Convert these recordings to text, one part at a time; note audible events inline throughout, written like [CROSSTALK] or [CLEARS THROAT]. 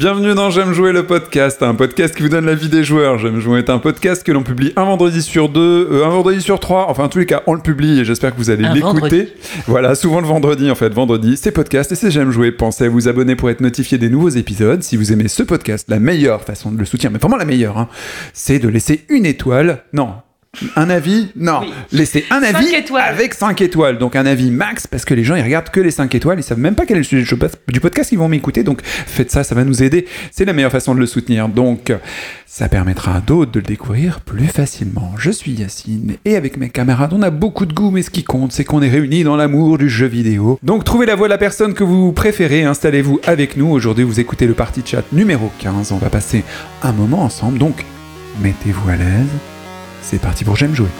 Bienvenue dans J'aime jouer le podcast, un podcast qui vous donne la vie des joueurs. J'aime jouer est un podcast que l'on publie un vendredi sur deux, euh, un vendredi sur trois. Enfin, en tous les cas, on le publie et j'espère que vous allez l'écouter. Voilà, souvent le vendredi en fait. Vendredi, c'est podcast et c'est J'aime jouer. Pensez à vous abonner pour être notifié des nouveaux épisodes. Si vous aimez ce podcast, la meilleure façon de le soutenir, mais vraiment la meilleure, hein, c'est de laisser une étoile. Non. Un avis Non. Oui. Laissez un avis avec 5 étoiles. Donc un avis max parce que les gens ils regardent que les 5 étoiles. Ils savent même pas quel est le sujet du podcast qu'ils vont m'écouter. Donc faites ça, ça va nous aider. C'est la meilleure façon de le soutenir. Donc ça permettra à d'autres de le découvrir plus facilement. Je suis Yacine et avec mes camarades on a beaucoup de goût mais ce qui compte c'est qu'on est réunis dans l'amour du jeu vidéo. Donc trouvez la voix de la personne que vous préférez, installez-vous avec nous. Aujourd'hui vous écoutez le party chat numéro 15. On va passer un moment ensemble. Donc mettez-vous à l'aise. C'est parti pour J'aime jouer.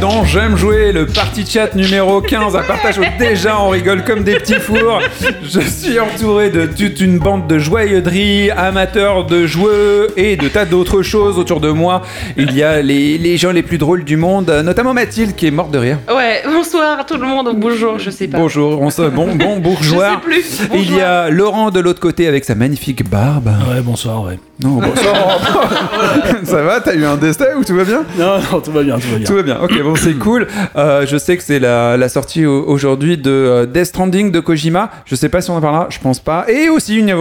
Dans J'aime jouer, le party chat numéro 15 à partage où déjà on rigole comme des petits fours. Je suis entouré de toute une bande de joyeuderies, amateurs de jeux et de tas d'autres choses autour de moi. Il y a les, les gens les plus drôles du monde, notamment Mathilde qui est morte de rire. Ouais, bonsoir tout le monde, ou bonjour, je sais pas. Bonjour, on se bon bon bourgeois. [LAUGHS] Je sais plus. Il y a Laurent de l'autre côté avec sa magnifique barbe. Ouais, bonsoir, ouais. Non, bonsoir. [LAUGHS] Ça va, t'as eu un destin ou tout va bien? Non, non, tout va bien, tout va bien. Tout va bien, ok, bon, c'est [CLEARS THROAT] cool. Euh, je sais que c'est la, la sortie au- aujourd'hui de euh, Death Stranding de Kojima. Je sais pas si on en parlera, je pense pas. Et aussi, il y a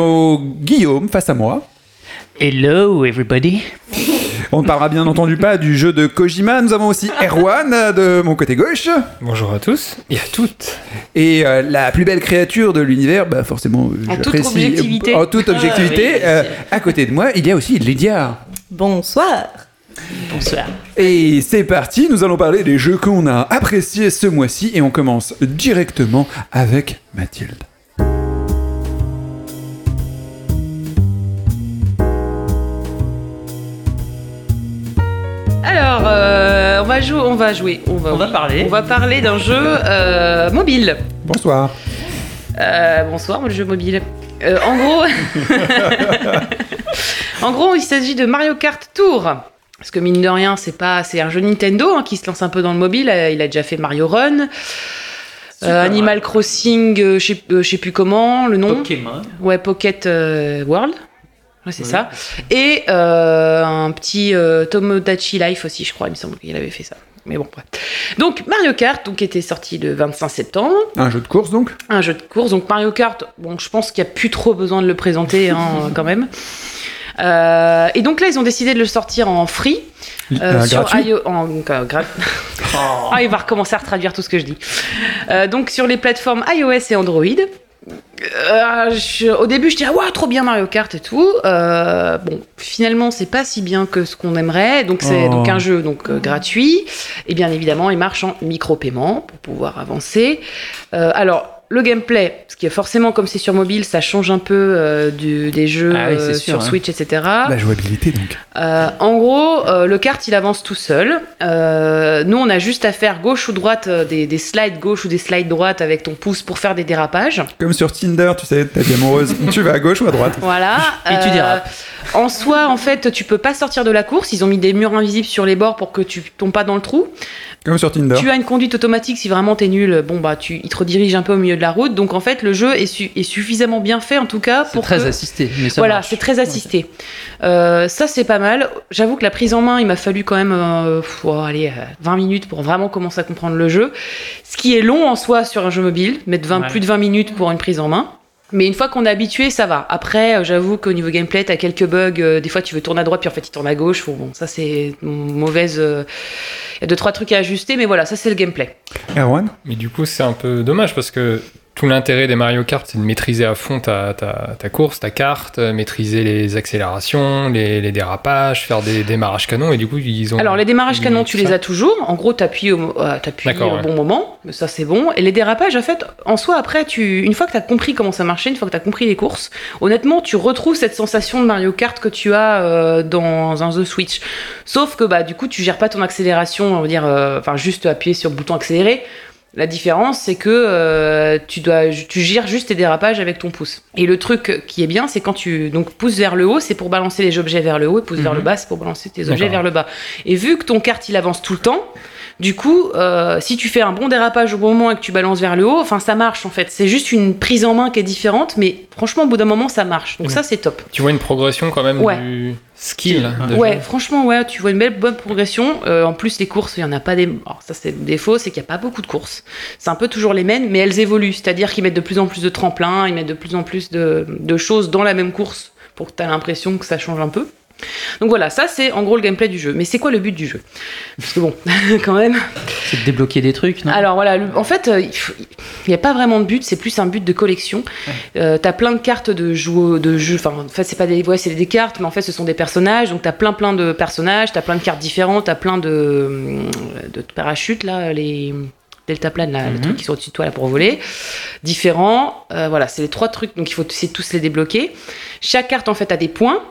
Guillaume face à moi. Hello everybody. [LAUGHS] On ne parlera bien entendu pas du jeu de Kojima. Nous avons aussi [LAUGHS] Erwan euh, de mon côté gauche. Bonjour à tous et à toutes. Et euh, la plus belle créature de l'univers, bah forcément, En toute j'apprécie- objectivité. En toute objectivité. Ah, oui, euh, sûr. à côté de moi, il y a aussi Lydia. Bonsoir. Bonsoir. Et c'est parti, nous allons parler des jeux qu'on a appréciés ce mois-ci et on commence directement avec Mathilde. Alors, euh, on va jouer, on va jouer, on va, On va parler. On va parler d'un jeu euh, mobile. Bonsoir. Euh, bonsoir, le jeu mobile. Euh, en gros, [LAUGHS] en gros, il s'agit de Mario Kart Tour. Parce que mine de rien, c'est pas, c'est un jeu Nintendo hein, qui se lance un peu dans le mobile. Euh, Il a déjà fait Mario Run, euh, Animal Crossing, euh, je sais euh, je sais plus comment le nom. Pokémon. Ouais, Pocket euh, World. Ouais, c'est ça. Et euh, un petit euh, Tomodachi Life aussi, je crois, il me semble qu'il avait fait ça. Mais bon, bref. Donc, Mario Kart, donc, était sorti le 25 septembre. Un jeu de course donc? Un jeu de course. Donc, Mario Kart, bon, je pense qu'il n'y a plus trop besoin de le présenter, hein, quand même. Euh, et donc là, ils ont décidé de le sortir en free. euh, Euh, sur iO en, euh, gra- [LAUGHS] Ah, il va recommencer à retraduire tout ce que je dis. Euh, donc sur les plateformes iOS et Android. Euh, je- au début, je dis ah ouais, trop bien Mario Kart et tout. Euh, bon, finalement, c'est pas si bien que ce qu'on aimerait. Donc c'est Oh. donc un jeu donc euh, gratuit et bien évidemment, il marche en micro-paiement pour pouvoir avancer. Euh, alors. Le gameplay, parce que forcément, comme c'est sur mobile, ça change un peu euh, du- des jeux Ah oui, euh, sûr, sur hein. Switch, etc. La jouabilité donc. Euh, en gros, euh, le kart il avance tout seul. Euh, nous, on a juste à faire gauche ou droite, euh, des, des slides gauche ou des slides droite avec ton pouce pour faire des dérapages. Comme sur Tinder, tu sais, ta vie amoureuse. [LAUGHS] tu vas à gauche ou à droite? Voilà. Euh, Et tu dérapes. En soi, en fait, tu peux pas sortir de la course. Ils ont mis des murs invisibles sur les bords pour que tu tombes pas dans le trou. Comme sur Tinder. Tu as une conduite automatique si vraiment t'es nul. Bon bah, tu, il te redirige un peu au milieu de la route. Donc en fait, le jeu est, su- est suffisamment bien fait en tout cas C'est pour très que... assisté, mais ça voilà, c'est très assisté. Euh, ça, c'est pas mal. J'avoue que la prise en main, il m'a fallu quand même euh, oh, allez, euh, 20 minutes pour vraiment commencer à comprendre le jeu. Ce qui est long en soi sur un jeu mobile, mettre 20, Ouais. plus de 20 minutes pour une prise en main. Mais une fois qu'on est habitué, ça va. Après, euh, j'avoue qu'au niveau gameplay, t'as quelques bugs. euh, des fois, tu veux tourner à droite, puis en fait, il tourne à gauche. Bon, bon, ça, c'est mauvaise. euh, Il y a deux, trois trucs à ajuster, mais voilà, ça, c'est le gameplay. Erwan? Mais du coup, c'est un peu dommage parce que tout l'intérêt des Mario Kart, c'est de maîtriser à fond ta, ta, ta course, ta carte, euh, maîtriser les accélérations, les, les dérapages, faire des démarrages canons. Et du coup, ils ont. Alors, les démarrages canons, tu les as toujours. En gros, au, euh, t'appuies D'accord, au ouais. bon moment. Ça, c'est bon. Et les dérapages, en fait, en soi, après, tu, une fois que t'as compris comment ça marchait, une fois que t'as compris les courses, honnêtement, tu retrouves cette sensation de Mario Kart que tu as euh, dans un The Switch. Sauf que, bah, du coup, tu gères pas ton accélération, on va dire, euh, enfin, juste appuyer sur le bouton accéléré. La différence, c'est que euh, tu dois, tu gères juste tes dérapages avec ton pouce. Et le truc qui est bien, c'est quand tu donc pousses vers le haut, c'est pour balancer les objets vers le haut, et pousse vers Mhm. le bas, c'est pour balancer tes objets vers le bas. Et vu que ton kart il avance tout le temps, du coup, euh, si tu fais un bon dérapage au bon moment et que tu balances vers le haut, enfin ça marche en fait. C'est juste une prise en main qui est différente, mais franchement au bout d'un moment ça marche. Donc ça c'est top. Tu vois une progression quand même Ouais. du skill. de Ouais, jeu. franchement, ouais, tu vois une belle bonne progression. Euh, en plus, les courses, il y en a pas des. Alors, ça, c'est le défaut, c'est qu'il n'y a pas beaucoup de courses. C'est un peu toujours les mêmes, mais elles évoluent. C'est-à-dire qu'ils mettent de plus en plus de tremplins, ils mettent de plus en plus de, de choses dans la même course pour que tu aies l'impression que ça change un peu. Donc voilà, ça c'est en gros le gameplay du jeu. Mais c'est quoi le but du jeu? Parce que bon, [LAUGHS] quand même. C'est de débloquer des trucs, non? Alors voilà, le- en fait, euh, il n'y a pas vraiment de but, c'est plus un but de collection. Euh, t'as plein de cartes de jeux, de jeux. Enfin, en fait, c'est pas des, ouais, c'est des cartes, mais en fait, ce sont des personnages. Donc t'as plein, plein de personnages, t'as plein de cartes différentes, t'as plein de, de parachutes là, les deltaplanes là, les Mhm. trucs qui sont au-dessus de toi là pour voler, différents. Euh, voilà, c'est les trois trucs. Donc il faut essayer de tous les débloquer. Chaque carte en fait a des points.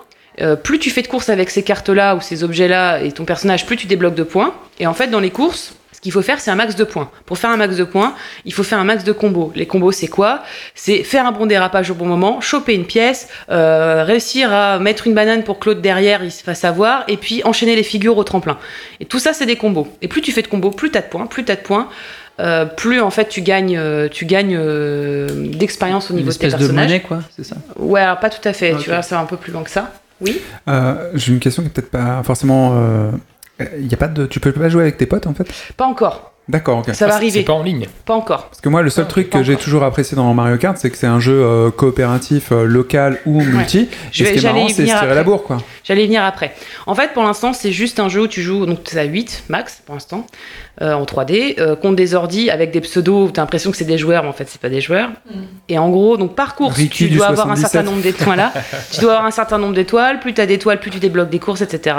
Euh, plus tu fais de courses avec ces cartes-là ou ces objets-là et ton personnage, plus tu débloques de points. Et en fait, dans les courses, ce qu'il faut faire, c'est un max de points. Pour faire un max de points, il faut faire un max de combos. Les combos, c'est quoi? C'est faire un bon dérapage au bon moment, choper une pièce, euh, réussir à mettre une banane pour que l'autre derrière il se fasse avoir, et puis enchaîner les figures au tremplin. Et tout ça, c'est des combos. Et plus tu fais de combos, plus t'as de points, plus t'as de points. euh, plus en fait tu gagnes, euh, tu gagnes euh, d'expérience au niveau de tes espèce de personnages. monnaie, quoi, c'est ça? Ouais, alors pas tout à fait. Tu vois, ça va un peu plus loin que ça. Oui. Euh, J'ai une question qui est peut-être pas forcément. euh, y a pas de, tu peux pas jouer avec tes potes en fait? Pas encore. D'accord, ok. Ça va Ah, arriver. C'est pas en ligne. Pas encore. Parce que moi, le seul Non, truc que j'ai toujours apprécié dans Mario Kart, c'est que c'est un jeu euh, coopératif, euh, local ou multi. Je et vais- ce qui est j'allais marrant, y c'est se tirer la après. bourre, quoi. J'allais venir après. En fait, pour l'instant, c'est juste un jeu où tu joues, donc tu as 8 max pour l'instant, euh, en 3D, euh, contre des ordis avec des pseudos où tu as l'impression que c'est des joueurs, mais en fait, c'est pas des joueurs. Et en gros, donc par course, Ricky tu dois avoir un 77. certain nombre d'étoiles. Voilà. [LAUGHS] tu dois avoir un certain nombre d'étoiles. Plus tu as d'étoiles, plus tu débloques des courses, etc.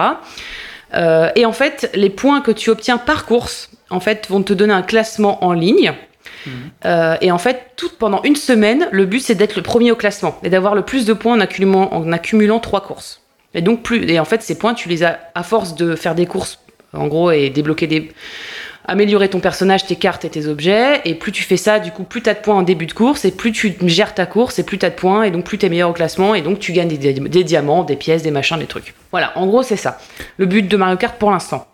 Euh, et en fait, les points que tu obtiens par course, en fait, vont te donner un classement en ligne. Euh, et en fait, tout pendant une semaine, le but c'est d'être le premier au classement et d'avoir le plus de points en accumulant, en accumulant trois courses. Et donc plus, et en fait, ces points, tu les as à force de faire des courses, en gros, et débloquer des, améliorer ton personnage, tes cartes et tes objets. Et plus tu fais ça, du coup, plus tu as de points en début de course, et plus tu gères ta course, et plus tu as de points, et donc plus tu es meilleur au classement, et donc tu gagnes des, des- des diamants, des pièces, des machins, des trucs. Voilà, en gros, c'est ça. Le but de Mario Kart pour l'instant.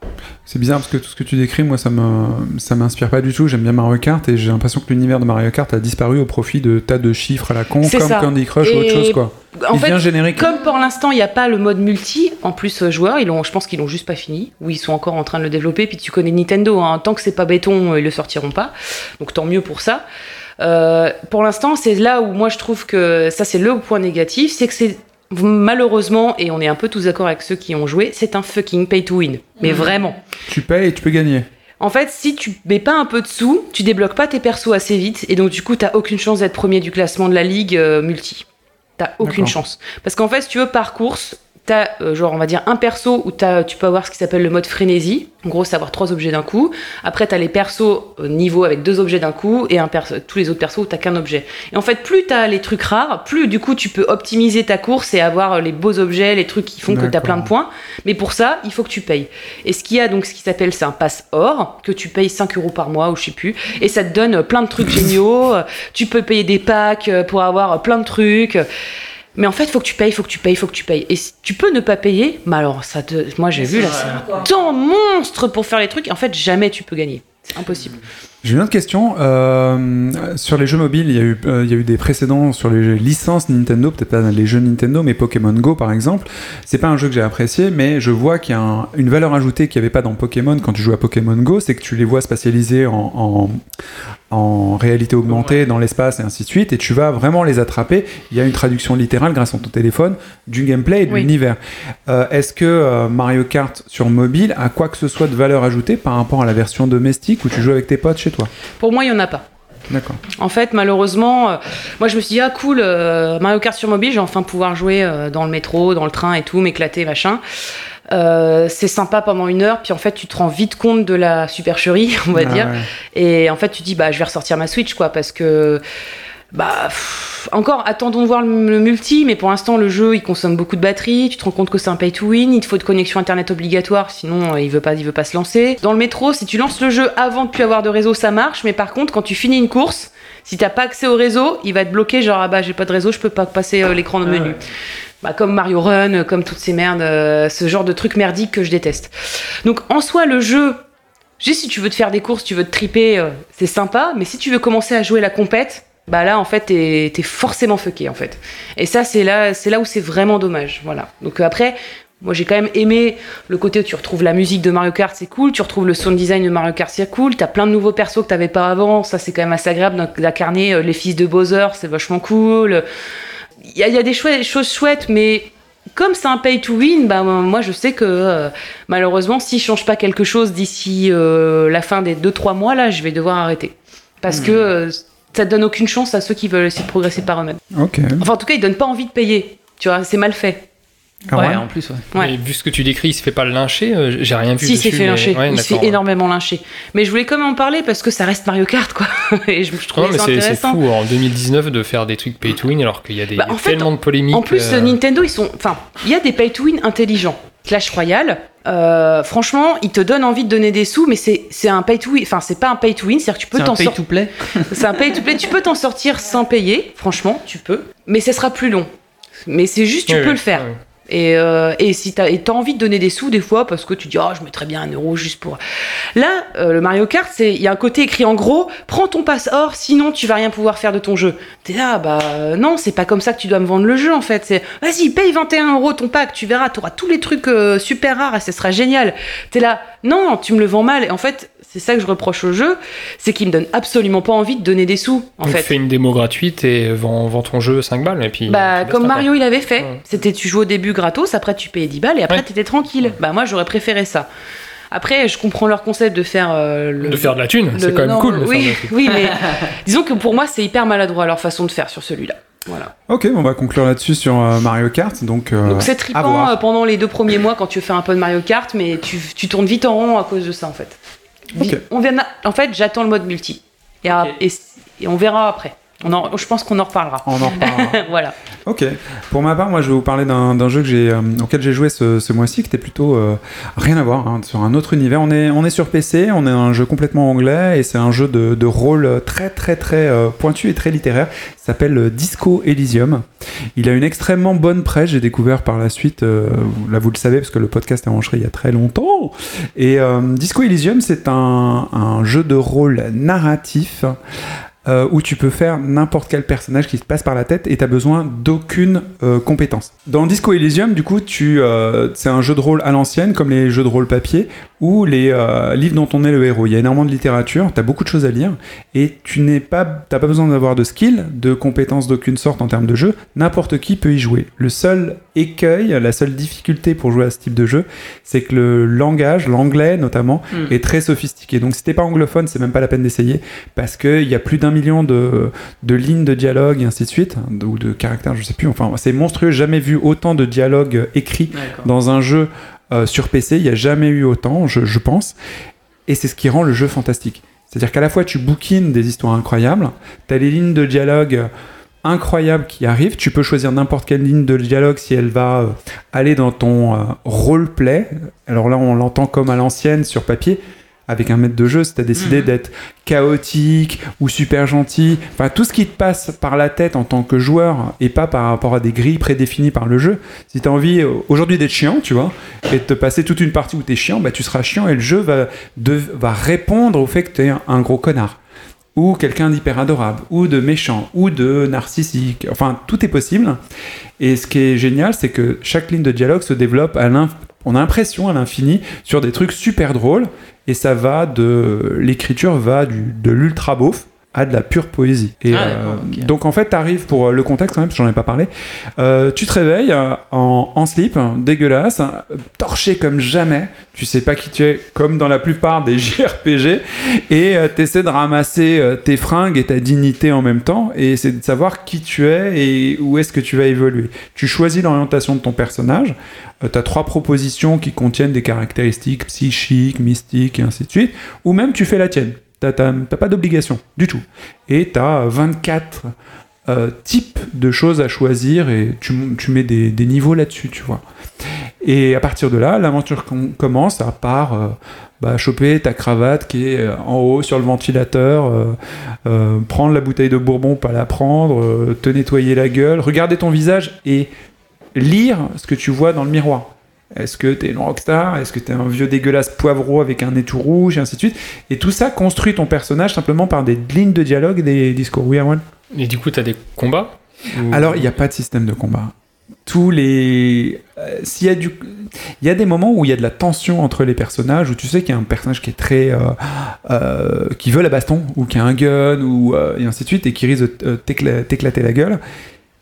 C'est bizarre parce que tout ce que tu décris, moi, ça me, ça m'inspire pas du tout. J'aime bien Mario Kart et j'ai l'impression que l'univers de Mario Kart a disparu au profit de tas de chiffres à la con, comme ça. Candy Crush ou autre chose, quoi. En Il fait, générique. Comme pour l'instant, il n'y a pas le mode multi, en plus euh, joueurs, ils je pense qu'ils l'ont juste pas fini, ou ils sont encore en train de le développer. Puis tu connais Nintendo, hein, tant que c'est pas béton, euh, ils le sortiront pas. Donc tant mieux pour ça. Euh, pour l'instant, c'est là où moi je trouve que ça c'est le point négatif, c'est que c'est malheureusement, et on est un peu tous d'accord avec ceux qui ont joué, c'est un fucking pay to win. Mais vraiment. Tu payes et tu peux gagner. En fait, si tu mets pas un peu de sous, tu débloques pas tes persos assez vite, et donc du coup, t'as aucune chance d'être premier du classement de la ligue euh, multi. T'as aucune chance. Parce qu'en fait, si tu veux, par course, t'as, euh, genre, on va dire, un perso où t'as- tu peux avoir ce qui s'appelle le mode frénésie. En gros, c'est avoir trois objets d'un coup. Après, t'as les persos euh, niveau avec deux objets d'un coup, et un perso- tous les autres persos où t'as qu'un objet. Et en fait, plus t'as les trucs rares, plus du coup, tu peux optimiser ta course et avoir euh, les beaux objets, les trucs qui font que t'as plein de points. Mais pour ça, il faut que tu payes. Et ce qu'il y a donc, ce qui s'appelle, c'est un pass or, que tu payes 5 euros par mois ou je sais plus. Et ça te donne euh, plein de trucs géniaux. Tu peux payer des packs pour avoir plein de trucs. Mais en fait, faut que tu payes, faut que tu payes, faut que tu payes. Et si tu peux ne pas payer, mais alors, ça te... moi j'ai vu là, c'est un temps monstre pour faire les trucs. Et en fait, jamais tu peux gagner. C'est impossible. J'ai une autre question. Euh, sur les jeux mobiles, il y, a eu, euh, il y a eu des précédents sur les licences Nintendo, peut-être pas les jeux Nintendo, mais Pokémon Go par exemple. C'est pas un jeu que j'ai apprécié, mais je vois qu'il y a un- une valeur ajoutée qu'il n'y avait pas dans Pokémon quand tu joues à Pokémon Go, c'est que tu les vois spatialisés en, en, en réalité augmentée dans l'espace et ainsi de suite, et tu vas vraiment les attraper. Il y a une traduction littérale grâce à ton téléphone du gameplay et de Oui. l'univers. Euh, Est-ce que Mario Kart sur mobile a quoi que ce soit de valeur ajoutée par rapport à la version domestique où tu joues avec tes potes chez toi Pour moi, il y en a pas. D'accord. En fait, malheureusement, euh, moi je me suis dit, ah cool, euh, Mario Kart sur mobile, je vais enfin pouvoir jouer euh, dans le métro, dans le train et tout, m'éclater, machin. C'est sympa pendant une heure, puis en fait, tu te rends vite compte de la supercherie, [LAUGHS] on va Ah dire. ouais. Et en fait, tu dis, bah, je vais ressortir ma Switch, quoi, parce que. Bah, pff, encore, attendons de voir le, le multi, mais pour l'instant, le jeu, il consomme beaucoup de batterie. Tu te rends compte que c'est un pay to win. Il te faut de connexion internet obligatoire, sinon, euh, il veut pas, il veut pas se lancer. Dans le métro, si tu lances le jeu avant de plus avoir de réseau, ça marche. Mais par contre, quand tu finis une course, si t'as pas accès au réseau, il va te bloquer, genre, ah bah, j'ai pas de réseau, je peux pas passer euh, l'écran de menu. Bah, comme Mario Run, euh, comme toutes ces merdes, euh, ce genre de trucs merdiques que je déteste. Donc, en soi, le jeu, Juste si tu veux te faire des courses, tu veux te triper, c'est sympa, mais si tu veux commencer à jouer la compète, bah là en fait t'es es forcément fucké en fait. Et ça c'est là c'est là où c'est vraiment dommage. Voilà. Donc euh, après, moi j'ai quand même aimé le côté où tu retrouves la musique de Mario Kart, c'est cool, tu retrouves le sound design de Mario Kart, c'est cool, t'as plein de nouveaux persos que t'avais pas avant, ça c'est quand même assez agréable d'incarner euh, les fils de Bowser, c'est vachement cool. Il y a, y a des chouettes- choses chouettes, mais comme c'est un pay to win, bah, moi je sais que euh, malheureusement, s'ils changent pas quelque chose d'ici euh, la fin des 2-3 mois, là, je vais devoir arrêter. Parce que euh, ça donne aucune chance à ceux qui veulent essayer de progresser par eux-mêmes. Ok. Enfin, en tout cas, ils donnent pas envie de payer. Tu vois, c'est mal fait. Ah ouais, ouais en plus, ouais. Ouais. Et vu ce que tu décris, il se fait pas le lyncher, euh, j'ai rien vu Si, il dessus. s'est fait mais- lyncher. ouais, il se fait énormément lyncher. Mais je voulais quand même en parler parce que ça reste Mario Kart, quoi. [LAUGHS] Et je, mais ça c'est fou en 2019 de faire des trucs pay to win alors qu'il y a des, Bah, il en fait, tellement de polémiques. En plus, euh, Nintendo, ils sont. Enfin, il y a des pay to win intelligents. Clash Royale, euh, franchement, ils te donnent envie de donner des sous, mais c'est un pay to win. Enfin, c'est pas un pay to win, c'est-à-dire que tu peux t'en sortir. [LAUGHS] C'est un pay to play. Tu peux t'en sortir sans payer, franchement, tu peux. Mais ce sera plus long. Mais c'est juste, tu peux le faire. Et, euh, et si t'as t'as envie de donner des sous des fois parce que tu dis oh je mettrais bien un euro juste pour là euh, le Mario Kart c'est il y a un côté écrit en gros prends ton passe or sinon tu vas rien pouvoir faire de ton jeu. T'es là bah euh, non c'est pas comme ça que tu dois me vendre le jeu en fait. C'est vas-y paye 21 euros ton pack tu verras t'auras tous les trucs euh, super rares et ce sera génial. T'es là non tu me le vends mal et en fait c'est ça que je reproche au jeu c'est qu'il me donne absolument pas envie de donner des sous en Donc fait fais une démo gratuite et vends, vends ton jeu 5 balles et puis. bah, comme Mario il avait fait. Ouais. C'était tu joues au début gratos, après tu payais 10 balles et après Ouais. t'étais tranquille. Bah moi j'aurais préféré ça. Après je comprends leur concept de faire euh, le. De faire de la thune, c'est quand même non, cool. de faire de Oui, la thune. [LAUGHS] oui, mais disons que pour moi c'est hyper maladroit leur façon de faire sur celui-là. Voilà. Ok, on va conclure là-dessus sur euh, Mario Kart. Donc, euh, c'est trippant euh, pendant les deux premiers mois quand tu fais un peu de Mario Kart, mais tu, tu tournes vite en rond à cause de ça en fait. On vient en fait j'attends le mode multi et, à- et, et on verra après. On en- je pense qu'on en reparlera. On en reparlera. [LAUGHS] voilà. Ok. Pour ma part, moi, je vais vous parler d'un jeu que j'ai, euh, auquel j'ai joué ce, ce mois-ci, qui était plutôt euh, rien à voir, hein, sur un autre univers. On est, on est sur PC, on est un jeu complètement anglais, et c'est un jeu de, de rôle très, très, très euh, pointu et très littéraire. Il s'appelle euh, Disco Elysium. Il a une extrêmement bonne presse. J'ai découvert par la suite, là vous le savez, parce que le podcast est enregistré il y a très longtemps. Et Disco Elysium, c'est un, un jeu de rôle narratif euh, où tu peux faire n'importe quel personnage qui te passe par la tête et t'as besoin d'aucune euh, compétence. Dans Disco Elysium, du coup, tu, euh, c'est un jeu de rôle à l'ancienne, comme les jeux de rôle papier, ou les euh, livres dont on est le héros. Il y a énormément de littérature, t'as beaucoup de choses à lire, et tu n'es pas, t'as pas besoin d'avoir de skills, de compétences d'aucune sorte en termes de jeu. N'importe qui peut y jouer. Le seul écueil, la seule difficulté pour jouer à ce type de jeu, c'est que le langage, l'anglais notamment, Mm. est très sophistiqué. Donc si t'es pas anglophone, c'est même pas la peine d'essayer parce qu'il y a plus d'un million de, de lignes de dialogue et ainsi de suite, ou de caractères, je sais plus. Enfin, c'est monstrueux. Jamais vu autant de dialogues écrits dans un jeu euh, sur PC. Il n'y a jamais eu autant, je, pense. Et c'est ce qui rend le jeu fantastique. C'est-à-dire qu'à la fois tu bookines des histoires incroyables, tu as les lignes de dialogue incroyables qui arrivent, tu peux choisir n'importe quelle ligne de dialogue si elle va euh, aller dans ton euh, roleplay. Alors là, on l'entend comme à l'ancienne sur papier. Avec un maître de jeu, si tu as décidé d'être chaotique ou super gentil, enfin tout ce qui te passe par la tête en tant que joueur et pas par rapport à des grilles prédéfinies par le jeu. Si tu as envie euh, aujourd'hui d'être chiant, tu vois, et de te passer toute une partie où tu es chiant, bah tu seras chiant et le jeu va, de- va répondre au fait que tu es un, un gros connard. Ou quelqu'un d'hyper adorable, ou de méchant, ou de narcissique. Enfin, tout est possible. Et ce qui est génial, c'est que chaque ligne de dialogue se développe à on a l'impression à l'infini sur des trucs super drôles. Et ça va de. L'écriture va du, de l'ultra beauf à de la pure poésie. Et, Ah, euh. Donc en fait, tu arrives pour euh, le contexte quand même, j'en ai pas parlé. Euh, tu te réveilles euh, en, en slip, hein, dégueulasse, hein, torché comme jamais. Tu sais pas qui tu es, comme dans la plupart des [LAUGHS] JRPG, et tu essaies de ramasser euh, tes fringues et ta dignité en même temps, et c'est de savoir qui tu es et où est-ce que tu vas évoluer. Tu choisis l'orientation de ton personnage. tu as trois propositions qui contiennent des caractéristiques psychiques, mystiques et ainsi de suite, ou même tu fais la tienne. T'as t'as- t'as pas d'obligation du tout. Et tu as 24 euh, types de choses à choisir et tu, mets des, niveaux là-dessus, tu vois. Et à partir de là, l'aventure com- commence à part euh, bah, choper ta cravate qui est euh, en haut sur le ventilateur, prendre la bouteille de bourbon, pas la prendre, te nettoyer la gueule, regarder ton visage et lire ce que tu vois dans le miroir. Est-ce que t'es une rockstar? Est-ce que t'es un vieux dégueulasse poivreau avec un nez tout rouge? Et ainsi de suite Et tout ça construit ton personnage simplement par des lignes de dialogue et des discours. Oui, Erwan? Et du coup, t'as des combats Ou- alors, il n'y a pas de système de combat. Tous les. euh, S'il y a du. Il y a des moments où il y a de la tension entre les personnages, où tu sais qu'il y a un personnage qui est très. euh, euh, qui veut la baston, ou qui a un gun, ou, et ainsi de suite, et qui risque de t'éclater la gueule.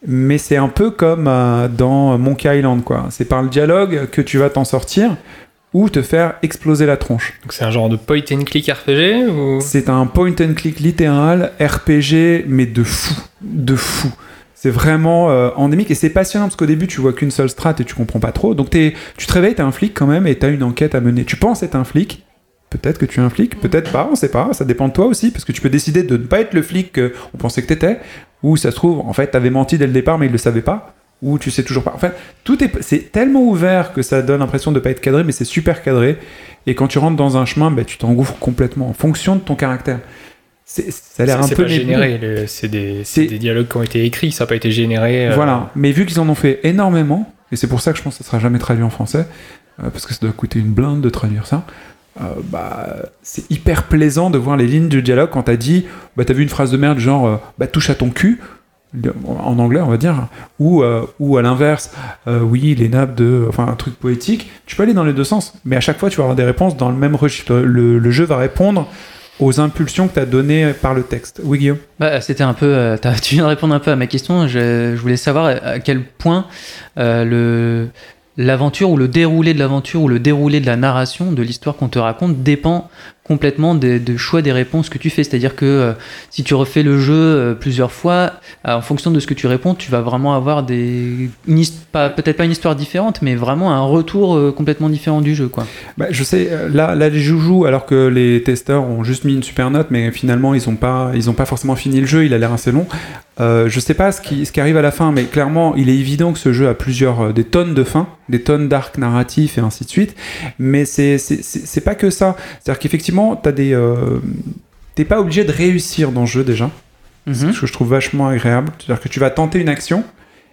Mais c'est un peu comme euh, dans Monkey Island, quoi. C'est par le dialogue que tu vas t'en sortir, ou te faire exploser la tronche. Donc c'est un genre de point and click RPG ou? C'est un point and click littéral, RPG, mais de fou. De fou. C'est vraiment euh, endémique et c'est passionnant parce qu'au début tu vois qu'une seule strat et tu comprends pas trop. Donc tu te réveilles, t'es un flic quand même et t'as une enquête à mener. Tu penses être un flic, peut-être que tu es un flic, peut-être pas, on sait pas, ça dépend de toi aussi parce que tu peux décider de ne pas être le flic qu'on pensait que t'étais ou ça se trouve en fait t'avais menti dès le départ mais il le savait pas ou tu sais toujours pas. Enfin, tout est c'est tellement ouvert que ça donne l'impression de pas être cadré mais c'est super cadré et quand tu rentres dans un chemin, bah, tu t'engouffres complètement en fonction de ton caractère. C'est- Ça a l'air un peu pas généré, le- c'est des, c'est C'est- des dialogues qui ont été écrits, ça n'a pas été généré. euh, Voilà, mais vu qu'ils en ont fait énormément, et c'est pour ça que je pense que ça sera jamais traduit en français, euh, parce que ça doit coûter une blinde de traduire ça, euh, bah, c'est hyper plaisant de voir les lignes du dialogue quand t'as dit, bah, t'as vu une phrase de merde genre, euh, bah, touche à ton cul, en anglais on va dire, ou, euh, ou à l'inverse, oui, les nappes de. Enfin, un truc poétique, tu peux aller dans les deux sens, mais à chaque fois tu vas avoir des réponses dans le même registre. Le, le jeu va répondre aux impulsions que t'as données par le texte. Oui, Guillaume? Bah, c'était un peu. [LAUGHS] tu viens de répondre un peu à ma question. Je, je voulais savoir à quel point le l'aventure ou le déroulé de l'aventure ou le déroulé de la narration de l'histoire qu'on te raconte dépend complètement des, choix des réponses que tu fais. C'est-à-dire que euh, si tu refais le jeu euh, plusieurs fois, euh, en fonction de ce que tu réponds, tu vas vraiment avoir des peut-être pas une histoire différente, mais vraiment un retour complètement différent du jeu, quoi. Bah, je sais, là, les joujoux, alors que les testeurs ont juste mis une super note, mais finalement, ils n'ont pas, ont pas forcément fini le jeu, il a l'air assez long. Je sais pas ce qui, ce qui arrive à la fin, mais clairement, il est évident que ce jeu a plusieurs, des tonnes de fins, des tonnes d'arcs narratifs et ainsi de suite. Mais c'est pas que ça. C'est-à-dire qu'effectivement, t'as des, euh, t'es pas obligé de réussir dans le jeu déjà. Mhm. ce que je trouve vachement agréable. C'est-à-dire que tu vas tenter une action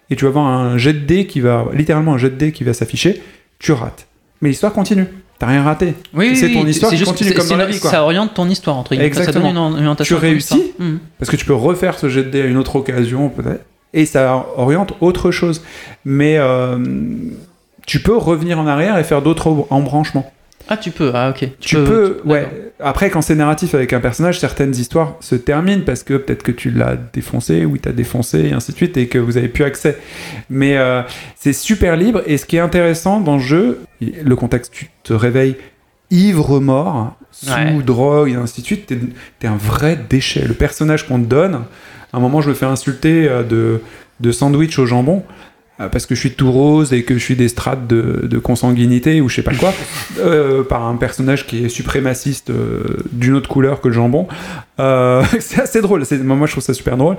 et tu vas avoir un jet de dés qui va, littéralement un jet de dés qui va s'afficher, tu rates. Mais l'histoire continue. T'as rien raté. Oui, c'est oui, ton histoire c'est qui continue comme c'est- dans la c'est- vie, quoi. Ça oriente ton histoire entre guillemets. Enfin, Ça donne une, Exactement. une orientation Tu réussis. Mhm. Parce que tu peux refaire ce jet de dés à une autre occasion, peut-être. Et ça oriente autre chose. Mais euh, tu peux revenir en arrière et faire d'autres embranchements. Ah, tu peux, ah ok. Tu peux, ouais. Après, quand c'est narratif avec un personnage, certaines histoires se terminent parce que peut-être que tu l'as défoncé ou il t'a défoncé et ainsi de suite et que vous avez plus accès. Mais euh, c'est super libre et ce qui est intéressant dans le jeu, le contexte, tu te réveilles ivre mort, sous Ouais. drogue et ainsi de suite, t'es es un vrai déchet. Le personnage qu'on te donne, à un moment, je le fais insulter euh, de, de sandwich au jambon. Euh, Parce que je suis tout rose et que je suis des strates de, de consanguinité ou je sais pas quoi, [LAUGHS] euh, par un personnage qui est suprémaciste euh, d'une autre couleur que le jambon. Euh, [LAUGHS] c'est assez drôle, moi je trouve ça super drôle.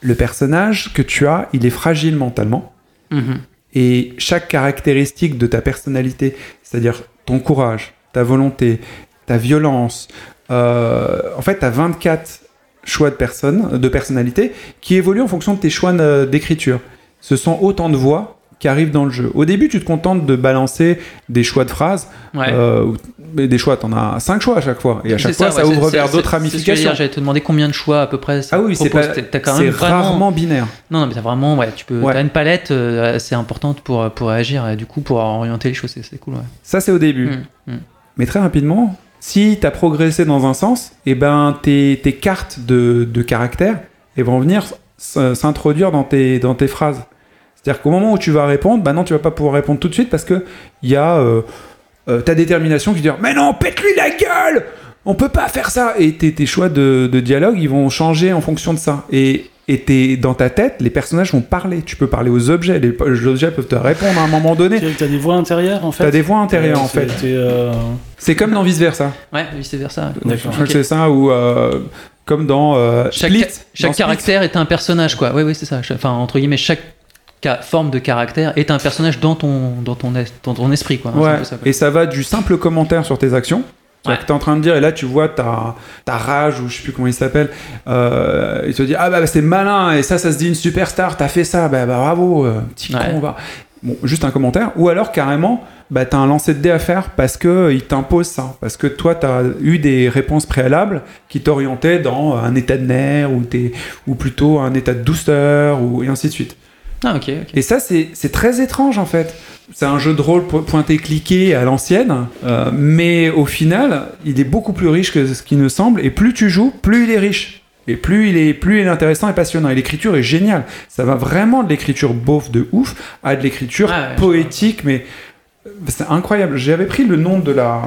Le personnage que tu as, il est fragile mentalement. Mhm. Et chaque caractéristique de ta personnalité, c'est-à-dire ton courage, ta volonté, ta violence, en fait, tu as 24 choix de personnes, de personnalité, qui évoluent en fonction de tes choix d'écriture. Ce sont autant de voix qui arrivent dans le jeu. Au début, tu te contentes de balancer des choix de phrases, Ouais. euh, des choix, t'en as 5 choix à chaque fois. Et à chaque fois, ça, ouais, ouvre vers d'autres ramifications. dire, J'allais te demander combien de choix à peu près ça Ah oui, c'est T'as- T'as vraiment... rarement binaire. Non, non, mais t'as vraiment, ouais, tu peux, Ouais. t'as une palette euh, assez importante pour, pour réagir et du coup pour orienter les choses, c'est cool, ouais. Ça, c'est au début. Mm, mm. Mais très rapidement, Si tu as progressé dans un sens, et ben tes, tes cartes de, de caractère elles vont venir s- s'introduire dans tes, dans tes phrases. C'est-à-dire qu'au moment où tu vas répondre, bah non, tu vas pas pouvoir répondre tout de suite parce que il y a euh, euh, ta détermination qui dit Mais non, pète-lui la gueule On peut pas faire ça Et tes, tes choix de, de dialogue, ils vont changer en fonction de ça. Et, et t'es- dans ta tête, les personnages vont parler. Tu peux parler aux objets. Les, les objets peuvent te répondre à un moment donné. Tu as des voix intérieures en fait? T'as des voix intérieures en C'est- fait. c'est, euh, C'est comme dans Vice Versa. Ouais, vice versa. D'accord. Je crois que c'est ça, ou euh, comme dans euh, Chaque, Split. chaque Dans Split. caractère est un personnage, quoi. Oui, oui, c'est ça. Enfin, entre guillemets, chaque forme de caractère est un personnage dans ton, dans ton, es- dans ton esprit, quoi. Un Ouais, ça, et ça va du simple commentaire sur tes actions. Ouais. que t'es en train de dire, et là tu vois ta, ta rage, ou je sais plus comment il s'appelle, euh, il te dit, ah bah, bah, c'est malin, et ça, ça se dit une superstar, t'as fait ça, bah, bah, bravo, euh, petit Ouais. con, va. Bon, juste un commentaire, ou alors carrément, bah, t'as un lancer de dés à faire parce que euh, il t'impose ça, parce que toi t'as eu des réponses préalables qui t'orientaient dans un état de nerf, ou, t'es- ou plutôt un état de douceur, ou, et ainsi de suite. Ah, ok. Et ça, c'est très étrange en fait. C'est un jeu de rôle po- pointé-cliqué à l'ancienne, euh, mais au final, il est beaucoup plus riche que ce qu'il ne semble. Et plus tu joues, plus il est riche. Et plus il est, plus il est intéressant et passionnant. Et l'écriture est géniale. Ça va vraiment de l'écriture beauf de ouf à de l'écriture Ah ouais, poétique, mais c'est incroyable. J'avais pris le nom de la,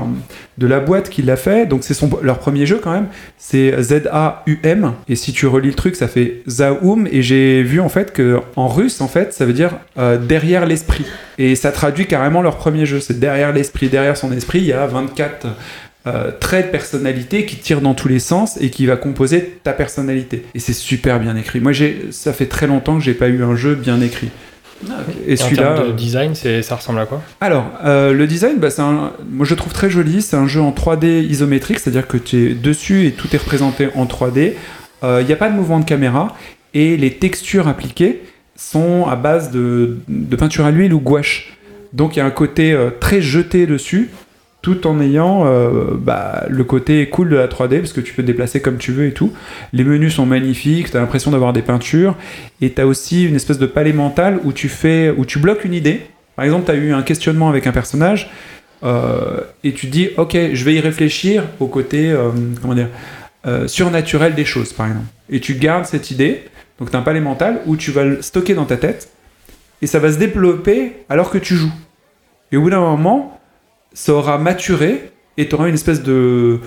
de la boîte qui l'a fait. Donc c'est leur premier jeu quand même. C'est Z-A-U-M. Et si tu relis le truc, ça fait Zaum. Et j'ai vu en fait que en russe, en fait, ça veut dire euh, derrière l'esprit. Et ça traduit carrément leur premier jeu. C'est derrière l'esprit. Derrière son esprit, il y a 24 euh, traits de personnalité qui tirent dans tous les sens et qui va composer ta personnalité. Et c'est super bien écrit. Moi, j'ai, ça fait très longtemps que j'ai pas eu un jeu bien écrit. Ah. Et celui-là. de euh, design, ça ressemble à quoi? Alors, euh, le design, bah, un- moi je le trouve très joli. C'est un jeu en 3D isométrique, c'est-à-dire que tu es dessus et tout est représenté en 3D. Il n'y a pas de mouvement de caméra et les textures appliquées sont à base de, de peinture à l'huile ou gouache. Donc il y a un côté euh, très jeté dessus, tout en ayant euh, bah, le côté cool de la 3D, parce que tu peux te déplacer comme tu veux et tout. Les menus sont magnifiques, tu as l'impression d'avoir des peintures, et tu as aussi une espèce de palais mental où tu, fais, où tu bloques une idée. Par exemple, tu as eu un questionnement avec un personnage, euh, et tu dis, ok, je vais y réfléchir au côté, euh, comment dire, surnaturel des choses, par exemple. Et tu gardes cette idée, donc tu as un palais mental où tu vas le stocker dans ta tête, et ça va se développer alors que tu joues. Et au bout d'un moment, ça aura maturé, et tu auras une espèce de,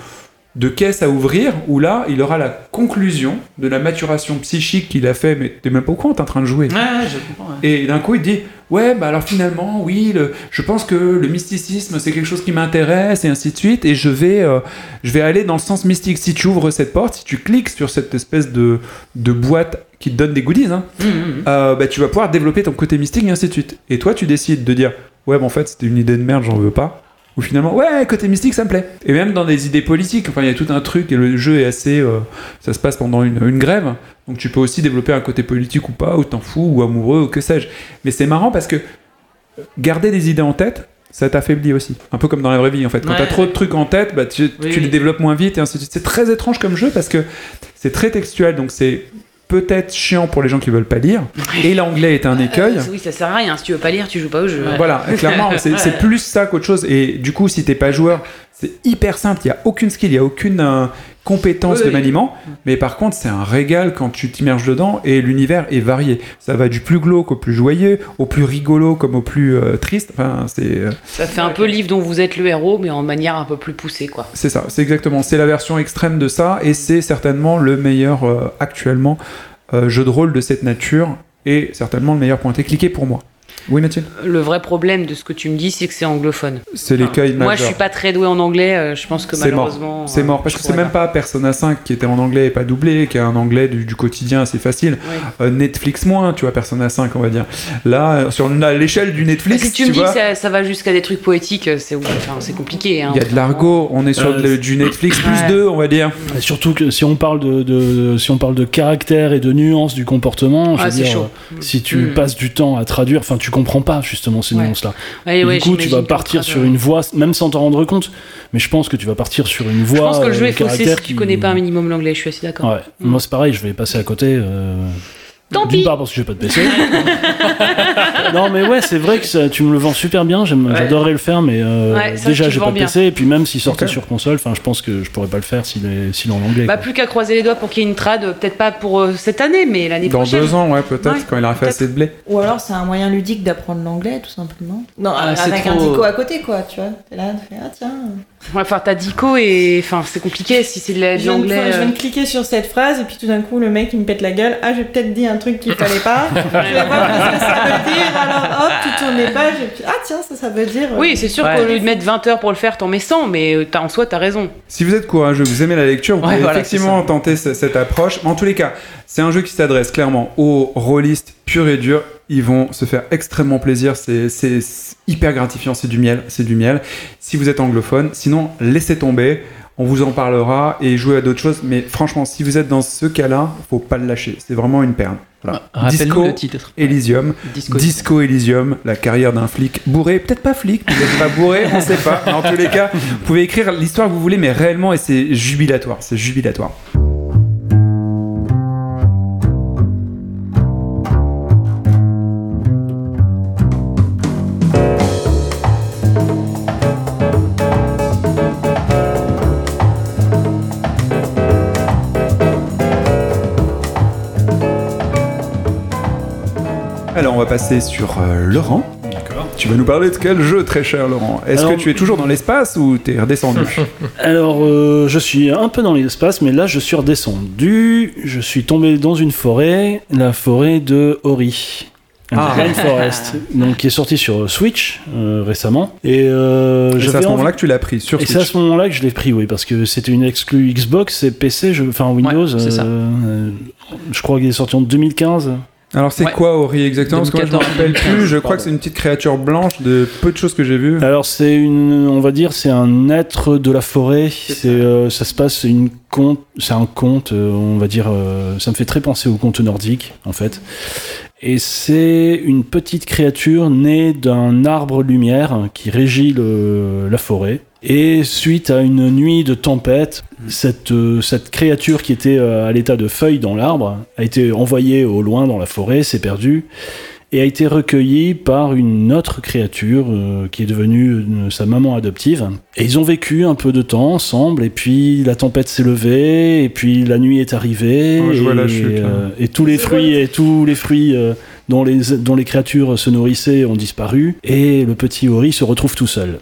de caisse à ouvrir, où là, il aura la conclusion de la maturation psychique qu'il a fait, mais t'es même pas au courant, t'es en train de jouer. Ouais, ouais, je comprends. ouais. Et d'un coup, il dit Ouais, bah alors finalement, oui, le- je pense que le mysticisme, c'est quelque chose qui m'intéresse, et ainsi de suite, et je vais, euh, je vais aller dans le sens mystique. Si tu ouvres cette porte, si tu cliques sur cette espèce de, de boîte qui te donne des goodies, hein, Hum, hum, hum. euh, bah, tu vas pouvoir développer ton côté mystique, et ainsi de suite. Et toi, tu décides de dire Ouais, bah en fait, c'était une idée de merde, j'en veux pas. Ou finalement, ouais, côté mystique, ça me plaît. Et même dans des idées politiques, enfin, il y a tout un truc, et le jeu est assez. euh, ça se passe pendant une, une grève, donc tu peux aussi développer un côté politique ou pas, ou t'en fous, ou amoureux, ou que sais-je. Mais c'est marrant parce que garder des idées en tête, ça t'affaiblit aussi. Un peu comme dans la vraie vie, en fait. Quand Ouais. t'as trop de trucs en tête, bah, tu, Oui, tu les développes moins vite, et ainsi de suite. C'est très étrange comme jeu parce que c'est très textuel, donc c'est peut-être chiant pour les gens qui veulent pas lire. Et l'anglais est un écueil. Euh, oui, ça sert à rien. Si tu veux pas lire, tu joues pas au jeu. Voilà, clairement, c'est [LAUGHS] c'est plus ça qu'autre chose. Et du coup, si t'es pas joueur, c'est hyper simple. Il y a aucune skill, il y a aucune euh, compétence Oui, de oui. maniement. Mais par contre, c'est un régal quand tu t'immerges dedans et l'univers est varié. Ça va du plus glauque au plus joyeux, au plus rigolo comme au plus euh, triste. Enfin, c'est euh, Ça fait un peu livre dont vous êtes le héros, mais en manière un peu plus poussée, quoi. c'est ça, c'est exactement. C'est la version extrême de ça et c'est certainement le meilleur euh, actuellement euh, jeu de rôle de cette nature et certainement le meilleur pointé cliqué pour moi. Oui, Mathilde Le vrai problème de ce que tu me dis, c'est que c'est anglophone. C'est l'écueil Moi, je suis pas très doué en anglais. euh, Je pense que C'est mort. malheureusement. C'est euh, mort, parce je que c'est même pas Persona 5 qui était en anglais et pas doublé, qui a un anglais du, du quotidien assez facile. Oui. Euh, Netflix moins, tu vois, Persona 5, on va dire. Là, sur l'échelle du Bah, Netflix, si tu, me dis que ça, ça va jusqu'à des trucs poétiques, c'est enfin, compliqué. Hein, il y a de l'argot, on est sur Euh, de- du Netflix plus Ouais. 2, on va dire. Et surtout que si on parle de, de- si on parle de caractère et de nuances du comportement, je Ah, veux c'est dire, chaud. si tu Mm. passes du temps à traduire, enfin tu comprends pas justement ces Ouais. nuances-là. Ouais, Et ouais, du coup, tu vas partir sur une voie, même sans t'en rendre compte. Mais je pense que tu vas partir sur une voie. Je pense que le jeu euh, est faussé si tu qui- connais pas un minimum l'anglais, je suis assez d'accord. Mm. Moi, c'est pareil, je vais passer à côté. euh, Tant D'une pis. part parce que j'ai pas de PC. [LAUGHS] non mais ouais, c'est vrai que ça- tu me le vends super bien. Ouais. J'adorerais le faire, mais euh, Ouais, déjà j'ai le pas vends de bien. PC. Et puis même s'il sortait sur console, enfin je pense que je pourrais pas le faire s'il est, s'il est en anglais. Bah, quoi. plus qu'à croiser les doigts pour qu'il y ait une trad, peut-être pas pour euh, cette année, mais l'année Dans prochaine. deux ans, ouais, peut-être, Ouais, quand il aura fait assez de blé. Ou alors c'est un moyen ludique d'apprendre l'anglais, tout simplement. Non, Ah, avec un dico à côté, quoi, tu vois. T'es là, tu fais, ah tiens. Ouais, Enfin, t'as Dico et. Enfin, c'est compliqué si c'est de la- Je viens, de, l'anglais. je viens euh. de cliquer sur cette phrase, et puis tout d'un coup, le mec, il me pète la gueule. Ah, j'ai peut-être dit un truc qu'il fallait pas. [LAUGHS] je vais voir ce que ça veut dire. Alors, hop, tu tournes les pages, et puis, ah tiens, ça, ça veut dire. euh, Oui, c'est sûr Ouais. qu'au lieu de mettre 20 heures pour le faire, t'en mets 100, mais euh, en soi, t'as raison. Si vous êtes courageux, vous aimez la lecture, vous Ouais, pouvez voilà, effectivement tenter ce- cette approche. Mais en tous les cas, c'est un jeu qui s'adresse clairement aux rôlistes purs et durs. Ils vont se faire extrêmement plaisir. C'est hyper gratifiant. C'est du miel. C'est du miel. Si vous êtes anglophone, sinon laissez tomber. On vous en parlera et jouez à d'autres choses. Mais franchement, si vous êtes dans ce cas-là, faut pas le lâcher. C'est vraiment une perle. Voilà. Rappelle-nous Disco le titre. Elysium. Disco. Disco Elysium, la carrière d'un flic bourré, peut-être pas flic, peut-être pas bourré, on sait pas. Mais en tous les cas, vous pouvez écrire l'histoire que vous voulez, mais réellement, et c'est jubilatoire, c'est jubilatoire. Passer sur euh, Laurent. D'accord. Tu vas nous parler de quel jeu, très cher Laurent? Est-ce Alors- que tu es toujours dans l'espace ou t'es redescendu? [LAUGHS] Alors, euh, je suis un peu dans l'espace, mais là, je suis redescendu. Je suis tombé dans une forêt, la forêt de Ori. Ah. Blind Forest, [LAUGHS] donc qui est sorti sur Switch euh, récemment. Et, euh, Et C'est à ce moment-là que tu l'as pris sur Et c'est à Switch. ce moment-là que je l'ai pris, oui, parce que c'était une exclue Xbox et PC, je... enfin Windows. c'est ça. euh, je crois qu'il est sorti en 2015. Alors, c'est Ouais. quoi Ori exactement? Parce que moi, je me 2014, rappelle plus. Je crois pardon. que c'est une petite créature blanche de peu de choses que j'ai vues. Alors c'est une, on va dire, c'est un être de la forêt. C'est, euh, ça se passe, c'est une conte, c'est un conte, euh, on va dire, euh, ça me fait très penser au conte nordique, en fait. Et c'est une petite créature née d'un arbre lumière qui régit le- la forêt. Et suite à une nuit de tempête, cette, euh, cette créature qui était euh, à l'état de feuille dans l'arbre a été envoyée au loin dans la forêt, s'est perdue et a été recueillie par une autre créature euh, qui est devenue euh, sa maman adoptive. Et ils ont vécu un peu de temps ensemble, et puis la tempête s'est levée, et puis la nuit est arrivée, Oh, je vois et, la chute, euh, et tous les fruits et tous les fruits euh, dont les dont les créatures se nourrissaient ont disparu, et le petit Ori se retrouve tout seul.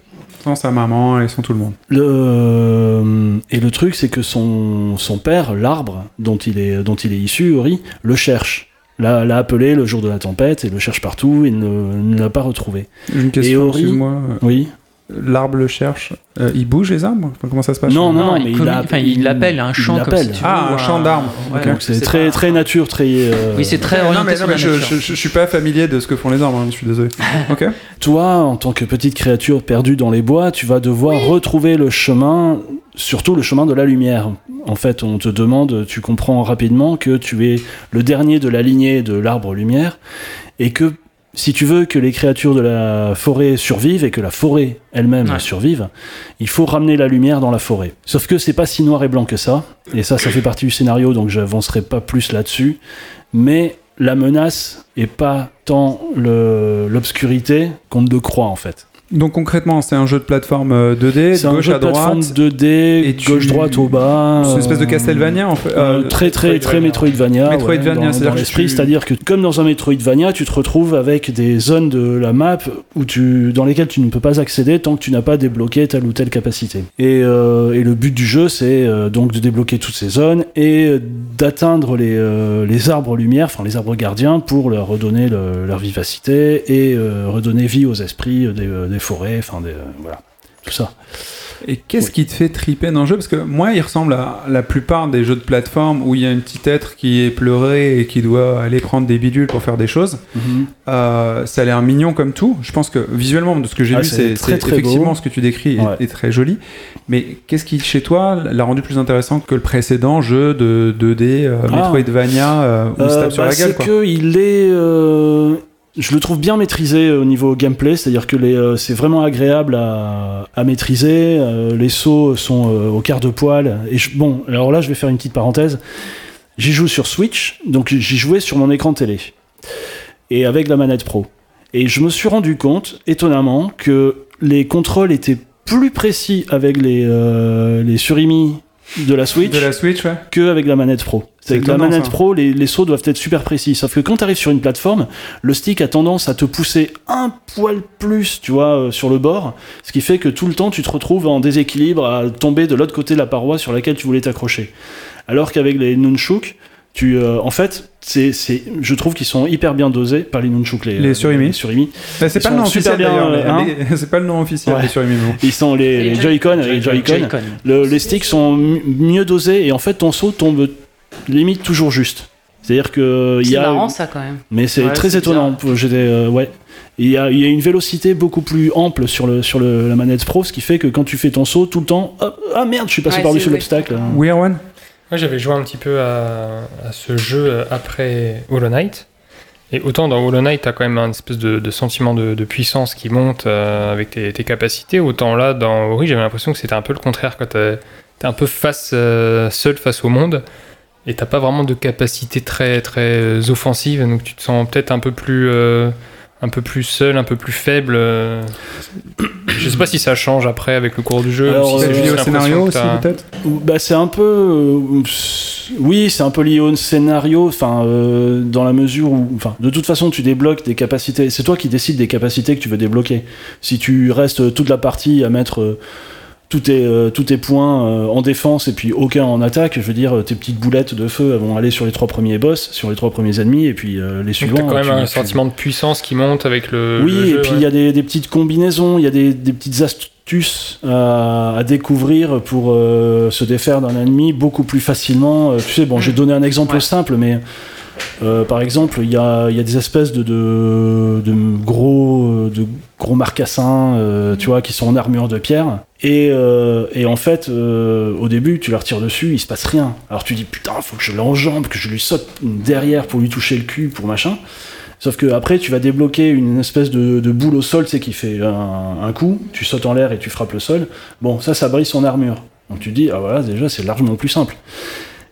Sans sa maman et sans tout le monde. Le, euh, et le truc, c'est que son, son père, l'arbre dont il est, dont il est issu, Ori, le cherche. L'a, l'a appelé le jour de la tempête et le cherche partout et ne, ne l'a pas retrouvé. Une question, Ori excuse-moi. Oui. L'arbre le cherche. Euh, il bouge les arbres? Enfin, Comment ça se passe? Non, non, Non, mais il il, commu- a- enfin, il l'appelle un champ comme l'appelle. si tu Ah, veux, un champ d'arbres. ouais, c'est très, pas- très nature, très. euh, Oui, c'est très Non, orienté mais, non, sur mais la je, nature. je, je- je suis pas familier de ce que font les arbres, hein, je suis désolé. [LAUGHS] Ok. Toi, en tant que petite créature perdue dans les bois, tu vas devoir retrouver le chemin, surtout le chemin de la lumière. En fait, on te demande, tu comprends rapidement que tu es le dernier de la lignée de l'arbre lumière, et que si tu veux que les créatures de la forêt survivent et que la forêt elle-même Ouais. survive, il faut ramener la lumière dans la forêt. Sauf que c'est pas si noir et blanc que ça, et ça, ça fait partie du scénario, donc j'avancerai pas plus là-dessus. Mais la menace est pas tant l'obscurité qu'on ne le croit en fait. Donc concrètement, c'est un jeu de plateforme euh, 2D, C'est de un gauche jeu à de plateforme droite. 2D, et tu- gauche-droite au bas. C'est une espèce de euh, Castlevania en fait. euh, Euh, très très très Metroidvania, Metroidvania, ouais, dans- c'est-à-dire l'esprit, tu- c'est-à-dire que comme dans un Metroidvania, tu te retrouves avec des zones de la map où tu, dans lesquelles tu ne peux pas accéder tant que tu n'as pas débloqué telle ou telle capacité. Et, euh, et le but du jeu, c'est euh, donc de débloquer toutes ces zones et euh, d'atteindre les, euh, les arbres lumière, enfin les arbres gardiens, pour leur redonner le- leur vivacité et euh, redonner vie aux esprits des, euh, des forêts, enfin des, euh, voilà, tout ça. Et qu'est-ce qui te fait triper dans le jeu? Parce que moi, il ressemble à la plupart des jeux de plateforme où il y a un petit être qui est pleuré et qui doit aller prendre des bidules pour faire des choses. Euh, ça a l'air mignon comme tout. Je pense que visuellement, de ce que j'ai Ah, vu, c'est très, effectivement beau. ce que tu décris Ouais. est très joli. Mais qu'est-ce qui, chez toi, l'a rendu plus intéressant que le précédent jeu de 2D euh, Ah. Metroidvania euh, où on se Euh, tape sur bah, la gueule C'est quoi? que il est. euh, Je le trouve bien maîtrisé au niveau gameplay, c'est-à-dire que euh, c'est vraiment agréable à, à maîtriser. euh, les sauts sont euh, au quart de poil. Et je- bon, alors là, je vais faire une petite parenthèse. J'y joue sur Switch, donc j'y jouais sur mon écran télé. Et avec la manette pro. Et je me suis rendu compte, étonnamment, que les contrôles étaient plus précis avec les, euh, les surimi de la Switch De la Switch, ouais. que avec la manette pro. C'est Avec la manette ça. pro, les, les sauts doivent être super précis. Sauf que quand tu arrives sur une plateforme, le stick a tendance à te pousser un poil plus, tu vois, euh, sur le bord. Ce qui fait que tout le temps, tu te retrouves en déséquilibre à tomber de l'autre côté de la paroi sur laquelle tu voulais t'accrocher. Alors qu'avec les nunchuk, tu, euh, en fait, c'est, c'est, je trouve qu'ils sont hyper bien dosés par les nunchuk, les, Les surimi. les surimi. Bah, c'est pas le nom officiel euh, mais [LAUGHS] C'est pas le nom officiel Ouais. des Surimimu. Ils sont les, les Joy-Con, les Joy-Con. Joy-Con. Le- les sticks sont m- mieux dosés et en fait ton saut tombe limite toujours juste. C'est-à-dire que il y C'est a, marrant ça quand même. mais c'est Ouais, très étonnant. J'étais, euh, ouais. Il y, a, il y a une vélocité beaucoup plus ample sur, le, sur le, la manette pro, ce qui fait que quand tu fais ton saut tout le temps, ah merde, je suis passé Ouais, par-dessus l'obstacle. We Are One Moi, j'avais joué un petit peu à, à ce jeu euh, après Hollow Knight. Et autant dans Hollow Knight, t'as quand même un espèce de, de sentiment de, de puissance qui monte euh, avec tes, tes capacités. Autant là, dans Ori, j'avais l'impression que c'était un peu le contraire. Quand t'es t'es un peu face, euh, seul face au monde. Et t'as pas vraiment de capacité très, très euh, offensive. Donc tu te sens peut-être un peu plus. euh, un peu plus seul, un peu plus faible. euh. [COUGHS] Je sais pas si ça change après avec le cours du jeu. Alors, ou si euh, c'est juste lié au scénario aussi, peut-être Bah, c'est un peu. euh, oui, c'est un peu lié au scénario, enfin, euh, dans la mesure où. Enfin, de toute façon, tu débloques des capacités. C'est toi qui décides des capacités que tu veux débloquer. Si tu restes toute la partie à mettre. Tous tes, euh, tous tes points euh, en défense et puis aucun en attaque, je veux dire, euh, tes petites boulettes de feu elles vont aller sur les trois premiers boss, sur les trois premiers ennemis, et puis euh, les Donc suivants. t'as quand même tu- un tu- sentiment de puissance qui monte avec le. oui, le et puis il ouais. y a des, des petites combinaisons, il y a des, des petites astuces à, à découvrir pour euh, se défaire d'un ennemi beaucoup plus facilement. Tu sais, bon, j'ai donné un exemple Ouais. simple, mais euh, par exemple, il y a, des espèces de, gros, de gros marcassins, euh, tu vois, qui sont en armure de pierre. Et, euh, en fait, au début, tu leur tires dessus, il se passe rien. Alors tu dis putain, faut que je l'enjambe, que je lui saute derrière pour lui toucher le cul, pour machin. Sauf que après, tu vas débloquer une espèce de, boule au sol, tu sais, qui fait un, un coup, tu sautes en l'air et tu frappes le sol. Bon, ça, ça brise son armure. Donc tu dis, ah voilà, déjà, c'est largement plus simple.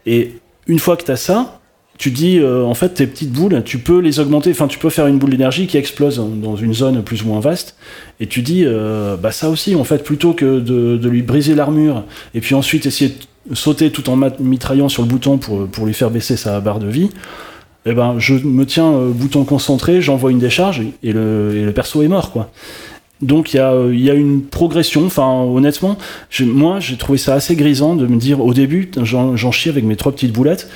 Et une fois que tu as ça, tu dis, euh, en fait, tes petites boules, tu peux les augmenter, enfin, tu peux faire une boule d'énergie qui explose dans- dans une zone plus ou moins vaste. Et tu dis, euh, bah ça aussi, en fait, plutôt que de, lui briser l'armure, et puis ensuite essayer de sauter tout en mitraillant sur le bouton pour, pour lui faire baisser sa barre de vie, eh ben, je me tiens euh, bouton concentré, j'envoie une décharge et le, et le perso est mort, quoi. Donc il y, a, il y a une progression, enfin honnêtement, moi j'ai trouvé ça assez grisant de me dire au début, j'en chie avec mes trois petites boulettes,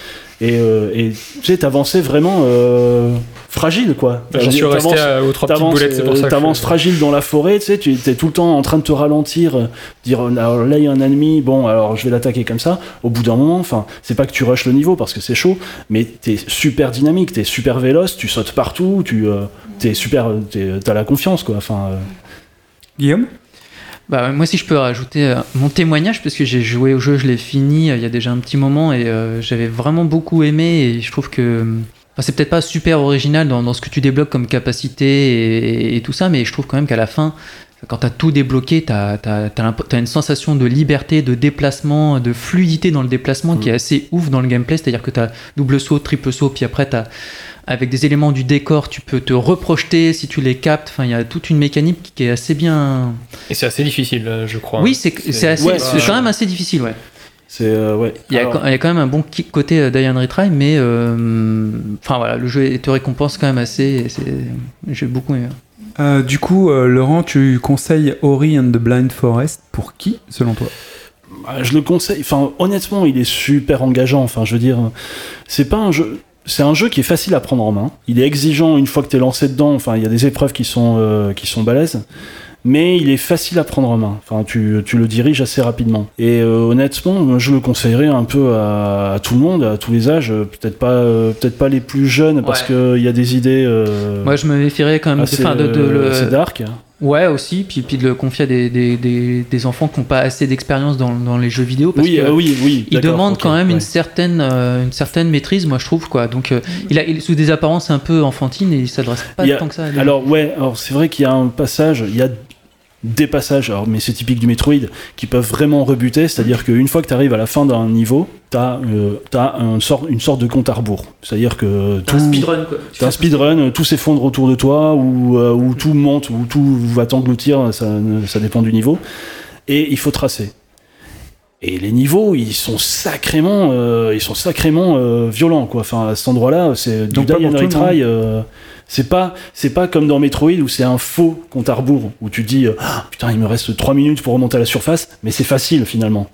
et, euh, et tu sais, t'avançais vraiment euh, fragile quoi. Bah, J'en suis resté T'avances- à- aux trois petites boulettes, c'est pour euh, ça t'avances fragile dans la forêt, tu sais, tu es tout le temps en train de te ralentir, euh, dire euh, alors là il y a un ennemi, bon alors je vais l'attaquer comme ça. Au bout d'un moment, enfin, c'est pas que tu rushes le niveau parce que c'est chaud, mais t'es super dynamique, t'es super véloce, tu sautes partout, tu euh, t'es super, euh, t'as la confiance quoi. Enfin, euh, Guillaume? Bah, moi, si je peux rajouter euh, mon témoignage, parce que j'ai joué au jeu, je l'ai fini euh, il y a déjà un petit moment et euh, j'avais vraiment beaucoup aimé. Et je trouve que. enfin, c'est peut-être pas super original dans, dans ce que tu débloques comme capacité et, et tout ça, mais je trouve quand même qu'à la fin, quand tu as tout débloqué, tu as, une sensation de liberté, de déplacement, de fluidité dans le déplacement qui est assez ouf dans le gameplay. C'est-à-dire que tu as double saut, triple saut, puis après, tu avec des éléments du décor, tu peux te reprojeter si tu les captes. Enfin, il y a toute une mécanique qui est assez bien. Et c'est assez difficile, euh, je crois. Oui, c'est ouais, quand même assez difficile, ouais. c'est euh, ouais. Il y, a, Alors, quand- il y a quand même un bon kick côté euh, Diane Retry, mais euh, enfin voilà, le jeu te récompense quand même assez. J'ai beaucoup aimé. Euh, Du coup, euh, Laurent, tu conseilles Ori and the Blind Forest pour qui, selon toi? Bah, je le conseille. Enfin, honnêtement, il est super engageant. Enfin, je veux dire, c'est pas un jeu. C'est un jeu qui est facile à prendre en main. Il est exigeant une fois que tu es lancé dedans. Enfin, il y a des épreuves qui sont, euh, qui sont balèzes. Mais il est facile à prendre en main. Enfin, tu, tu le diriges assez rapidement. Et euh, honnêtement, je le conseillerais un peu à, à tout le monde, à tous les âges. Euh, Peut-être pas, euh, peut-être pas les plus jeunes, parce Ouais. qu'il y a des idées euh, Moi, je me méfierais quand même assez, de, de le. assez dark. Ouais, aussi, puis, puis de le confier à des, des, des, des enfants qui n'ont pas assez d'expérience dans, dans les jeux vidéo. Parce Oui, que euh, oui, oui. il d'accord, demande ok, quand même ouais. une, certaine, euh, une certaine maîtrise, moi je trouve. quoi. Donc euh, il a il, sous des apparences un peu enfantines et il s'adresse pas a- tant que ça à. Alors ouais, alors c'est vrai qu'il y a un passage, il y a des passages, alors, mais c'est typique du Metroid, qui peuvent vraiment rebuter, c'est-à-dire qu'une fois que tu arrives à la fin d'un niveau, tu as, un sort, une sorte de compte à rebours. C'est-à-dire que T'as un speedrun, quoi. T'as un speedrun, tout s'effondre autour de toi, ou, euh, ou tout monte, ou tout va t'engloutir, ça, ça dépend du niveau. Et il faut tracer. Et les niveaux, ils sont sacrément, euh, ils sont sacrément euh, violents, quoi. Enfin, à cet endroit-là, c'est du die and tout retry. euh, c'est pas, c'est pas comme dans Metroid où c'est un faux compte à rebours où tu dis, euh, Ah, putain, il me reste 3 minutes pour remonter à la surface, mais c'est facile finalement.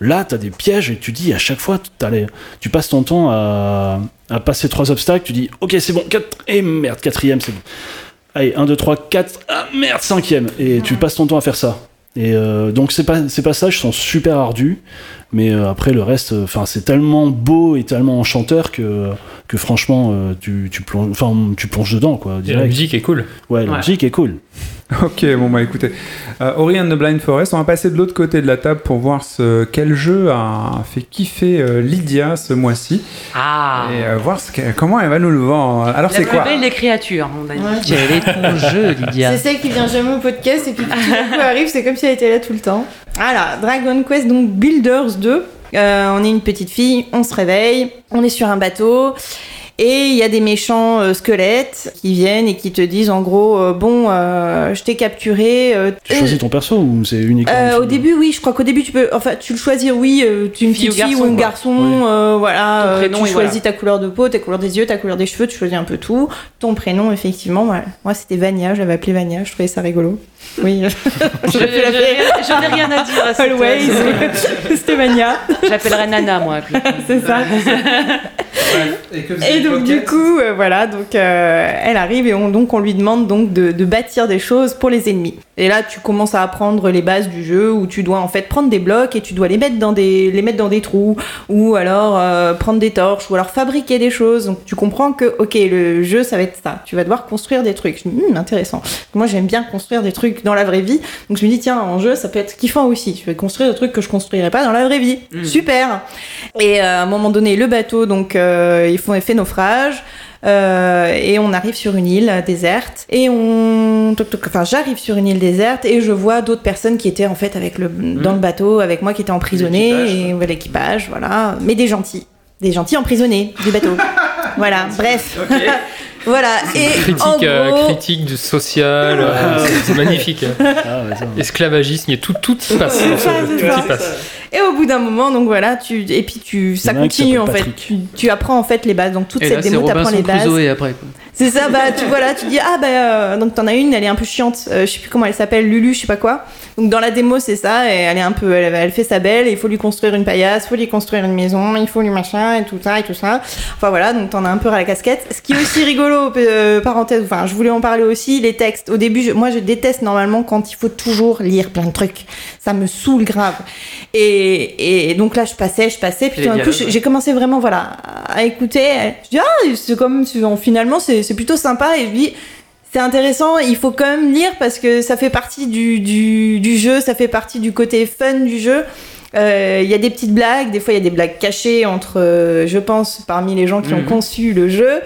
Là, t'as des pièges et tu dis à chaque fois, les- tu passes ton temps à, à passer trois obstacles, tu dis, ok, c'est bon, 4, et merde, quatrième, c'est bon. Allez, 1, 2, 3, 4, ah merde, cinquième. Et tu passes ton temps à faire ça. Et euh, donc ces, pas- ces passages sont super ardus, mais euh, après le reste, enfin c'est tellement beau et tellement enchanteur que, que franchement euh, tu, tu plonges, enfin tu plonges dedans quoi. Et la musique est cool. Ouais, la Ouais. musique est cool. [LAUGHS] Ok, bon bah écoutez, euh, Ori and the Blind Forest, on va passer de l'autre côté de la table pour voir ce, quel jeu a fait kiffer euh, Lydia ce mois-ci Ah et euh, voir ce que- comment elle va nous le vendre. Alors La c'est quoi belle des créatures, on a dit. Ouais. Quel est ton [LAUGHS] jeu, Lydia C'est celle qui vient jamais au podcast et qui tout d'un coup arrive, c'est comme si elle était là tout le temps. Voilà, Dragon Quest, donc Builders 2. Euh, on est une petite fille, on se réveille, on est sur un bateau. Et il y a des méchants euh, squelettes qui viennent et qui te disent en gros, euh, bon, euh, je t'ai capturé. euh, Tu choisis ton perso ou c'est uniquement euh, au début, oui, je crois qu'au début, tu peux. Enfin, tu le choisis, oui, euh, tu es une Fille petite ou fille garçon, ou un garçon, Oui. euh, voilà. Euh, prénom tu choisis voilà. ta couleur de peau, ta couleur des yeux, ta couleur des cheveux, tu choisis un peu tout. Ton prénom, effectivement, voilà. Moi, c'était Vania, je l'avais appelé Vania, je trouvais ça rigolo. Oui, [LAUGHS] Je, n'ai rien à dire à cette Always, [LAUGHS] c'était Vania, J'appellerais Nana, moi. [LAUGHS] c'est ça. Et donc du coup, euh, voilà, donc euh, elle arrive et on, donc on lui demande donc de, de bâtir des choses pour les ennemis. Et là, tu commences à apprendre les bases du jeu où tu dois en fait prendre des blocs et tu dois les mettre dans des les mettre dans des trous ou alors euh, prendre des torches ou alors fabriquer des choses. Donc tu comprends que ok, le jeu ça va être ça. Tu vas devoir construire des trucs. Je me dis, Hum, intéressant. Moi, j'aime bien construire des trucs dans la vraie vie. Donc je me dis tiens, en jeu, ça peut être kiffant aussi. Tu vas construire des trucs que je construirais pas dans la vraie vie. Mhm. Super. Et à un moment donné, le bateau, donc ils font effet naufrage. Euh, et on arrive sur une île euh, déserte et on enfin j'arrive sur une île déserte et je vois d'autres personnes qui étaient en fait avec le dans le bateau avec moi qui étaient emprisonnés L'équipage, et ouais, l'équipage voilà mais des gentils des gentils emprisonnés du bateau [LAUGHS] voilà bref [LAUGHS] voilà et Critique, en euh, critique du social, euh, c'est- magnifique. Ah, ça. Esclavagisme, a tout, tout y passe. [LAUGHS] Ça, tout ça. y passe. Et au bout d'un moment, donc voilà, tu et puis tu ça continue en fait. Tu, tu apprends en fait les bases. Donc toute Et cette là, c'est démo, t'apprends Robinson les bases. Crusoe après. C'est ça, bah tu vois là, tu dis ah bah euh, donc t'en as une, elle est un peu chiante. euh, je sais plus comment elle s'appelle, Lulu, je sais pas quoi. Donc dans la démo c'est ça, et elle est un peu, elle, elle fait sa belle. et Il faut lui construire une paillasse, il faut lui construire une maison, il faut lui machin et tout ça et tout ça. Enfin voilà, donc t'en as un peu à la casquette. Ce qui est aussi rigolo, euh, parenthèse, enfin je voulais en parler aussi, les textes. Au début, je- moi je déteste normalement quand il faut toujours lire plein de trucs. Ça me saoule grave. Et, et donc là je passais, je passais, puis tout d'un coup j'ai commencé vraiment voilà à écouter. Je dis ah c'est comme finalement c'est plutôt sympa et je dis c'est intéressant, il faut quand même lire parce que ça fait partie du, du, du jeu, ça fait partie du côté fun du jeu. Euh, Il y a des petites blagues, des fois il y a des blagues cachées entre, euh, je pense, parmi les gens qui ont Mhm. conçu le jeu.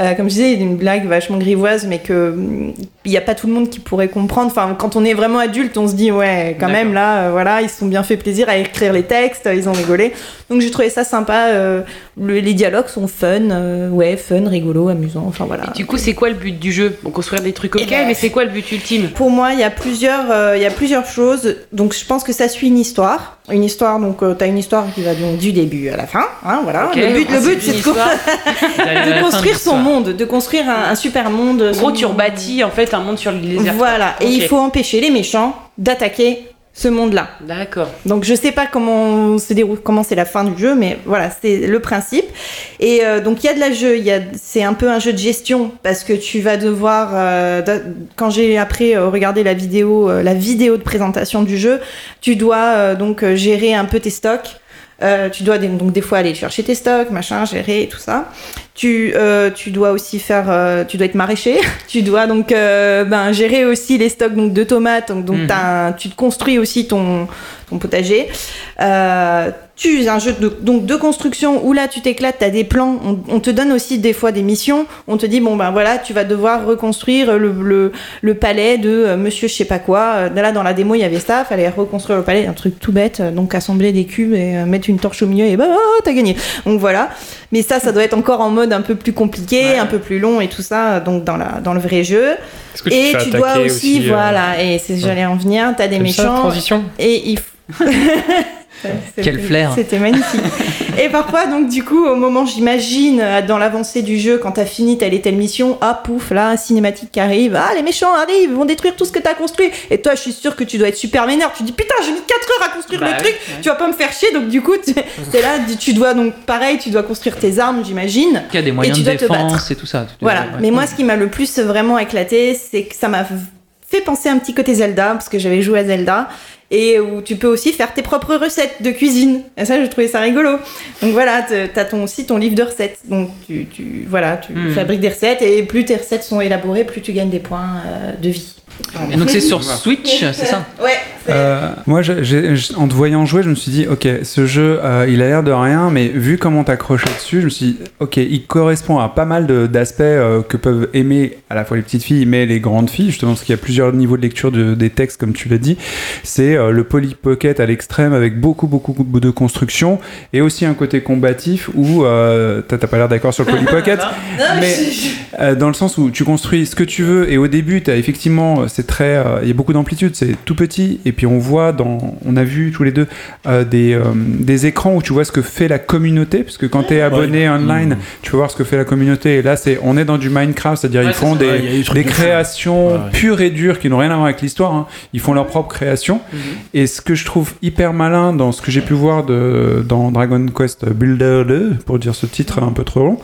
Euh, comme je disais, il y a une blague vachement grivoise, mais que hum, il n'y a pas tout le monde qui pourrait comprendre. Enfin, quand on est vraiment adulte, on se dit ouais, quand même là, euh, voilà, ils se sont bien fait plaisir à écrire les textes, ils ont rigolé. Donc j'ai trouvé ça sympa. euh, le- les dialogues sont fun, euh, ouais, fun, rigolo, amusant. Enfin voilà. Du coup, c'est quoi le but du jeu? Bon, construire des trucs ok, Eh ben- mais c'est quoi le but ultime? Pour moi, il y a plusieurs, euh, il y a plusieurs choses. Donc, je pense que ça suit une histoire. Une histoire, donc, tu as une histoire qui va donc du début à la fin. Hein, voilà. Ok, le but, le but, c'est de construire son monde, de construire un, un super monde. En gros, tu rebâtis en fait un monde sur les désert. Voilà. Et il faut empêcher les méchants d'attaquer ce monde-là. D'accord. Donc je sais pas comment se déroule, comment c'est la fin du jeu, mais voilà, c'est le principe. Et euh, donc il y a de la jeu, il y a, c'est un peu un jeu de gestion parce que tu vas devoir, euh, quand j'ai après euh, regardé la vidéo, la vidéo de présentation du jeu, tu dois donc gérer un peu tes stocks. Euh, tu dois des- donc des fois aller chercher tes stocks, machin, gérer tout ça. Tu, euh, tu dois aussi faire, euh, tu dois être maraîcher. [LAUGHS] tu dois donc euh, ben, gérer aussi les stocks donc de tomates. Donc, donc Mhm. un- tu te construis aussi ton ton potager. Tu un jeu de, donc de construction où là tu t'éclates, t'as des plans, on, on te donne aussi des fois des missions, on te dit bon ben voilà tu vas devoir reconstruire le, le, le palais de euh, Monsieur je sais pas quoi. Euh, Là dans la démo il y avait ça, fallait reconstruire le palais, un truc tout bête, euh, donc assembler des cubes et euh, mettre une torche au milieu et bah oh, t'as gagné. Donc voilà. Mais ça ça doit être encore en mode un peu plus compliqué, un peu plus long et tout ça donc dans la dans le vrai jeu. Que Et tu dois aussi, euh, voilà, et c'est j'allais en venir, t'as des ça, méchants transition et il faut- [LAUGHS] Quel flair. C'était magnifique. et parfois, donc, du coup, au moment, j'imagine, euh, dans l'avancée du jeu, quand t'as fini telle et telle mission, ah pouf, là, cinématique qui arrive, ah, les méchants arrivent, ils vont détruire tout ce que t'as construit. Et toi, je suis sûre que tu dois être super vénère. Tu dis, putain, j'ai mis 4 heures à construire Bah le truc, ouais. tu vas pas me faire chier. Donc, du coup, [LAUGHS] t'es là, tu dois, donc, pareil, tu dois construire tes armes, j'imagine. Il y a des moyens tu de dois te battre. défense et tout ça. Voilà. Ouais. Mais moi, ce qui m'a le plus vraiment éclaté, c'est que ça m'a fait penser un petit côté Zelda, parce que j'avais joué à Zelda, et où tu peux aussi faire tes propres recettes de cuisine. Et ça, je trouvais ça rigolo. Donc voilà, t'as ton, aussi ton livre de recettes. Donc tu, tu, voilà, tu Hmm. fabriques des recettes, et plus tes recettes sont élaborées, plus tu gagnes des points euh, de vie. Et donc c'est sur Switch, c'est ça Ouais. Euh, moi, j'- en te voyant jouer, je me suis dit, ok, ce jeu, euh, il a l'air de rien, mais vu comment t'accrochais dessus, je me suis dit, ok, il correspond à pas mal d'aspects euh, que peuvent aimer à la fois les petites filles, mais les grandes filles, justement, parce qu'il y a plusieurs niveaux de lecture de- des textes, comme tu l'as dit. C'est euh, le Poly Pocket à l'extrême, avec beaucoup, beaucoup de construction, et aussi un côté combatif où euh, t'as pas l'air d'accord sur le Poly [LAUGHS] Pocket. Non, mais- je- je- Euh, dans le sens où tu construis ce que tu veux et au début t'as effectivement c'est très euh, il y a beaucoup d'amplitude c'est tout petit et puis on voit dans on a vu tous les deux euh, des, euh, des écrans où tu vois ce que fait la communauté parce que quand tu es abonné online Mmh. tu peux voir ce que fait la communauté et là c'est on est dans du Minecraft c'est-à-dire Ouais, ils font. Ouais, des, des créations Ouais, ouais. pures et dures qui n'ont rien à voir avec l'histoire hein. ils font leur propre création et ce que je trouve hyper malin dans ce que j'ai pu voir de, dans Dragon Quest Builder 2, pour dire ce titre un peu trop long,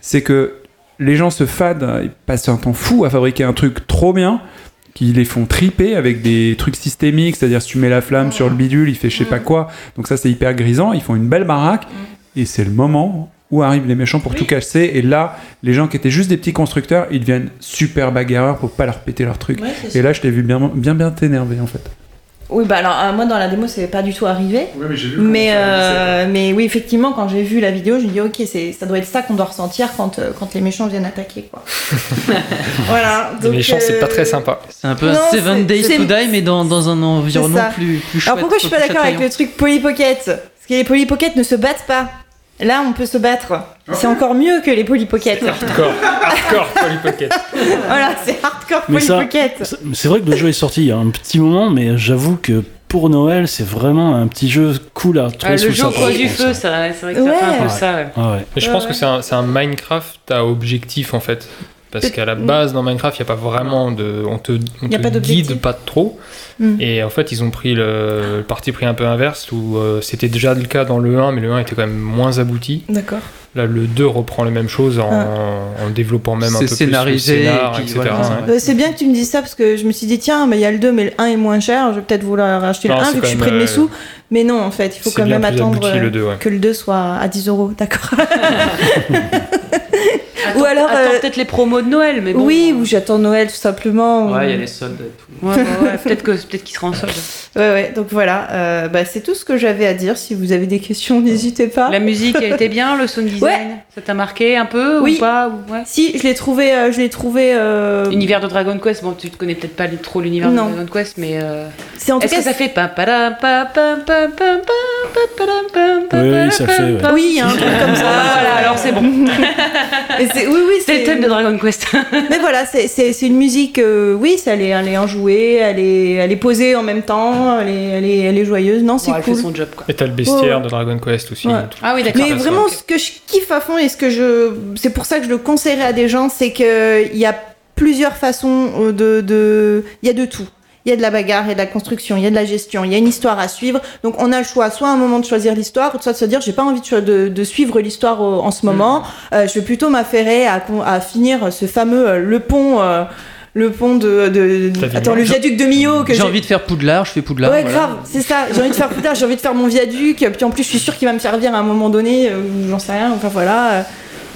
c'est que les gens se fadent, ils passent un temps fou à fabriquer un truc trop bien, qui les font triper avec des trucs systémiques, c'est-à-dire si tu mets la flamme sur le bidule, il fait je sais pas quoi, donc ça c'est hyper grisant, ils font une belle baraque, et c'est le moment où arrivent les méchants pour tout casser, et là, les gens qui étaient juste des petits constructeurs, ils deviennent super bagarreurs pour pas leur péter leur truc. Ouais, Et là, je t'ai vu bien, bien, bien t'énerver en fait. Oui, bah alors, euh, moi, dans la démo, c'est pas du tout arrivé. Mais, euh, mais oui, effectivement, quand j'ai vu la vidéo, je me dis, ok, c'est, ça doit être ça qu'on doit ressentir quand, euh, quand les méchants viennent attaquer, quoi. [LAUGHS] voilà. Les méchants, c'est pas très sympa. C'est un peu Non, un Seven c'est- Days to Die, mais dans, dans un environnement plus, plus chouette. Alors pourquoi je suis pas d'accord avec le truc Polly Pocket Parce que les Polly Pocket ne se battent pas. Là, on peut se battre. C'est encore mieux que les Polly Pocket. Hardcore, hardcore Polly Pocket. [LAUGHS] voilà, c'est hardcore Mais Polly ça- Pocket. C'est- vrai que le jeu est sorti il y a un petit moment, mais j'avoue que pour Noël, c'est vraiment un petit jeu cool à trouver Ah, sous le jeu au coin du feu, ça, c'est vrai que ça Ouais. fait un peu Ouais. ça. ouais. Ah ouais. Mais je Ouais, pense ouais. que c'est un, c'est un Minecraft à objectif en fait. Parce qu'à la base, dans Minecraft, il n'y a pas vraiment de. On te, on Y a te pas guide pas trop. Mm. Et en fait, ils ont pris le, le parti pris un peu inverse où euh, c'était déjà le cas dans le 1, mais le 1 était quand même moins abouti. D'accord. Là, le 2 reprend les mêmes choses en, Ah. en développant même un peu scénarisé, plus le scénar, et puis etc. voilà, ouais. c'est Euh, c'est bien que tu me dises ça parce que je me suis dit, tiens, mais il y a le 2, mais le 1 est moins cher. Je vais peut-être vouloir acheter Non, le 1 c'est vu que je suis près de même, mes euh, sous. Mais non, en fait, il faut quand même attendre abouti, le 2, ouais. que le 2 soit à 10 euros. D'accord. [LAUGHS] [LAUGHS] Attends, Ou alors, attends euh, peut-être les promos de Noël, mais bon. oui, ou j'attends Noël tout simplement. Ouais, il y a ou- les soldes et tout. Ouais, ouais, ouais, peut-être que peut-être qu'il sera en solde. Ouais, ouais, donc voilà, euh, bah, c'est tout ce que j'avais à dire. Si vous avez des questions, [LAUGHS] n'hésitez pas. La musique, elle était bien, le sound design. Ouais. Ça t'a marqué un peu Oui. ou pas ou- ouais? Si, je l'ai trouvé. euh, je l'ai trouvé euh, Univers de Dragon Quest, bon, tu te connais peut-être pas trop l'univers de. Dragon Quest, mais euh, C'est en tout est-ce cas. que ça fait pa Oui, oui, pa ça pa fait, ouais. pa Oui, il y a un truc comme ça. Voilà, alors c'est bon. [LAUGHS] C'est- oui, oui, C'est le thème de Dragon Quest. [LAUGHS] Mais voilà, c'est- c'est c'est une musique. euh, oui, ça, elle est, elle est enjouée, elle est, elle est posée en même temps, elle est, elle est, elle est joyeuse. Non, c'est Bon, elle cool. fait son job, quoi. Et t'as le bestiaire Ouais. de Dragon Quest aussi. Ouais. tout. Ah oui, d'accord. Mais vraiment, ce que je kiffe à fond et ce que je, c'est pour ça que je le conseillerais à des gens, c'est que il y a plusieurs façons euh, de, de, il y a de tout. Il y a de la bagarre, il y a de la construction, il y a de la gestion, il y a une histoire à suivre. Donc on a le choix, soit à un moment de choisir l'histoire, soit de se dire j'ai pas envie de, de, de suivre l'histoire en ce moment. Euh, je vais plutôt m'affairer à, finir ce fameux euh, le pont, euh, le pont de, attends le viaduc de Millau que J'ai envie de faire Poudlard, je fais Poudlard. Ouais, voilà. grave, c'est ça. J'ai envie de faire plus tard, j'ai envie de faire mon viaduc, puis en plus, je suis sûre qu'il va me servir à un moment donné, j'en sais rien, enfin voilà.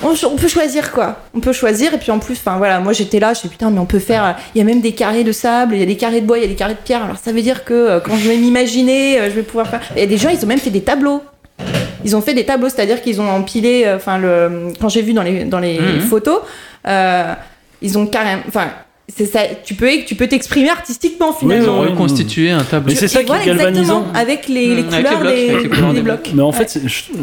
On, on peut choisir quoi. On peut choisir, et puis en plus, enfin voilà, moi j'étais là, je suis putain, mais on peut faire. Il y a même des carrés de sable, il y a des carrés de bois, il y a des carrés de pierre. Alors ça veut dire que euh, quand je vais m'imaginer, euh, je vais pouvoir faire. Il y a des gens, ils ont même fait des tableaux. ils ont fait des tableaux, c'est-à-dire qu'ils ont empilé, euh, enfin le, quand j'ai vu dans les dans les Mhm. photos, ils ont carrément, enfin ça, tu peux tu peux t'exprimer artistiquement Ils finalement. ont oui. reconstitué un tableau. Mais c'est ça qui est voilà, galvanisant. exactement, avec les, les Mhm, avec les couleurs blocs, des, avec les couleurs des des blocs. Mais en fait,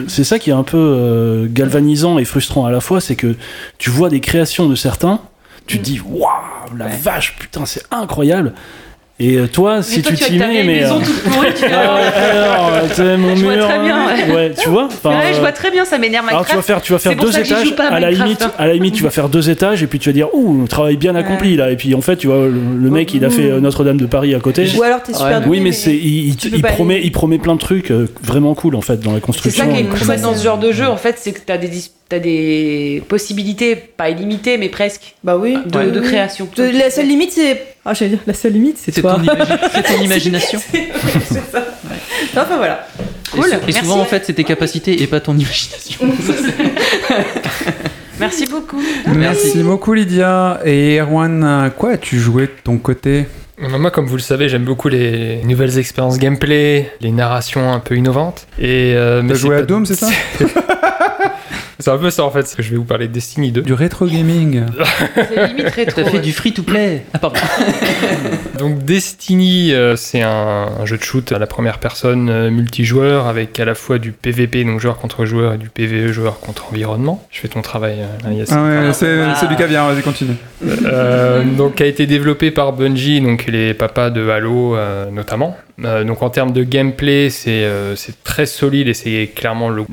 c'est- ça qui est un peu euh, galvanisant et frustrant à la fois, c'est que tu vois des créations de certains, tu te dis waouh, la Ouais. vache, putain, c'est incroyable. Et euh, toi, si mais toi, tu t'y mets, mais maison euh, toute pourrie, tu [LAUGHS] ah, alors, tu sais, mon Je vois mur, très bien, euh, ouais, tu vois. [LAUGHS] ouais, je euh, vois très bien, ça m'énerve alors tu vas faire, tu vas faire C'est deux étages. à à la limite, hein. à la limite, tu vas faire deux étages et puis tu vas dire ouh, travail bien accompli là. Et puis en fait, tu vois, le, le mec, il a fait euh, Notre-Dame de Paris à côté. Ou alors t'es super Ouais, doué, Oui, mais c'est, il, promet, aller- il promet plein de trucs euh, vraiment cool en fait dans la C'est construction. ça qui est euh, chouette dans ce genre de jeu, en fait, c'est que t'as des, t'as des possibilités, pas illimitées, mais presque, Bah oui. de, Ouais. de création. De- la seule limite, c'est. Ah, j'allais dire, la seule limite, c'est toi. ton, imagi- c'est ton [LAUGHS] imagination. [LAUGHS] c'est ça. Enfin voilà. Cool, Et, merci. souvent, en fait, c'est tes capacités et pas ton imagination. [LAUGHS] Merci beaucoup. Merci beaucoup Lydia. Et Erwan, quoi as-tu joué de ton côté? Moi, comme vous le savez, j'aime beaucoup les nouvelles expériences gameplay, les narrations un peu innovantes. Et euh, mais joué à Dome, c'est ça? C'est un peu ça en fait, que je vais vous parler de Destiny 2. Du rétro gaming. C'est limite rétro. T'as fait ouais. du free-to-play. Ah, pardon. [LAUGHS] Donc Destiny, euh, c'est un, un jeu de shoot à la première personne euh, multijoueur avec à la fois du PVP, donc joueur contre joueur, et du PVE, joueur contre environnement. Je fais ton travail, euh, là. Ah ouais, c'est Ah. du caviar, vas-y, continue. Euh, donc a été développé par Bungie, donc les papas de Halo euh, notamment. Euh, donc en termes de gameplay, c'est euh, très solide et c'est clairement le-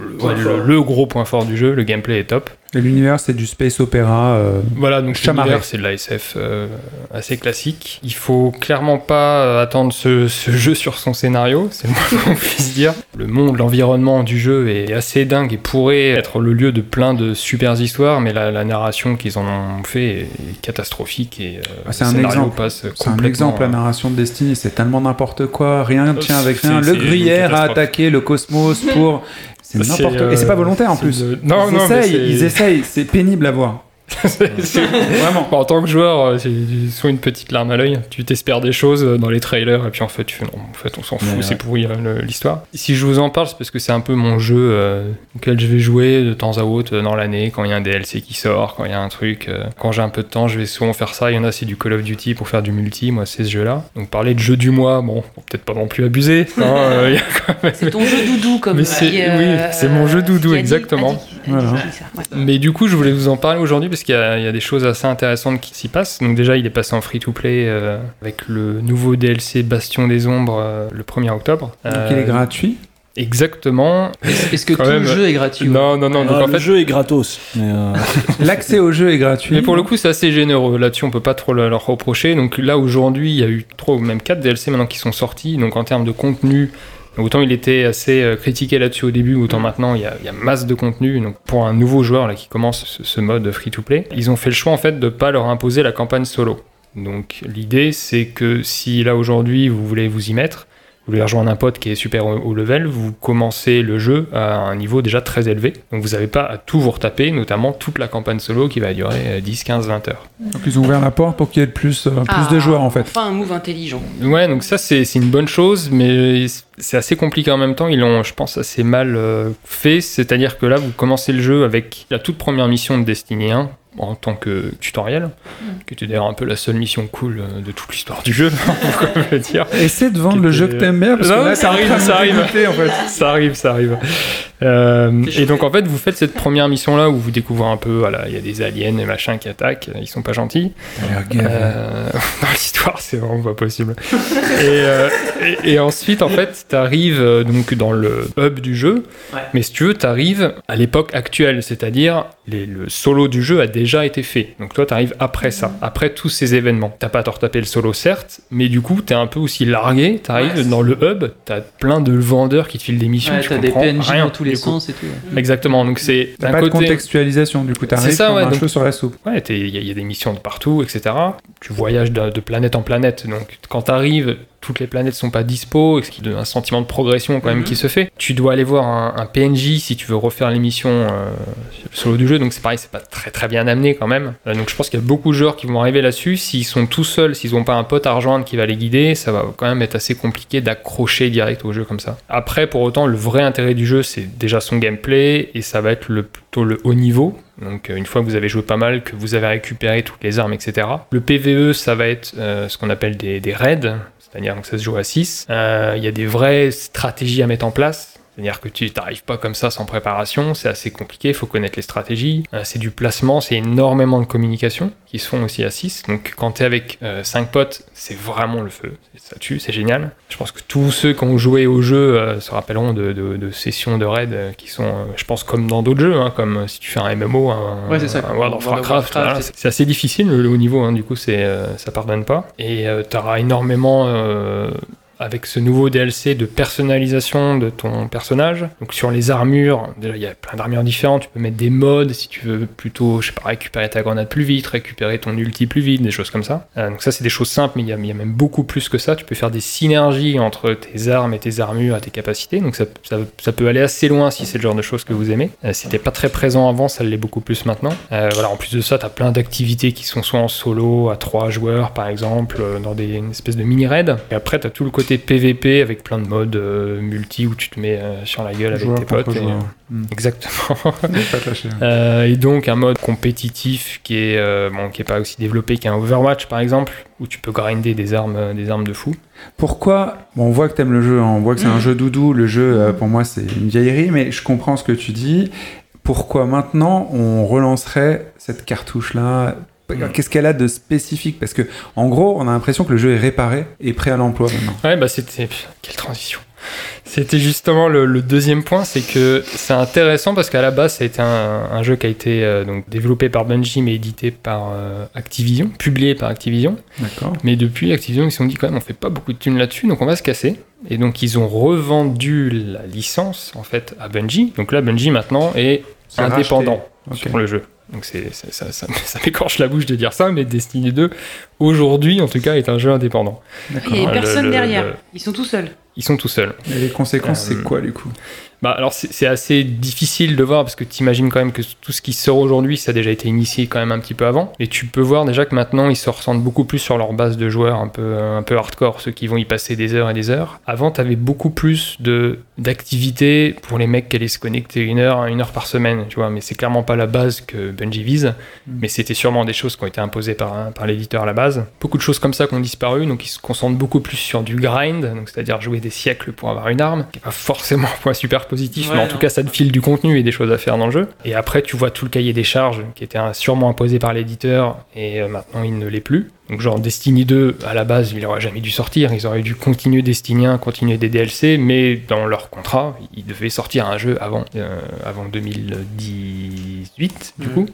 le gros point fort du jeu. Le gameplay est top. Et l'univers, c'est du space opéra. euh, Voilà, donc l'univers, c'est de la SF euh, assez classique. Il faut clairement pas euh, attendre ce, ce jeu sur son scénario, c'est le moins [LAUGHS] qu'on puisse dire. Le monde, l'environnement du jeu est assez dingue et pourrait être le lieu de plein de super histoires, mais la, la narration qu'ils en ont fait est catastrophique et euh, Ah, c'est un exemple. C'est un exemple, la euh, narration de Destiny, c'est tellement n'importe quoi, rien ne tient avec rien. Le gruyère a attaqué le cosmos pour. [LAUGHS] C'est n'importe euh, Et c'est pas volontaire en plus. de- Non, ils non, essayent, ils essayent, c'est pénible à voir. C'est- [LAUGHS] c'est- Vraiment. En tant que joueur, euh, c'est soit une petite larme à l'œil, tu t'espères des choses euh, dans les trailers et puis en fait tu fais non, en fait on s'en fout, Ouais, c'est ouais. pourri euh, le- l'histoire. Si je vous en parle, c'est parce que c'est un peu mon jeu euh, auquel je vais jouer de temps à autre euh, dans l'année quand il y a un DLC qui sort, quand il y a un truc. euh, quand j'ai un peu de temps, je vais souvent faire ça. Il y en a c'est du Call of Duty pour faire du multi, moi c'est ce jeu-là. Donc parler de jeu du mois, bon, peut-être pas non plus abuser. hein, [LAUGHS] euh, il y a quand même- C'est ton jeu doudou, comme Mais c'est- euh, oui, c'est mon jeu doudou, dit- exactement. a dit- a dit- Voilà. a dit ça, ouais. Mais du coup, je voulais vous en parler aujourd'hui parce qu'il y, a il y a des choses assez intéressantes qui s'y passent. Donc déjà, il est passé en free-to-play euh, avec le nouveau DLC Bastion des Ombres euh, le 1er octobre. Donc Euh, il est gratuit. Exactement. Est-ce que tout même, le jeu est gratuit Non, non, non. Donc Ah, en le fait, jeu est gratos. Euh, [LAUGHS] L'accès au jeu est gratuit. mais pour le coup, c'est assez généreux. Là-dessus, on peut pas trop le- leur reprocher. Donc là, aujourd'hui, il y a eu trois ou même quatre DLC maintenant qui sont sortis. Donc en termes de contenu, autant il était assez euh, critiqué là-dessus au début, autant maintenant il y, a, masse de contenu. Donc pour un nouveau joueur qui commence ce, ce mode free-to-play, ils ont fait le choix en fait de pas leur imposer la campagne solo. Donc l'idée, c'est que si là aujourd'hui vous voulez vous y mettre, vous voulez rejoindre un pote qui est super haut level, vous commencez le jeu à un niveau déjà très élevé. Donc vous n'avez pas à tout vous retaper, notamment toute la campagne solo qui va durer euh, 10, 15, 20 heures. Donc ils ont ouvert la porte pour qu'il y ait plus, euh, plus Ah, de joueurs en fait. Enfin, un move intelligent. Ouais, donc ça c'est c'est une bonne chose, mais c'est assez compliqué en même temps. Ils l'ont, je pense, assez mal euh, fait. C'est-à-dire que là, vous commencez le jeu avec la toute première mission de Destiny 1 en tant que tutoriel, qui était d'ailleurs un peu la seule mission cool euh, de toute l'histoire du jeu, [LAUGHS] pourquoi je dire. Essaie de vendre le était- jeu que t'aimes bien parce Non, que là, ça en arrive, de ça arrive. en. Ça arrive, ça arrive. Euh, et donc en fait, vous faites cette première mission là où vous découvrez un peu, voilà, il y a des aliens et machin qui attaquent, ils sont pas gentils. Euh, [LAUGHS] dans l'histoire, c'est vraiment pas possible. et, euh, et, et ensuite, en fait, t'arrives euh, donc dans le hub du jeu, Ouais. mais si tu veux, t'arrives à l'époque actuelle, c'est-à-dire les- le solo du jeu a déjà été fait. Donc toi, t'arrives après ça, après tous ces événements. T'as pas à te retaper le solo, certes, mais du coup, t'es un peu aussi largué. T'arrives Ouais, dans le hub, t'as plein de vendeurs qui te filent des missions. Ouais, tu des PNJ rien, dans tous les sens et tout. ouais. Exactement. Donc c'est d'un pas de contextualisation, du coup, t'arrives C'est ça, ouais, un donc- sur la soupe. Ouais, il y, a- il y a des missions de partout, etc. tu voyages de, de planète en planète. Donc quand tu arrives, toutes les planètes sont pas dispo, ce qui donne un sentiment de progression quand même Mhm. qui se fait. Tu dois aller voir un, un PNJ si tu veux refaire l'émission euh, solo du jeu, donc c'est pareil, c'est pas très très bien amené quand même. Euh, donc je pense qu'il y a beaucoup de joueurs qui vont arriver là-dessus. S'ils sont tout seuls, s'ils ont pas un pote à rejoindre qui va les guider, ça va quand même être assez compliqué d'accrocher direct au jeu comme ça. Après, pour autant, le vrai intérêt du jeu, c'est déjà son gameplay et ça va être le, plutôt le haut niveau. Donc euh, une fois que vous avez joué pas mal, que vous avez récupéré toutes les armes, etc. Le PVE, ça va être euh, ce qu'on appelle des, des raids, c'est-à-dire que ça se joue à 6. Il y a des vraies stratégies à mettre en place. C'est-à-dire que tu n'arrives pas comme ça sans préparation, c'est assez compliqué, il faut connaître les stratégies. Euh, c'est du placement, c'est énormément de communication qui se font aussi à 6. Donc quand tu es avec 5 potes, c'est vraiment le feu. Ça tue, c'est génial. Je pense que tous ceux qui ont joué au jeu euh, se rappelleront de, de- de sessions de raid euh, qui sont, euh, je pense, comme dans d'autres jeux, hein, comme euh, si tu fais un MMO, un, Ouais, ça. un World of Warcraft. Voilà. c'est- assez difficile le, haut niveau, hein, du coup euh, ça pardonne pas. Et tu auras énormément euh, avec ce nouveau DLC de personnalisation de ton personnage. Donc sur les armures, déjà il y a plein d'armures différentes, tu peux mettre des modes si tu veux plutôt, je sais pas, récupérer ta grenade plus vite, récupérer ton ulti plus vite, des choses comme ça. Euh, donc ça c'est des choses simples, mais il y, a, même beaucoup plus que ça. Tu peux faire des synergies entre tes armes et tes armures et tes capacités. Donc ça peut aller assez loin si c'est le genre de choses que vous aimez. Euh, C'était pas très présent avant, ça l'est beaucoup plus maintenant. Euh, voilà, en plus de ça, tu as plein d'activités qui sont soit en solo, à trois joueurs par exemple, euh, dans des une espèce de mini-raid. Et après, tu as tout le côté PVP avec plein de modes euh, multi où tu te mets euh, sur la gueule avec tes potes. et, euh, Hmm. Exactement. [LAUGHS] Euh, et donc un mode compétitif qui est euh, bon, qui est pas aussi développé qu'un Overwatch par exemple, où tu peux grinder des armes, des armes de fou. Pourquoi? Bon, On voit que t'aimes le jeu, hein, on voit que c'est un Mhm. jeu doudou. Le jeu, euh, pour moi, c'est une vieillerie, mais je comprends ce que tu dis. Pourquoi maintenant on relancerait cette cartouche-là. Qu'est-ce qu'elle a de spécifique? Parce que, en gros, on a l'impression que le jeu est réparé et prêt à l'emploi maintenant. Ouais, bah c'était. Quelle transition! C'était justement le, le deuxième point, c'est que c'est intéressant parce qu'à la base, ça a été un, un jeu qui a été euh, donc, développé par Bungie mais édité par euh, Activision, publié par Activision. D'accord. Mais depuis, Activision, ils se sont dit quand même, on fait pas beaucoup de thunes là-dessus, donc on va se casser. Et donc, ils ont revendu la licence, en fait, à Bungie. Donc là, Bungie, maintenant, est indépendant racheté. Sur le jeu. Donc c'est, c'est- ça, ça, [LAUGHS] ça m'écorche la bouche de dire ça, mais Destiny 2, aujourd'hui, en tout cas, est un jeu indépendant. Il n'y a personne le- derrière. le- Ils sont tout seuls. Ils sont tout seuls. Et les conséquences, Euh, c'est quoi, du coup? Bah, alors c'est assez difficile de voir parce que tu imagines quand même que tout ce qui sort aujourd'hui, ça a déjà été initié quand même un petit peu avant. Et tu peux voir déjà que maintenant ils se ressentent beaucoup plus sur leur base de joueurs un peu, un peu hardcore, ceux qui vont y passer des heures et des heures. Avant, tu avais beaucoup plus d'activités pour les mecs qui allaient se connecter une heure, une heure par semaine, tu vois. Mais c'est clairement pas la base que Bungie vise. Mais c'était sûrement des choses qui ont été imposées par, par l'éditeur à la base. Beaucoup de choses comme ça qui ont disparu, donc ils se concentrent beaucoup plus sur du grind, c'est-à-dire jouer des siècles pour avoir une arme, qui est pas forcément [LAUGHS] un point super positif, Ouais, mais en non. tout cas ça te file du contenu et des choses à faire dans le jeu. Et après tu vois tout le cahier des charges qui était sûrement imposé par l'éditeur et euh, maintenant il ne l'est plus. Donc genre Destiny 2, à la base, il aurait jamais dû sortir, ils auraient dû continuer Destiny 1, continuer des DLC, mais dans leur contrat, ils devaient sortir un jeu avant, euh, avant 2018 du Mhm. coup.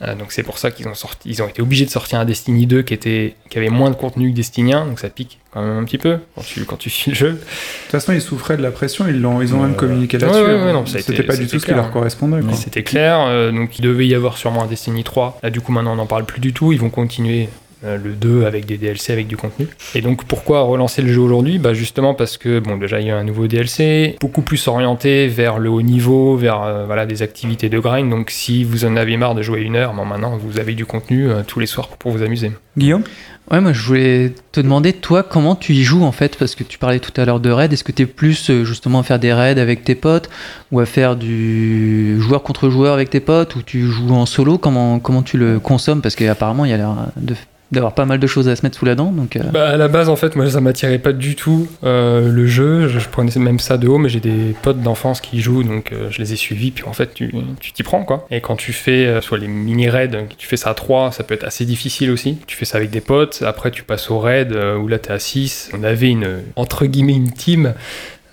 Euh, donc c'est pour ça qu'ils ont sorti, ils ont été obligés de sortir un Destiny 2 qui était, qui avait moins de contenu que Destiny 1, donc ça pique quand même un petit peu quand tu, quand tu suis le jeu. De toute façon, ils souffraient de la pression, ils, l'ont, ils ont Euh, même communiqué là-dessus. ouais, ouais, C'était pas du tout ce qui leur hein. correspondait. C'était clair, euh, donc il devait y avoir sûrement un Destiny 3. Là du coup maintenant on n'en parle plus du tout, ils vont continuer le 2 avec des DLC, avec du contenu. Et donc pourquoi relancer le jeu aujourd'hui? Bah justement parce que bon déjà il y a un nouveau DLC, beaucoup plus orienté vers le haut niveau, vers euh, voilà des activités de grind. Donc si vous en avez marre de jouer une heure, bon, maintenant vous avez du contenu euh, tous les soirs pour vous amuser. Guillaume? Ouais, moi je voulais te demander, toi, comment tu y joues en fait? Parce que tu parlais tout à l'heure de raid. Est-ce que tu es plus euh, justement à faire des raids avec tes potes ou à faire du joueur contre joueur avec tes potes ou tu joues en solo? Comment, comment tu le consommes? Parce qu'apparemment il y a l'air de- d'avoir pas mal de choses à se mettre sous la dent. Donc, euh, Bah, à la base, en fait, moi, ça m'attirait pas du tout euh, le jeu. Je, prenais même ça de haut, mais j'ai des potes d'enfance qui jouent, donc euh, je les ai suivis. Puis en fait, tu t'y prends, quoi. Et quand tu fais soit les mini-raids, tu fais ça à 3, ça peut être assez difficile aussi. Tu fais ça avec des potes. Après, tu passes au raid où là, t'es à 6. On avait une, entre guillemets, une team.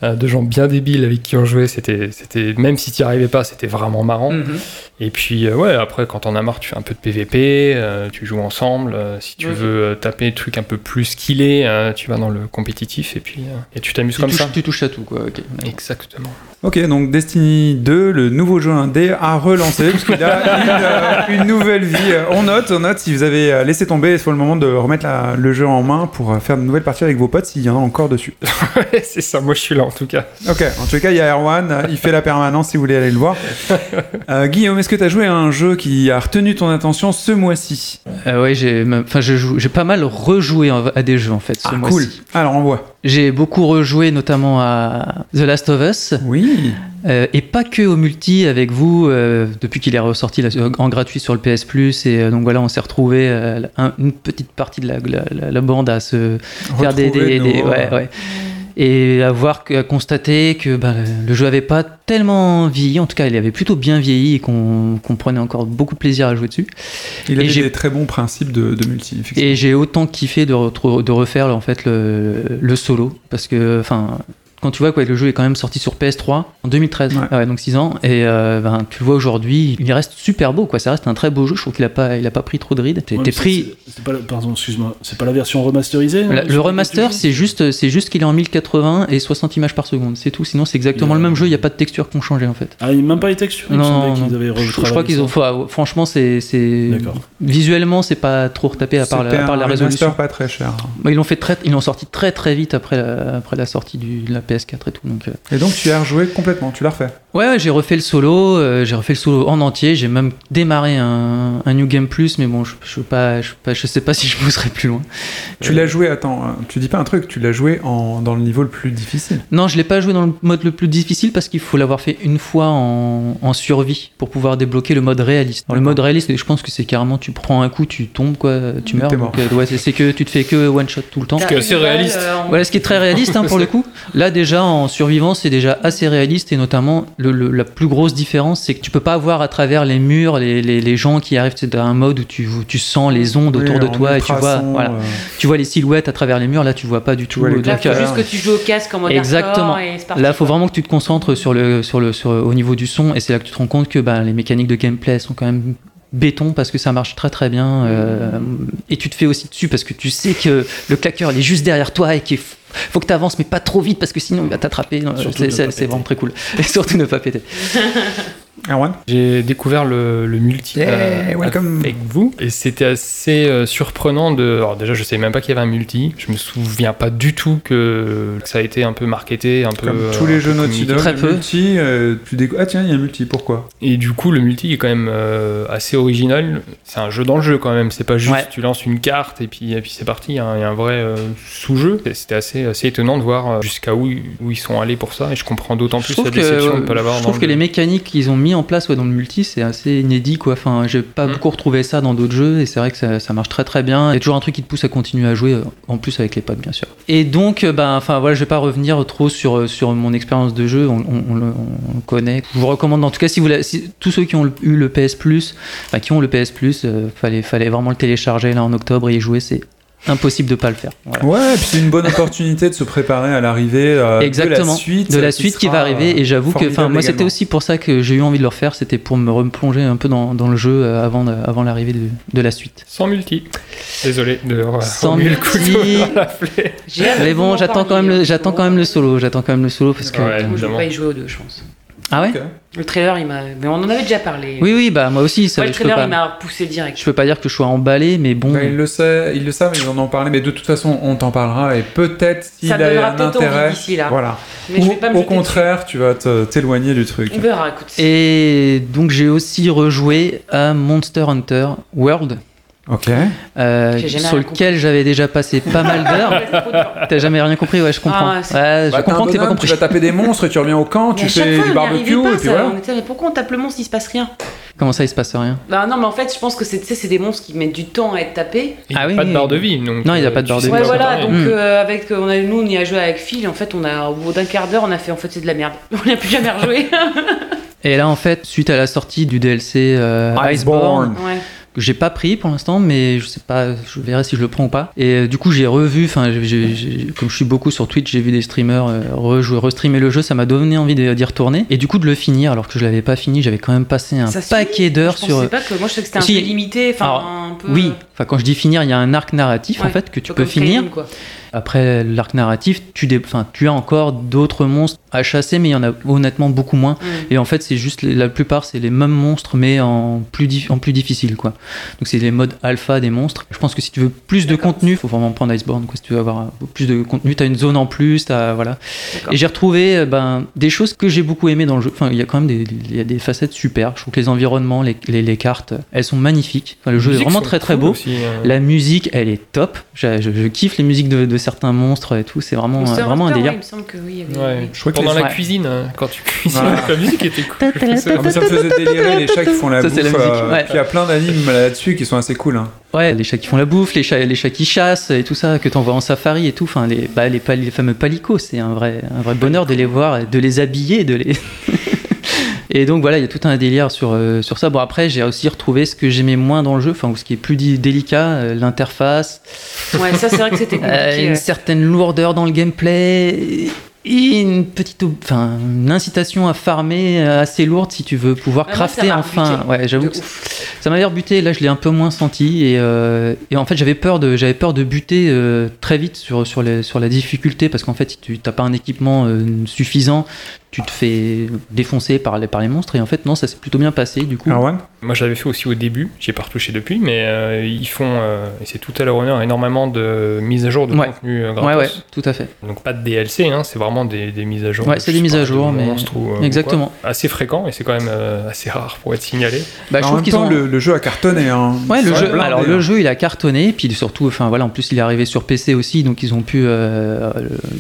Euh, de gens bien débiles avec qui on jouait. C'était, c'était même si tu n'y arrivais pas, c'était vraiment marrant. Mm. Mhm. Et puis, euh, ouais, après, quand on a marre, tu fais un peu de PVP, euh, tu joues ensemble. euh, si tu Mhm. veux euh, taper des trucs un peu plus skillés, euh, tu vas dans le compétitif et puis euh, et tu t'amuses Tu comme touches, ça. tu touches à tout, quoi. Exactement. Ok, donc Destiny 2, le nouveau jeu indé, a relancé, puisqu'il a une, euh, une nouvelle vie. On note, on note, si vous avez laissé tomber, c'est le moment de remettre la- le jeu en main pour faire de nouvelles parties avec vos potes s'il y en a encore dessus. [LAUGHS] Ouais, c'est ça, moi je suis là en tout cas. Ok, en tout cas, il y a Erwan, euh, il fait la permanence si vous voulez aller le voir. [LAUGHS] Euh, Guillaume, est-ce que tu as joué à un jeu qui a retenu ton attention ce mois-ci? Euh, ouais, j'ai, enfin, j'ai pas mal rejoué à des jeux en fait ce Ah, mois-ci. cool. Alors, on voit. J'ai beaucoup rejoué notamment à The Last of Us Oui. euh, et pas que au multi avec vous euh, depuis qu'il est ressorti là, en gratuit sur le PS Plus et euh, donc voilà on s'est retrouvé euh, un- une petite partie de la, la- la- la bande à se faire des, des- ouais, ouais. Et à voir que, à constater que bah, le jeu avait pas tellement vieilli. En tout cas il avait plutôt bien vieilli et qu'on prenait encore beaucoup de plaisir à jouer dessus. Il Et avait des très bons principes de, de multi, et j'ai autant kiffé de refaire en fait le, le solo. Parce que enfin quand tu vois quoi le jeu est quand même sorti sur PS3 en 2013 Ouais. Ah ouais, donc 6 ans et euh, ben, tu le vois aujourd'hui il reste super beau quoi ça reste un très beau jeu je trouve qu'il a pas il a pas pris trop de rides t'es Ouais, pris c'est- pas, la- pardon, excuse-moi. C'est pas la version remasterisée la- non, le remaster, PS4? c'est juste, c'est juste qu'il est en 1080 et 60 images par seconde, c'est tout. Sinon, c'est exactement a- le même jeu. Il n'y a pas de textures qui ont changé en fait. Ah, il n'y a même pas les textures. Non, avaient Je, je crois qu'ils ont. faut- franchement, c'est, c'est D'accord. visuellement, c'est pas trop retapé à part la, à part la résolution. pas très cher. Bah, ils l'ont fait très, ils l'ont sorti très très vite après la, après la sortie du, de la PS4 et tout. Donc, euh. Et donc, tu as rejoué complètement, tu l'as refait. ouais, ouais, j'ai refait le solo, euh, j'ai refait le solo en entier. J'ai même démarré un, un New Game Plus, mais bon, je, je, pas, je, pas- je sais pas si je pousserai plus loin. Tu Euh, l'as joué, attends, euh, tu dis pas un truc, tu l'as joué en, dans le niveau le plus difficile. Non, je l'ai pas joué dans le mode le plus difficile parce qu'il faut l'avoir fait une fois en, en survie pour pouvoir débloquer le mode réaliste. Dans le mode réaliste, je pense que c'est carrément tu prends un coup, tu tombes quoi, tu meurs. Donc, euh, ouais, c'est- c'est que tu te fais que one shot tout le temps. Ce qui est assez réaliste. Voilà, ce qui est très réaliste hein, pour le [LAUGHS] coup. Là, déjà, en survivant, c'est déjà assez réaliste et notamment, le, le- la plus grosse différence, c'est que tu peux pas voir à travers les murs les, les, les gens qui arrivent. C'est un mode où tu, où tu sens les ondes autour Oui, de toi et tu vois, voilà, euh, tu vois les silhouettes à travers les murs. Là, tu vois pas du tout. Là, faut euh, juste que tu joues au casque en mode Exactement. et Là, faut quoi. vraiment que tu te concentres sur le, sur le, sur, au niveau du son, et c'est là que tu te rends compte que bah, les mécaniques de gameplay sont quand même béton parce que ça marche très très bien. euh, et tu te fais aussi dessus parce que tu sais que le claqueur il est juste derrière toi et qu'il faut que tu avances, mais pas trop vite parce que sinon il va t'attraper. Euh, C'est vraiment très cool. [LAUGHS] Et surtout ne pas péter. [LAUGHS] Erwan J'ai découvert le, le multi Yeah, euh, welcome. avec vous et c'était assez euh, surprenant de. Alors déjà, je savais même pas qu'il y avait un multi. Je me souviens pas du tout que, que ça a été un peu marketé, un peu. Comme euh, tous les jeux Naughty. Dog, Très le peu. multi, euh, tu décou- Ah tiens, il y a un multi, pourquoi? Et du coup, le multi est quand même euh, assez original. C'est un jeu dans le jeu quand même. C'est pas juste Ouais. tu lances une carte et puis, et puis c'est parti. Il y, a un- il y a un vrai euh, sous-jeu. C'était assez, assez étonnant de voir jusqu'à où, où ils sont allés pour ça. Et je comprends d'autant plus la que, déception de euh, ne pas l'avoir je dans trouve que le- les mécaniques qu'ils ont mis en place ouais, dans le multi, c'est assez inédit. Quoi. Enfin, j'ai pas Mm. beaucoup retrouvé ça dans d'autres jeux et c'est vrai que ça, ça marche très très bien. Il y a toujours un truc qui te pousse à continuer à jouer, euh, en plus avec les potes, bien sûr. Et donc, euh, ben, enfin, voilà, je vais pas revenir trop sur, euh, sur mon expérience de jeu, on, on- on le, on connaît. Je vous recommande, en tout cas, si vous si, tous ceux qui ont le- eu le PS Plus, enfin, qui ont le PS Plus, euh, fallait, fallait vraiment le télécharger là en octobre et y jouer, c'est impossible de pas le faire. Voilà. Ouais, et puis c'est une bonne opportunité de se préparer à l'arrivée euh, de la Exactement. suite. de la euh, suite qui va arriver et j'avoue que enfin moi c'était aussi pour ça que j'ai eu envie de le refaire c'était pour me replonger un peu dans, dans le jeu euh, avant avant l'arrivée de, de la suite Sans multi. Désolé de Sans multi. couteau dans la plaie. J'ai hâte mais bon j'attends quand même le j'attends quand même le solo j'attends quand même le solo parce que Ouais. Moi, je vais pas y jouer aux deux, je pense. Ah ouais Ok. Le trailer, il m'a. Mais on en avait déjà parlé. oui oui bah moi aussi ça Ouais, le je trailer, pas il m'a poussé direct. je peux pas dire que je sois emballé mais bon Bah, ils le savent, ils le savent, ils en ont parlé, mais de toute façon, on t'en parlera et peut-être s'il a un intérêt. là. Voilà. Mais je Ou vais pas me au contraire, tu vas t'éloigner du truc. On verra, écoute. et donc j'ai aussi rejoué à Monster Hunter World Ok. euh, sur lequel j'avais déjà passé pas mal [LAUGHS] d'heures t'as jamais rien compris ouais je comprends Ah, Ouais, je Bah, comprends que t'es pas compris Tu vas taper des monstres et tu reviens au camp, Mais tu fais fois, du n'y barbecue pas, et puis voilà. On était, mais pourquoi on tape le monstre, il se passe rien comment ça il se passe rien? Bah non, mais en fait, je pense que c'est des monstres qui mettent du temps à être tapés. Il Ah oui, pas de barre de vie. Donc, Non, il y a euh, pas de barre de vie. Ouais, voilà, donc euh, avec, on a, nous on y a joué avec Phil, en fait, on a, au bout d'un quart d'heure, on a fait en fait c'est de la merde. [LAUGHS] On n'a plus jamais rejoué. Et là, en fait, suite à la sortie du DLC euh, Iceborne. Iceborne, ouais. Que j'ai pas pris pour l'instant, mais je sais pas, je verrai si je le prends ou pas. Et euh, du coup, j'ai revu, enfin, comme je suis beaucoup sur Twitch, j'ai vu des streamers euh, rejouer, restreamer le jeu, ça m'a donné envie d'y retourner. Et du coup, de le finir, alors que je l'avais pas fini, j'avais quand même passé un Ça paquet d'heures Je sur. pensais pas que moi je sais que c'était un Si. limité, enfin Alors, un peu. Oui, enfin quand je dis finir, il y a un arc narratif en fait que tu peu peux finir. Quoi. Après l'arc narratif, tu, dé- enfin, tu as encore d'autres monstres à chasser, mais il y en a honnêtement beaucoup moins. Mm. Et en fait, c'est juste la plupart, c'est les mêmes monstres, mais en plus, dif- en plus difficile, quoi. Donc c'est les modes alpha des monstres. Je pense que si tu veux plus de contenu, faut vraiment prendre Iceborne. Quoi. Si tu veux avoir euh, plus de contenu, t'as une zone en plus, t'as voilà. Et j'ai retrouvé euh, ben, des choses que j'ai beaucoup aimé dans le jeu. Enfin, il y a quand même des, il y a des facettes super. Je trouve que les environnements, les, les- les cartes, elles sont magnifiques. Enfin, le jeu est vraiment très très beau. aussi, euh. La musique, elle est top. Je, je- je kiffe les musiques de, de certains monstres et tout. C'est vraiment, Monster vraiment un délire. il me semble que oui. il y avait- Ouais. oui. Je crois que Pendant la cuisine, hein, quand tu cuisines, Voilà. la musique était cool. Ça me faisait délirer les chats qui font la Ça, bouffe. euh, ouais. puis Il y a plein d'animes là-dessus qui sont assez cool. hein. Ouais, les chats qui font la bouffe, les chats, les chats qui chassent et tout ça, que t'envoies en safari et tout. Enfin, les, bah, les, pal- les fameux palicots, c'est un vrai, un vrai bonheur de les voir, et de les habiller, de les. Et donc voilà, il y a tout un délire sur, euh, sur ça. Bon, après, j'ai aussi retrouvé ce que j'aimais moins dans le jeu, enfin, ce qui est plus délicat, euh, l'interface, Ouais, ça c'est vrai que c'était [LAUGHS] euh, compliqué. une certaine lourdeur dans le gameplay. Et une petite, enfin, une incitation à farmer assez lourde si tu veux pouvoir ça crafter m'a enfin. Ouais, j'avoue que ça m'avait rebuté, là je l'ai un peu moins senti et, euh, et en fait j'avais peur de j'avais peur de buter euh, très vite sur sur les, sur la difficulté parce qu'en fait si tu t'as pas un équipement euh, suffisant, tu te fais défoncer par les par les monstres et en fait non ça s'est plutôt bien passé du coup. Erwan Moi, je l'avais fait aussi au début. J'y ai pas retouché depuis, mais euh, ils font, euh, et c'est tout à leur honneur, énormément de mises à jour de Ouais. contenu euh, gratos. ouais ouais, tout à fait. Donc pas de DLC, hein, c'est vraiment des, des mises à jour. Ouais, c'est des mises à jour, mais- ou, euh, ou Exactement. quoi. Assez fréquent et c'est quand même euh, assez rare pour être signalé. Bah, je en trouve qu'ils ont le, le jeu a cartonné. Hein. Ouais, le jeu, blindé, alors hein. le jeu il a cartonné, puis surtout, enfin voilà, en plus il est arrivé sur PC aussi, donc ils ont pu euh,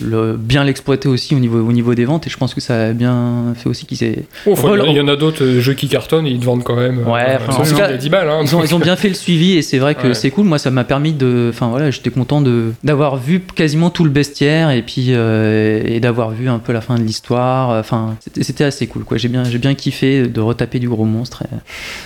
le- bien l'exploiter aussi au niveau, au niveau des ventes, et je pense que ça a bien fait aussi qu'ils aient. Oh, enfin, il y en a d'autres euh, jeux qui cartonnent et ils te vendent quand même. Ouais, enfin, ils en tout sont cas, à 10 balles. Hein, Ils ont, ils ont bien fait le suivi, et c'est vrai que Ouais. c'est cool. Moi, ça m'a permis de, enfin voilà, j'étais content de d'avoir vu quasiment tout le bestiaire, et puis euh, et d'avoir vu un peu la fin de l'histoire. Enfin, c'était- assez cool, quoi. J'ai bien, j'ai bien kiffé de retaper du gros monstre. et-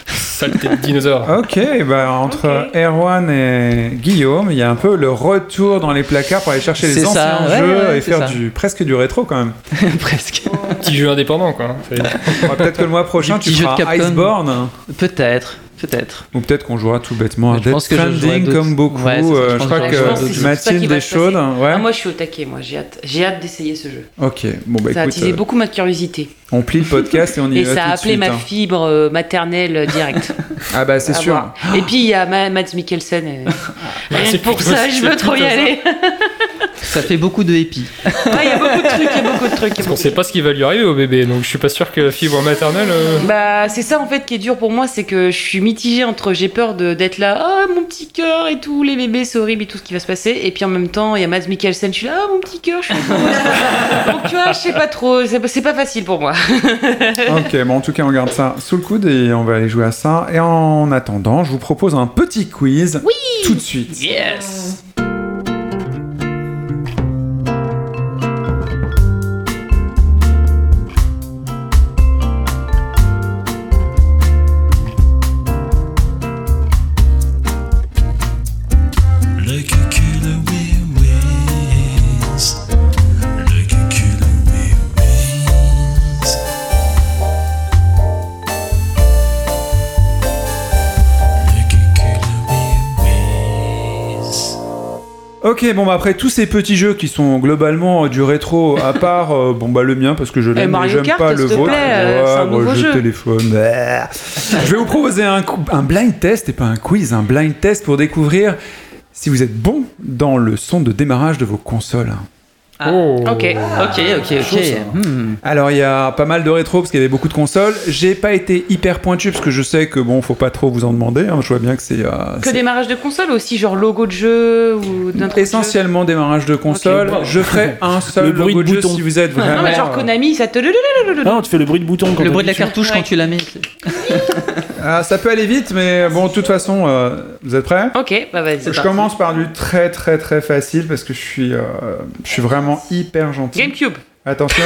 [LAUGHS] Saleté de dinosaures. Ok, bah entre. Erwan et Guillaume, il y a un peu le retour dans les placards pour aller chercher les anciens ça, ouais, jeux ouais, et faire ça. du, presque du rétro quand même. [LAUGHS] Presque. [LAUGHS] Petit jeu indépendant, quoi. Ouais, peut-être que le mois prochain Du tu feras. Iceborne. Peut-être, peut-être. Ou peut-être qu'on jouera tout bêtement à Death Stranding comme beaucoup. Ouais, Euh, je crois que Mathilde est chaude. Ouais. Ah, moi je suis au taquet, moi j'ai hâte, j'ai hâte d'essayer ce jeu. Ok, bon bah ça a attisé euh, beaucoup ma curiosité. on plie le podcast et on y Et va ça a appelé suite, ma hein. fibre euh, maternelle euh, directe. [LAUGHS] Ah bah c'est sûr. voir. Et puis il y a Ma- Mads Mikkelsen. [LAUGHS] et- Rien c'est que pour ça, je veux trop y aller. Ça fait beaucoup de épis. [LAUGHS] Ouais, Il y a beaucoup de trucs, il y a beaucoup de trucs. Parce qu'on sait pas ce qui va lui arriver au bébé, donc je suis pas sûr que la fibre maternelle. euh, Bah, c'est ça en fait qui est dur pour moi, c'est que je suis mitigée entre j'ai peur de- d'être là, ah mon petit cœur et tout, les bébés c'est horrible et tout ce qui va se passer, et puis en même temps il y a Mads Mikkelsen, je suis là, ah mon petit cœur, je suis. [LAUGHS] Donc tu vois, je sais pas trop, c'est c'est pas facile pour moi. [LAUGHS] Ok, bon en tout cas on garde ça sous le coude et on va aller jouer à ça. Et en attendant, je vous propose un petit quiz. Oui. Tout de suite. Yes Ok, bon bah après tous ces petits jeux qui sont globalement euh, du rétro, à [LAUGHS] part euh, bon bah le mien parce que je l'aime, mais Mario j'aime Kart, pas le s'il te vôtre. plaît, euh, c'est un bon, nouveau jeu de jeu. téléphone. [LAUGHS] Je vais vous proposer un, cou- un blind test et pas un quiz, un blind test pour découvrir si vous êtes bon dans le son de démarrage de vos consoles. Oh. Ok. Ok, ok, ok. Hmm. Alors il y a pas mal de rétro parce qu'il y avait beaucoup de consoles. J'ai pas été hyper pointu parce que je sais que bon, faut pas trop vous en demander. hein. Je vois bien que c'est euh, Que c'est démarrage de console aussi, genre logo de jeu ou d'un truc. essentiellement démarrage de console. Bon. Je ferai un seul Le bruit logo de de jeu bouton. si vous êtes vraiment. Non mais genre Konami, ça te. Ah non, tu fais le bruit de bouton quand Le bruit de la t'appuies cartouche Ouais. quand tu la mets. [LAUGHS] Ah, ça peut aller vite, mais bon, de toute façon, euh, vous êtes prêts? Ok, bah vas-y. Je parti. commence par du très très très facile parce que je suis, euh, je suis vraiment hyper gentil. GameCube. Attention.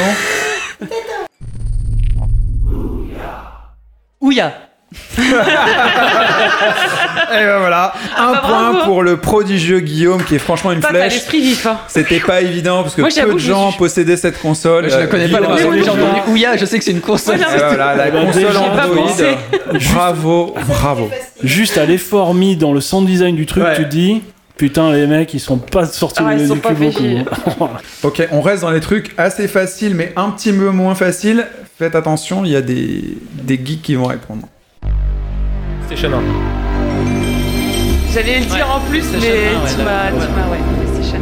Ouya [LAUGHS] Et ben voilà, un bah, point bravo. pour le prodigieux Guillaume qui est franchement une flèche. Hein. C'était pas évident parce que Moi, peu de gens suis- possédaient cette console. Je Euh, ne connais pas la Guillaume- console, Oui, j'ai entendu. Ouya, je sais que c'est une console. Ouais, non, Et voilà, la Eh ben, console Android. Bravo, bravo. Juste à l'effort mis dans le sound design du truc, Ouais. tu te dis. Putain, les mecs, ils sont pas sortis Ah, du quoi. [LAUGHS] Ok, on reste dans les trucs assez faciles mais un petit peu moins faciles. Faites attention, il y a des, des geeks qui vont répondre. Station 1. J'allais le dire en plus, mais un, ouais, tu m'as. ouais. Tu m'as. Ouais, PlayStation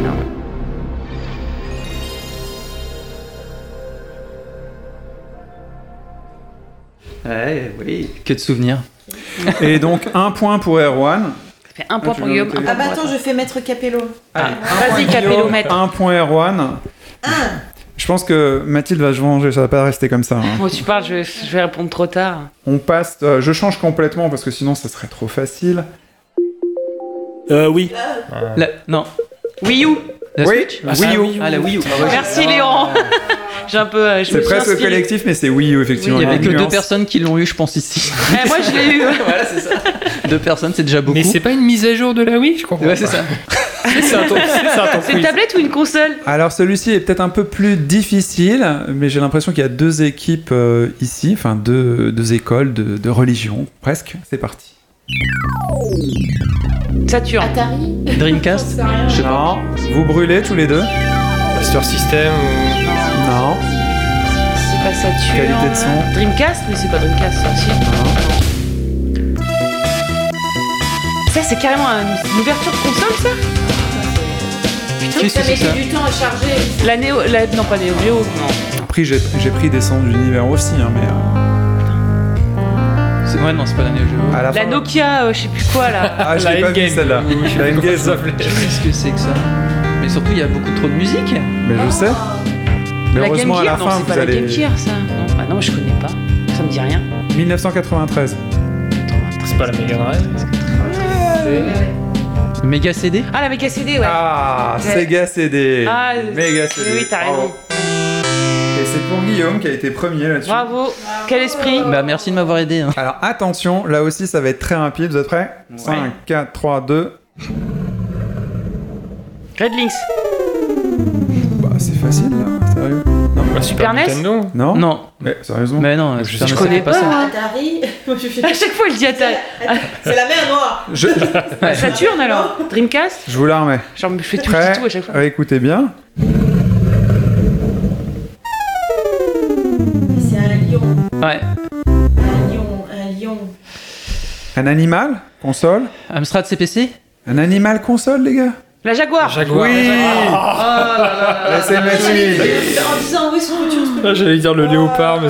1. Ouais, oui, que de souvenirs. [LAUGHS] Et donc un point pour Erwan. Ça fait un point tu pour Guillaume. un Ah point bah pour attends, je fais maître Capello. Un Vas-y, Capello, maître. Un point Erwan. Je pense que Mathilde va se venger, ça va pas rester comme ça. hein. Moi, tu parles, je vais, je vais répondre trop tard. On passe, euh, je change complètement parce que sinon ça serait trop facile. Euh, oui. La- Non. Wii U. La Oui, Switch ah, Wii U. Ah, la Wii U. Ah ouais. Merci Léon. [LAUGHS] J'ai un peu. euh, C'est presque collectif, mais c'est Wii U effectivement. Il y avait que deux personnes qui l'ont eu, je pense, ici. Eh, moi, je l'ai eu. [LAUGHS] voilà, c'est ça. Deux personnes, c'est déjà beaucoup. Mais c'est pas une mise à jour de la Wii, je comprends. Ouais, c'est ça. [LAUGHS] C'est un c'est une tablette ou une console? Alors celui-ci est peut-être un peu plus difficile, mais j'ai l'impression qu'il y a deux équipes euh, ici, enfin deux, deux écoles de, de religion, presque. C'est parti. Saturne. Atari [LAUGHS] Dreamcast Je sais pas. Non, vous brûlez tous les deux Master System ou... Non. C'est pas Saturne. Qualité de son. Dreamcast Mais c'est pas Dreamcast, ça aussi. Ça, c'est carrément un- une ouverture de console, ça c'est ça. du temps à charger. La Néo. La... Non, pas Néo Geo. Non. Après j'ai pris des sons d'univers aussi, hein, mais euh, Ouais, non, c'est pas la Neo Geo. à la La fin. Nokia, euh, je sais plus quoi, là. Ah, je La l'ai pas vu celle-là. La Endgame. Je sais ce que c'est que ça. Mais surtout, il y a beaucoup trop de musique. Mais je sais. Mais la Game heureusement à Gear, la non, fin c'est vous pas la allez. Game Gear, ça. Non, bah non, je connais pas. Ça me dit rien. 1993. C'est pas la Mega Drive. Méga CD Ah, la Mega CD, ouais. Ah, Ouais. Sega CD. Ah, Méga CD. Oui, t'as raison. Et c'est pour Guillaume qui a été premier là-dessus. Bravo. Quel esprit. Bah, merci de m'avoir aidé. hein. Alors attention, là aussi ça va être très rapide, vous êtes prêts? 5, 4, 3, 2. Red Links. Bah c'est facile là, sérieux? Bah, Super Super NES? Nintendo. Non Non, Mais sérieusement? mais non, Je je connais c'était pas, ça. [LAUGHS] moi. Atari. [LAUGHS] À chaque fois, il dit Atari. C'est la mer noire. je, je- [LAUGHS] Saturne, alors Dreamcast je vous la remets. Genre, je fais tout, je Prêt? tout à chaque fois. Ouais, Écoutez bien. Ouais. Un lion. Un lion. Un animal? Console? Amstrad CPC Un animal console les gars? La Jaguar. Jaguar. Oui En disant où que tu Ah, J'allais dire le léopard, mais.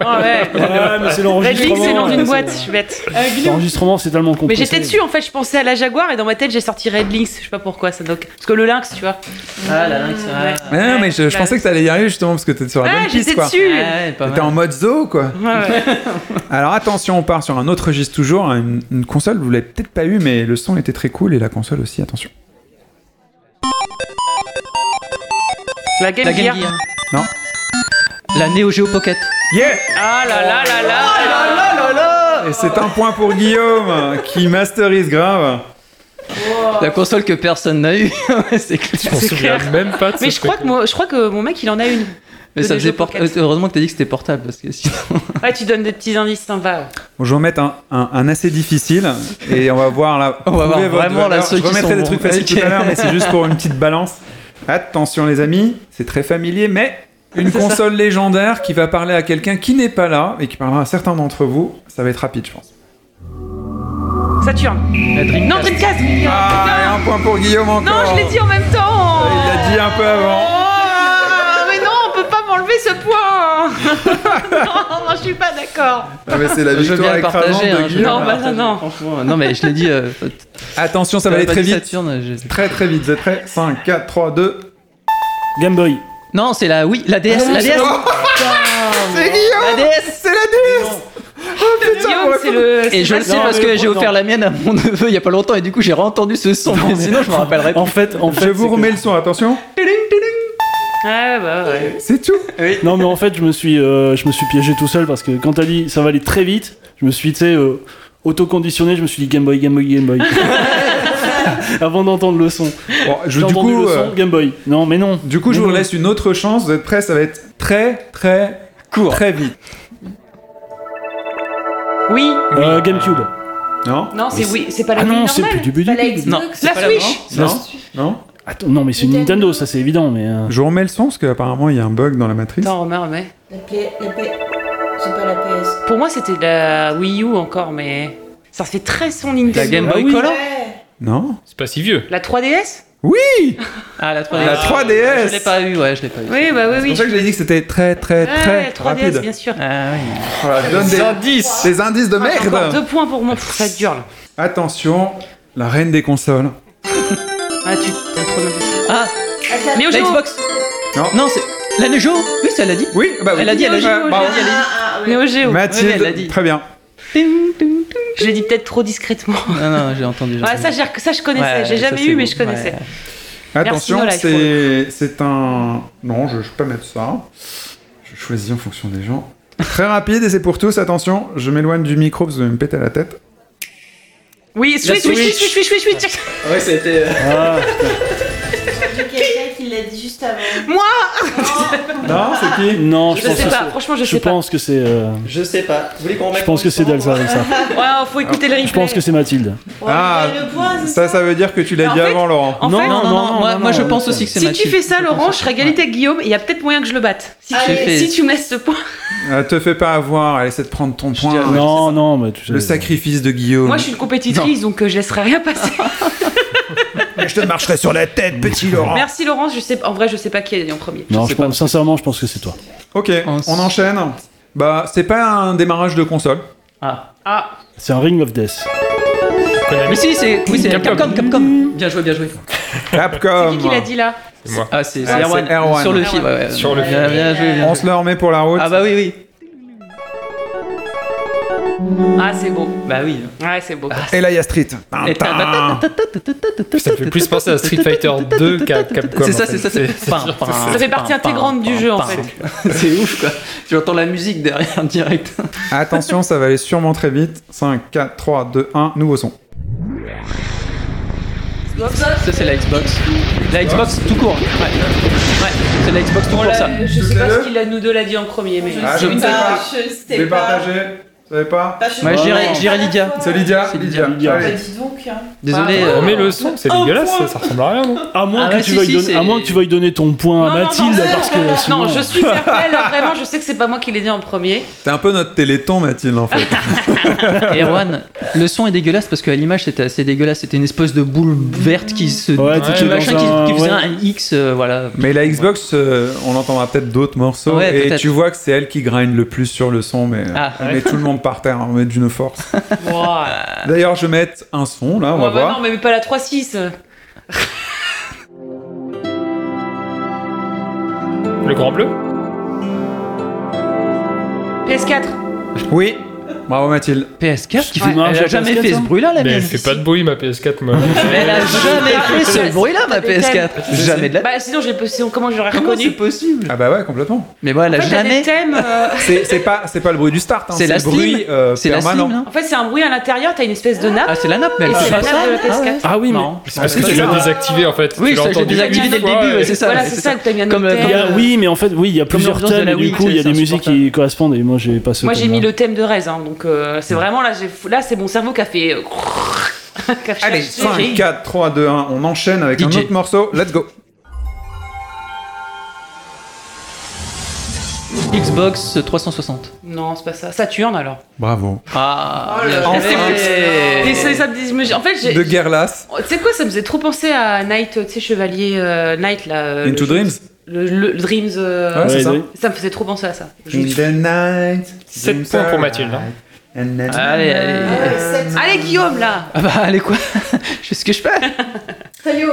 Ah. Ouais, mais c'est Red l'enregistrement. Links, c'est d'une c'est- boîte, je suis bête. L'enregistrement, c'est tellement Mais compliqué. j'étais dessus en fait, je pensais à la Jaguar et dans ma tête j'ai sorti Red Links, je sais pas pourquoi ça donc parce que le lynx, tu vois. Ah, la Lynx, ouais. Mais non, mais je, je pensais que t'allais y arriver justement parce que t'es sur la Ah, bonne piste j'étais quoi. dessus. T'étais en mode zoo quoi. Ouais, ouais. [LAUGHS] Alors attention, on part sur un autre registre toujours, hein, une, une console, vous l'avez peut-être pas eu, mais le son était très cool et la console aussi, attention. La Game La Gear. Game Gear. Non La Neo Geo Pocket. Yeah Ah là là là là. Et c'est un point pour Guillaume qui masterise grave. La console que personne n'a eu. [LAUGHS] C'est clair. Je m'en C'est souviens clair. même pas de Mais ce je crois que moi, je crois que mon mec il en a une. Mais ça faisait port-. Heureusement que t'as dit que c'était portable parce que sinon. [LAUGHS] Ouais, tu donnes des petits indices sympas. Bon, je vais remettre un, un- un assez difficile et on va voir là. On va voir vraiment là ceux Je remettrai des trucs faciles tout à l'heure, mais c'est juste pour une petite balance. Attention les amis, c'est très familier, mais une [LAUGHS] console légendaire qui va parler à quelqu'un qui n'est pas là et qui parlera à certains d'entre vous. Ça va être rapide, je pense. Saturne. La Dreamcast. Non, Dreamcast. Ah, et un point pour Guillaume encore. Non, je l'ai dit en même temps. Il l'a dit un peu avant. Ce point. [LAUGHS] non, non, je suis pas d'accord. Ah, mais c'est la Je victoire bien partager. de hein, veux Guillaume. Non, bah, non, non. Franchement, non, mais je l'ai dit. euh, [LAUGHS] Attention, ça va aller très vite. Saturne, je- Très très vite, vous êtes prêts? 5, 4, 3, 2. Game Boy. Non, c'est la oui, la DS, la DS. C'est Guillaume La DS. C'est la DS Guillaume, c'est le. Et je le sais Non, parce mais que j'ai non. offert la mienne à mon neveu il y a pas longtemps et du coup j'ai entendu ce son. mais sinon je me rappellerai. En fait, en fait, Je vous remets que- le son, attention. Ah bah ouais. C'est tout. [LAUGHS] Non, mais en fait, je me suis, euh, je me suis piégé tout seul parce que quand t'as dit ça va aller très vite, je me suis, tu sais, euh, autoconditionné, je me suis dit Game Boy, Game Boy, Game Boy. [LAUGHS] Avant d'entendre le son. Bon, je- du coup, le son, euh, Game Boy. Non, mais non. du coup, je vous non. laisse une autre chance. Vous êtes prêts? Ça va être très, très Court. très vite. Oui. Euh, GameCube. Non Non, c'est oui, c'est pas la Ah non, c'est plus du la Xbox. la Switch. Non Non Attends, non, mais c'est Nintendo. Nintendo, ça c'est évident, mais. euh, Je vous remets le son parce qu'apparemment il y a un bug dans la matrice. Attends, remets, remets. La P... La P... C'est pas la PS. Pour moi, c'était la Wii U encore, mais ça fait très son Nintendo. La Game Ah Boy oui. Color Ouais. Non C'est pas si vieux. La 3DS [LAUGHS] Ah, la 3DS. La 3DS. Je l'ai pas eu, ouais, je l'ai pas eu. Oui, bah oui, C'est oui. pour ça que j'ai dit que c'était très, très, très Ouais, 3DS, rapide. bien sûr. Ah oui. Voilà, donne des indices. Des indices de Ah, merde. deux points pour moi, ça va être dur là. Attention, la reine des consoles. Ah, tu t'as trop noté. Ah, Mais au la jeu Xbox Non. Non, c'est. La Neo Geo Oui, ça l'a dit. Oui, bah oui. Elle a dit, elle a dit. Ouais, Neo bravo. Geo, Elle a dit, Ah, Néo. Mathilde, Oui, elle l'a dit. très bien. Ting, ting, ting. Je l'ai dit peut-être trop discrètement. Non, non, j'ai entendu. j'ai Ouais, entendu. ça, j'ai- ça, je connaissais. Ouais, J'ai ça, jamais c'est eu, mais bon. je connaissais. Ouais. Attention, c'est c'est un. Non, je ne vais pas mettre ça. Je choisis en fonction des gens. Très rapide et c'est pour tous. Attention, je m'éloigne du micro parce que vous allez me péter la tête. Oui, Switch, Switch, Switch, Switch, Switch, Switch, Switch. Ouais. Ah, qui l'a dit juste avant. Moi Non, c'est qui non, je, Je pense sais pas, franchement, je Je sais pas. pense que c'est. euh, Je sais pas. Vous voulez qu'on Je pense que c'est Delsa, ça. Ouais, faut écouter le replay. Je pense que c'est Mathilde. Ah, point, Ça, ça veut dire que tu l'as En dit fait- avant, Laurent. En Non, fait, Non, non, non, moi, non, moi je pense aussi que c'est si Mathilde. tu fais ça, Je Laurent, je serai égalité avec Guillaume et il y a peut-être moyen que je le batte. Si, tu, si me laisses ce point. [LAUGHS] Euh, te fais pas avoir, elle essaie de prendre ton point. non, non, mais tu sais. Le sacrifice de Guillaume. Moi, je suis une compétitrice, donc euh, je laisserai rien passer. [LAUGHS] je te marcherai sur la tête, petit Laurent. Merci Laurence, je sais, en vrai, je sais pas qui est en premier. Non, je pense, sincèrement, je pense que c'est toi. Ok, On on enchaîne. Bah, c'est pas un démarrage de console. Ah. Ah, C'est un Ring of Death. Mais si, c'est oui, c'est Capcom. Capcom, Capcom. Bien joué, bien joué. Capcom. c'est qui qui l'a dit là C'est moi. Ah, c'est Ah, Erwan. Sur le fil, ouais, ouais. Sur le Bien, fil. bien joué, bien On joué. se le remet pour la route. Ah bah oui, oui. Ah, c'est beau. Bah oui. Ouais, c'est beau. Et là, il y a Street. Ça fait plus penser à Street Fighter 2 qu'à Capcom. C'est ça, c'est ça. Ça fait partie intégrante du jeu, en fait. C'est ouf, quoi. J'entends la musique derrière, direct. Attention, ça va aller sûrement très vite. 5, 4, 3, 2, 1, nouveau son. Ça, c'est la Xbox. La Xbox tout court. Ouais, ouais c'est la Xbox tout court, ça. Je sais pas ce qu'il a nous deux l'a dit en premier, mais. Ah, je ne sais pas. Départagé. Vous savez pas Moi, dirais Lydia. C'est Lydia C'est Lydia. Lydia. Allez. Bah, dis donc. hein. Désolé. Euh, On met le son, c'est dégueulasse, point. ça, ça ressemble à rien, non À moins, Ah que tu si, veuilles si, donner, c'est- à moins que tu veuilles donner ton point Non, à non, Mathilde, non, parce que sinon... Non, je suis fair play, là, vraiment, je sais que c'est pas moi qui l'ai dit en premier. T'es un peu notre téléthon, Mathilde, en fait. [LAUGHS] Erwan, le son est dégueulasse parce qu'à l'image c'était assez dégueulasse. C'était une espèce de boule verte qui se. Ouais, qui, machin, un- qui faisait ouais. un X, euh, voilà. Mais la Xbox, euh, on entendra peut-être d'autres morceaux. Ouais, et peut-être. tu vois que c'est elle qui grind le plus sur le son, mais Ah. tout le monde par terre, on met d'une force. [LAUGHS] Wow. D'ailleurs, je vais mettre un son, là, on va Ouais, bah voir. non, mais pas la 3.6. Le grand bleu PS4. Oui, bravo Mathilde. PS4 qui Ouais. fait. marche Elle a la jamais PS4, fait ce hein bruit-là, la Mais elle mienne. fait pas de bruit, ma PS4, moi. Elle a jamais fait ce bruit-là, ma T'as des PS4. Jamais de la. Bah sinon, j'ai sinon, comment j'aurais Comment c'est reconnu possible Ah bah ouais, complètement. Mais bon, elle a En fait, t'as des jamais. thèmes. euh, [LAUGHS] C'est c'est pas, c'est pas le bruit du start, hein, C'est c'est la le bruit Slim. euh, C'est la permanent. Non En fait, c'est un bruit à l'intérieur, t'as une espèce de nappe. Ah, c'est la nappe, mais elle Et fait c'est la pas nappe ça. de la PS4. Ah oui, mais... Non. Est-ce que tu l'as désactivé en fait Oui, Tu l'as ça, j'ai entendu désactivé une dès le fois, début, et- c'est ça. Voilà, c'est ça que t'as mis un Comme autre la- Il y a- thème. oui, mais en fait, oui, il y a plusieurs l'ambiance de thèmes, la et du Wii, coup, il y a c'est des musiques qui correspondent, et moi, j'ai pas ce Moi, j'ai thème-là. mis le thème de Rez, hein, donc euh, c'est vraiment là, là, c'est mon cerveau qui a fait. euh, [LAUGHS] qui a Allez, cherché. 5, 4, 3, 2, 1, on enchaîne avec un DJ. autre morceau. Let's go. Xbox 360. Non, c'est pas ça. Saturne alors. Bravo. Ah, Oh là me- en fait, j'ai. De Guerlas. Tu sais quoi, ça me faisait trop penser à Night, tu sais, Chevalier euh, Night là. euh, Into Dreams. Le, le- Dreams. euh, Ouais, ça. Ça me faisait trop penser à ça. Je- In the night. Sept dreams points pour Mathilde, hein. Then- Allez, allez. Sept- Allez, Guillaume là Ah bah, allez quoi Je [LAUGHS] fais ce que je fais. Fayot.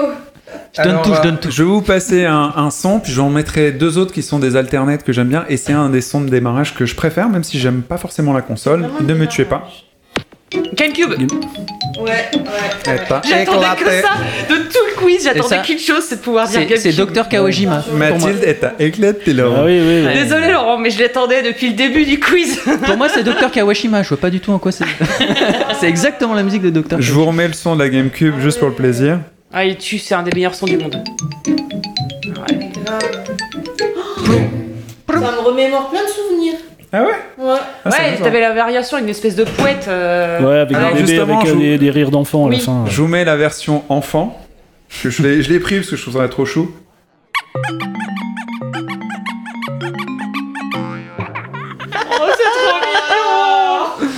Je donne Alors, tout, je euh, donne tout. Je vais vous passer un, un son, puis j'en mettrai deux autres qui sont des alternates que j'aime bien, et c'est un des sons de démarrage que je préfère, même si j'aime pas forcément la console. Vraiment ne me tuez pas. GameCube Ouais, ouais. J'attendais que ça de tout le quiz. J'attendais qu'une chose, c'est de pouvoir dire C'est c'est GameCube. Dr Kawajima. Mathilde, elle t'a éclaté, Ah Laurent. oui, oui, oui. Désolé Laurent, mais je l'attendais depuis le début du quiz. [LAUGHS] Pour moi, c'est Dr Kawashima. Je vois pas du tout en quoi c'est. [LAUGHS] c'est exactement la musique de Dr. Je vous remets le son de la GameCube juste pour le plaisir. Ah, il tue, c'est un des meilleurs sons du monde. Ça me remémore plein de souvenirs. Ah ouais Ouais. Ah, ouais, t'avais la variation, une espèce de pouette. euh, Ouais, avec Alors, des bébés, justement, avec je euh, vous- des, des rires d'enfants à la fin. Je vous mets la version enfant. Que je l'ai je l'ai pris parce que je trouve ça trop chou. Oh, c'est trop mignon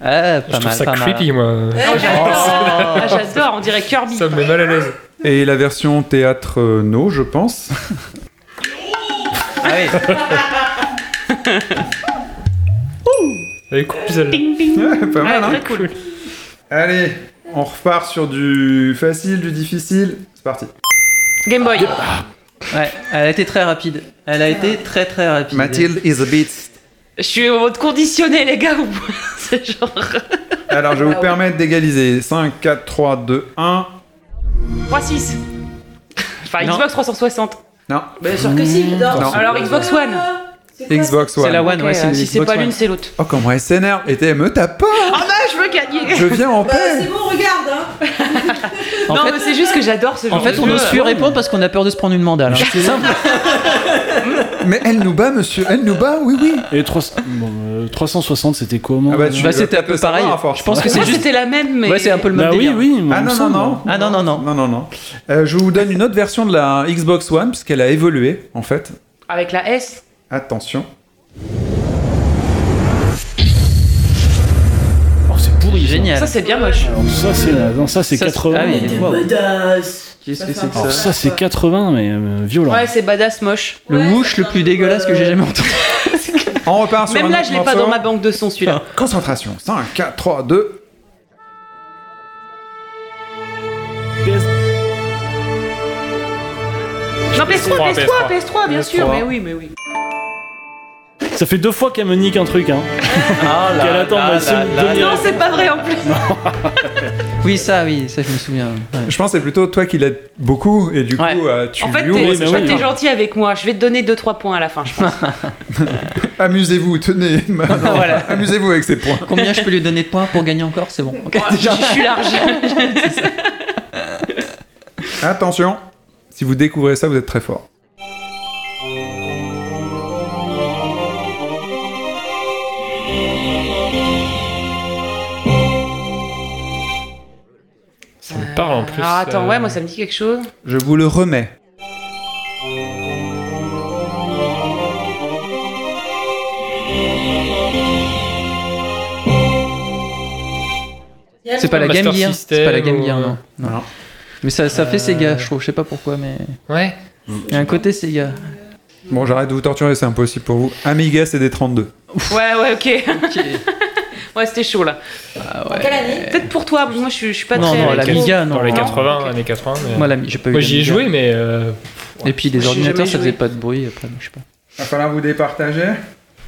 Ah, Je pas trouve mal, ça pas mal. creepy, moi. Oh, j'adore. Ah, J'adore, on dirait Kirby. Ça me met mal à l'aise. Et la version théâtre euh, no, je pense. Ah oui. [LAUGHS] Elle est cool, celle-là. Ping, ping. Ouais, pas Ouais, mal, hein cool. Allez, on repart sur du facile, du difficile. C'est parti. Game Boy. Ouais, elle a été très rapide. Elle a été très très rapide. Mathilde is a beast. Je suis en mode conditionné, les gars. ou- [LAUGHS] C'est genre. Alors, je vais vous permettre d'égaliser. 5, 4, 3, 2, 1. 3-6. Enfin, Non. Xbox 360. Non, Bien sûr que si. Non. Alors, Xbox One. C'est Xbox One. C'est la One, ouais, c'est euh, si c'est pas One. l'une, c'est l'autre. Oh, comment elle s'énerve. Et t'es, me tape pas Oh non, je veux gagner. [LAUGHS] Je viens en Bah, paix c'est bon, regarde, hein. [LAUGHS] En non, fait, mais c'est juste que j'adore ce genre en fait, de on n'ose plus répondre parce qu'on a peur de se prendre une mandale. hein. C'est simple. [LAUGHS] Mais elle nous bat, monsieur. Elle nous bat, oui, oui. Et 300 bon, euh, 360, c'était comment Ah bah, tu- Bah, vas c'était un peu savoir, pareil. force. Je pense que c'est Moi, juste. c'était la même, mais. Ouais, c'est un peu le même Bah oui, Ah non, non, semble. non. Ah non, non, non. Non, non, non. Euh, je vous donne une autre version de la Xbox One, puisqu'elle a évolué, en fait. Avec la S. Attention. Oh, c'est pourri. ça. Génial. Ça, c'est bien moche. Alors, ça, c'est non, ça, c'est Ça, c'est- 80. ah oui. T'es Wow. badass. Qu'est-ce que c'est que Alors, ça ça, c'est 80, mais euh, violent. Ouais, c'est badass moche. Le whoosh le plus dégueulasse que j'ai jamais entendu. [LAUGHS] On repart sur Même un là, autre je l'ai pas morceau. dans ma banque de sons, celui-là. Concentration. 5, 4, 3, 2. Non, PS3, PS3, PS3, PS3, bien sûr. PS3. Mais oui, mais oui. Ça fait deux fois qu'elle me nique un truc. Hein. [LAUGHS] Qu'elle attend ma Non, c'est pas vrai en plus. [LAUGHS] Oui, ça, oui, ça, je me souviens. Ouais. Je pense que c'est plutôt toi qui l'aide beaucoup, et du coup, euh, tu En fait, lui t'es oui. toi, chapitres. t'es gentil avec moi. Je vais te donner 2-3 points à la fin, je pense. [LAUGHS] Amusez-vous, tenez. Voilà. Amusez-vous avec ces points. Combien je peux lui donner de points pour gagner encore C'est bon. Je, je suis large. Attention. Si vous découvrez ça, vous êtes très fort. Parle en plus. Alors attends, euh, ouais, moi ça me dit quelque chose. Je vous le remets. C'est pas la Game Gear. C'est pas la Game Gear, non. non. Non. Mais ça, ça fait Euh, Sega, je trouve. Je sais pas pourquoi, mais. Ouais. Il y a un côté Sega. Bon, j'arrête de vous torturer, c'est impossible pour vous. Amiga CD32. Ouais, ouais, ok. Ok. [LAUGHS] Ouais, c'était chaud là. Ah ouais. quelle année Peut-être pour toi, moi je suis, je suis pas Non, très. non, rétro. l'Amiga, non. Dans les Non. 80, Ok. années 80. Mais... Moi, l'ami, j'ai pas eu Moi, j'y ai joué, mais. euh, Et puis les ordinateurs, ça faisait pas de bruit après, donc je sais pas. Va falloir vous départager.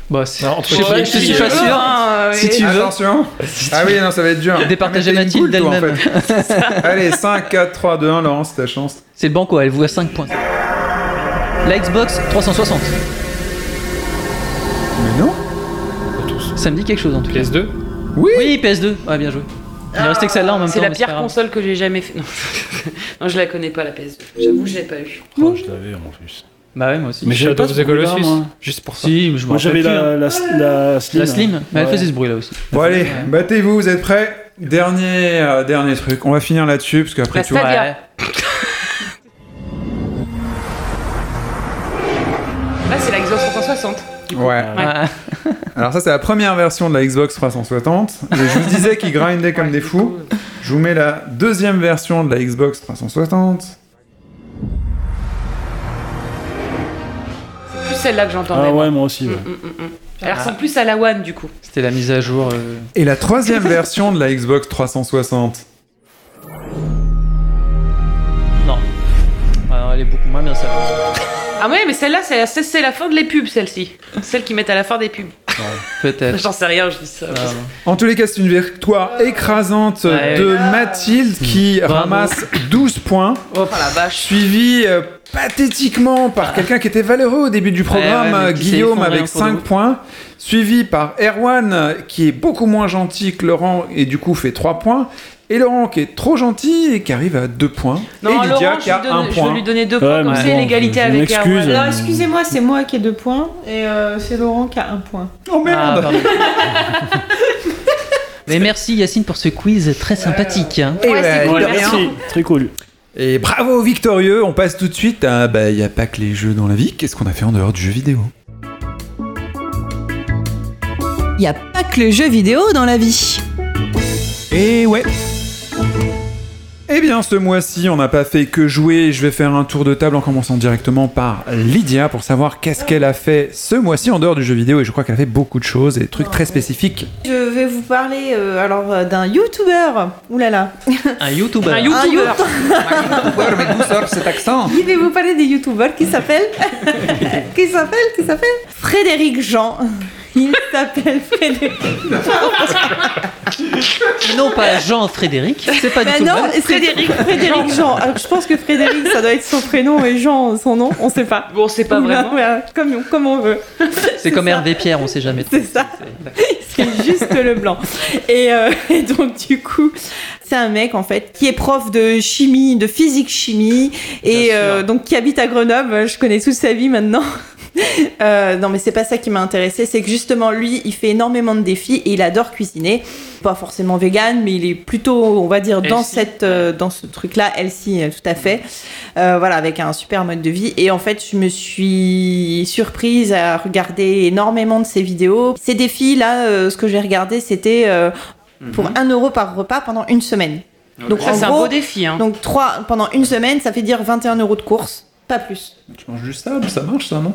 Bah, c'est. Non, entre Je sais pas, je suis pas sûr. Ah, Si tu veux. Attention. Ah oui, non, ça va être dur. [LAUGHS] Départager Ah, Mathilde d'elle-même. fait. [LAUGHS] Allez, 5, 4, 3, 2, 1, Laurent, c'est ta chance. C'est le banco, elle vous a 5 points. La Xbox 360. Mais non Ça me dit quelque chose en tout cas. PS2 Oui Oui, PS2. Ouais, bien joué. Il ne restait que celle-là en même temps. C'est la pire console que j'ai jamais fait. [LAUGHS] Non. non, je la connais pas la PS2. J'avoue, je l'ai pas eu. Oh, je l'avais en plus. Bah ouais, moi aussi. Mais j'avais pas the Colossus. Juste pour ça. Si, mais je Moi, j'avais la, hein. la, la Slim. La Slim. Mais elle faisait ce bruit là aussi. Bon, allez, Ouais. battez-vous, vous êtes prêts? Dernier, euh, dernier truc. On va finir là-dessus, parce qu'après La tout. Stadia. Ouais. Là, c'est la Xbox 360. Ouais. Ouais. Ouais. Alors, ça, c'est la première version de la Xbox 360. Et je vous disais qu'ils grindaient comme des fous. Je vous mets la deuxième version de la Xbox 360. C'est plus celle-là que j'entendais. Ah ouais, moi aussi. ouais. Mm, mm, mm, mm. Elle ressemble plus à la One du coup. C'était la mise à jour. euh, Et la troisième version de la Xbox 360. Non. Alors, elle est beaucoup moins bien celle-là. Ah ouais, mais celle-là, c'est c'est- c'est la fin de les pubs, celle-ci. Celle qu'ils mettent à la fin des pubs. Peut-être. J'en sais rien, je dis ça. Ah, En tous les cas, c'est une victoire écrasante Ouais. de Mathilde qui Bravo. ramasse 12 points, Oh la vache. suivi euh, pathétiquement par quelqu'un qui était valeureux au début du programme, Ah. ouais, qui Guillaume avec en cours 5 de route. points, suivi par Erwan euh, qui est beaucoup moins gentil que Laurent et du coup fait 3 points, et Laurent qui est trop gentil et qui arrive à 2 points, Non, et Lydia Laurent, qui je, a lui 1 donne- je vais lui donner deux Ouais, points, comme mais c'est bon, l'égalité avec. Erwan. Alors excusez-moi, c'est moi qui ai deux points et euh, c'est Laurent qui a un point. Oh Ah, merde pardon. [LAUGHS] Mais merci Yacine pour ce quiz très sympathique. hein. Et Ouais, bah, c'est cool, de merci. Très cool. Et bravo victorieux, on passe tout de suite à bah il y a pas que les jeux dans la vie, qu'est-ce qu'on a fait en dehors du jeu vidéo? Il n'y a pas que le jeu vidéo dans la vie. Et ouais. Eh bien, ce mois-ci, on n'a pas fait que jouer. Je vais faire un tour de table en commençant directement par Lydia pour savoir qu'est-ce qu'elle a fait ce mois-ci en dehors du jeu vidéo. Et je crois qu'elle a fait beaucoup de choses et des trucs très spécifiques. Je vais vous parler euh, alors euh, d'un YouTuber. Ouh là là. Un YouTuber. Un YouTuber. mais d'où sort cet accent? [LAUGHS] Je vais vous parler des YouTubers qui s'appelle [LAUGHS] qui s'appelle qui s'appelle Frédéric Jean. Il s'appelle Frédéric. [LAUGHS] Non pas Jean-Frédéric, c'est pas du Bah tout non, mal. Frédéric Frédéric Jean. Alors je pense que Frédéric ça doit être son prénom et Jean son nom, on sait pas. Bon, c'est pas vraiment. Ouais, comme, comme on veut. C'est comme Hervé Pierre, on sait jamais. C'est ça. C'est juste le blanc. Et, euh, et donc du coup, c'est un mec en fait qui est prof de chimie, de physique chimie, et euh, donc qui habite à Grenoble. Je connais toute sa vie maintenant. [LAUGHS] Euh, non mais c'est pas ça qui m'a intéressé, c'est que justement lui, il fait énormément de défis et il adore cuisiner. Pas forcément vegan, mais il est plutôt, on va dire, dans cette, euh, dans ce truc-là, healthy, euh, tout à fait. Euh, voilà, avec un super mode de vie. Et en fait, je me suis surprise à regarder énormément de ses vidéos. Ces défis, là, euh, ce que j'ai regardé, c'était euh, pour 1 euro par repas pendant une semaine. Donc, Ça, en c'est un gros, beau défi. Hein. donc trois, pendant une semaine, ça fait dire 21 euros de course, pas plus. Tu manges du sable, ça marche ça, non?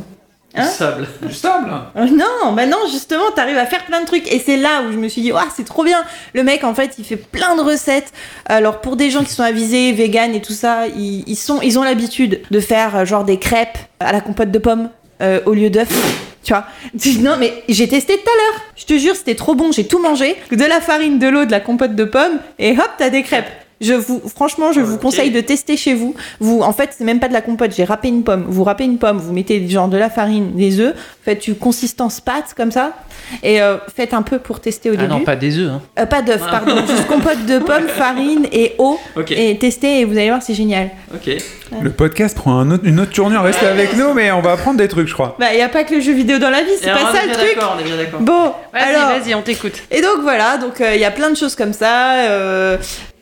Hein Sable. Du sable Euh, Non, bah non, justement, t'arrives à faire plein de trucs. Et c'est là où je me suis dit, ah, c'est trop bien. Le mec, en fait, il fait plein de recettes. Alors, pour des gens qui sont avisés, vegan et tout ça, ils, ils sont, ils ont l'habitude de faire euh, genre des crêpes à la compote de pommes euh, au lieu d'œufs. [LAUGHS] Tu vois [LAUGHS] Non, mais j'ai testé tout à l'heure. Je te jure, c'était trop bon. J'ai tout mangé. De la farine, de l'eau, de la compote de pommes. Et hop, t'as des crêpes. Je vous, franchement, je vous Ok. conseille de tester chez vous. Vous, en fait, c'est même pas de la compote. J'ai râpé une pomme. Vous râpez une pomme, vous mettez genre de la farine, des œufs, faites une consistance pâte comme ça, et euh, faites un peu pour tester au Ah début. non, pas des œufs. Hein. Euh, pas d'œufs, Ah. pardon. Juste compote de pommes, [LAUGHS] farine et eau. Ok. Et testez et vous allez voir, c'est génial. Ok. Le podcast prend un autre- une autre tournure, restez avec nous, mais on va apprendre des trucs, je crois. Bah, y a pas que le jeu vidéo dans la vie, c'est pas ça le truc. on est bien d'accord. Bon, Vas-y, alors. vas-y, on t'écoute. Et donc voilà, donc euh, il y a plein de choses comme ça.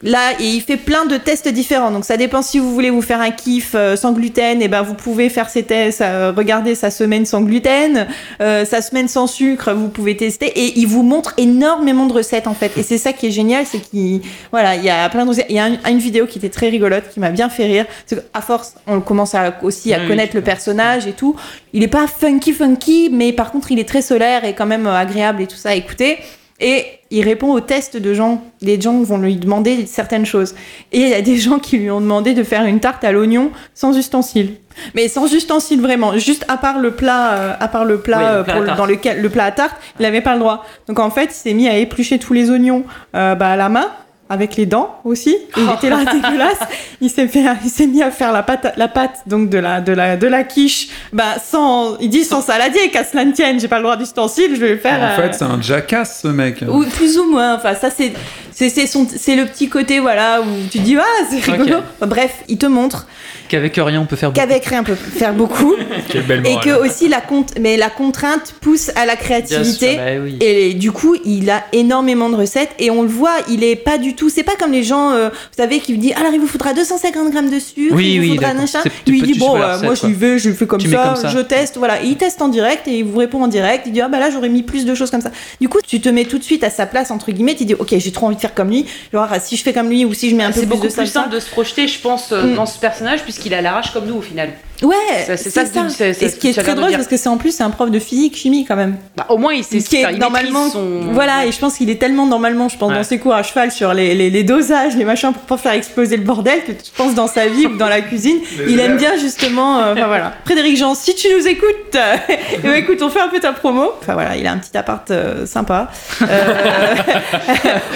Là, et il fait plein de tests différents. Donc ça dépend si vous voulez vous faire un kiff euh, sans gluten, et ben vous pouvez faire ces tests, euh, regarder sa semaine sans gluten, euh, sa semaine sans sucre, vous pouvez tester. Et il vous montre énormément de recettes en fait. Et c'est ça qui est génial, c'est qu'il voilà, il y a plein de recettes. Il y a un- une vidéo qui était très rigolote, qui m'a bien fait rire. C'est qu'à force, on commence à, aussi à Oui, connaître le personnage et tout. Il est pas funky funky, mais par contre il est très solaire et quand même euh, agréable et tout ça à écouter. Et il répond aux tests de gens. Les gens vont lui demander certaines choses. Et il y a des gens qui lui ont demandé de faire une tarte à l'oignon sans ustensiles. Mais sans ustensiles vraiment, juste à part le plat, euh, à part le plat, Oui, le euh, plat pour à le- tarte. dans lequel le plat à tarte, il n'avait pas le droit. Donc en fait, il s'est mis à éplucher tous les oignons euh, bah, à la main. Avec les dents aussi, il était là [LAUGHS] dégueulasse. Il s'est fait, il s'est mis à faire la pâte, la pâte donc de la, de la, de la quiche. Bah sans, il dit sans saladier, qu'à cela ne tienne, j'ai pas le droit d'ustensile, je vais le faire. En euh, fait, c'est un jackass, ce mec. ou plus ou moins, enfin ça c'est c'est le petit côté voilà où tu dis ah c'est rigolo. Bref, il te montre Qu'avec rien, on peut faire beaucoup. qu'avec rien on peut faire beaucoup [LAUGHS] Quelle belle et que aussi la mais la contrainte pousse à la sûr, créativité. bah oui. Et du coup, il a énormément de recettes et on le voit, il est pas du tout. C'est pas comme les gens, euh, vous savez, qui vous disent alors il vous faudra 250 grammes de sucre, Oui, il vous oui, faudra. C'est- tu Lui il dit bon, euh, moi quoi. j'y vais, je le fais ça, comme ça. je teste, voilà. Et il teste en direct et il vous répond en direct. Il dit ah bah là j'aurais mis plus de choses comme ça. Du coup, tu te mets tout de suite à sa place entre guillemets. Tu dis ok j'ai trop envie de faire comme lui. Genre si je fais comme lui ou si je mets un peu C'est plus beaucoup de plus ça. simple de se projeter, je pense, euh, Mm. dans ce personnage, puisqu'il a l'arrache comme nous au final. Ouais, Ça, c'est ça. ça Et ce qui est très drôle, dire. parce que c'est en plus c'est un prof de physique, chimie quand même. Bah, au moins, il sait qui est normalement son... voilà et je pense qu'il est tellement normalement je pense Ouais. dans ses cours à cheval sur les, les, les dosages les machins pour pas faire exploser le bordel que je pense dans sa vie ou dans la cuisine [LAUGHS] il aime bien justement euh, voilà [LAUGHS] Frédéric Jean si tu nous écoutes euh, [LAUGHS] ben, écoute on fait un peu ta promo enfin voilà il a un petit appart euh, sympa euh,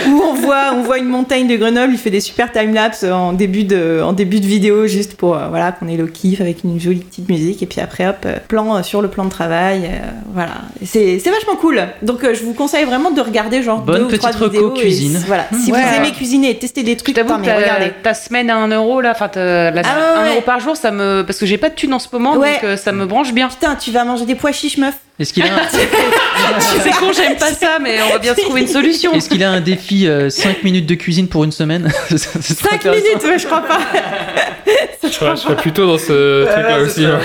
où on voit on voit une montagne de Grenoble il fait des super time lapse en début de en début de vidéo juste pour euh, voilà qu'on ait le kiff avec une jolie petite musique et puis après hop euh, plan euh, sur le plan de travail euh, voilà c'est c'est vachement cool donc euh, je vous conseille vraiment de regarder genre Bonne deux ou petite trois vidéos cuisine. voilà si [LAUGHS] Ouais. vous aimez cuisiner et tester des trucs putain, mais ta, regardez ta semaine à 1 euro, là, enfin, Ah ouais, 1 ouais. euro par jour, ça me. Parce que j'ai pas de thune en ce moment, Ouais. donc euh, ça me branche bien. putain tu vas manger des pois chiches meuf Est-ce qu'il a, un- [LAUGHS] C'est con, j'aime pas ça, mais on va bien se trouver une solution. est-ce qu'il a un défi 5 minutes de cuisine pour une semaine [LAUGHS] C'est très 5 intéressant. minutes ouais, je crois pas [LAUGHS] Je serais, je serais plutôt dans ce truc-là aussi. hein.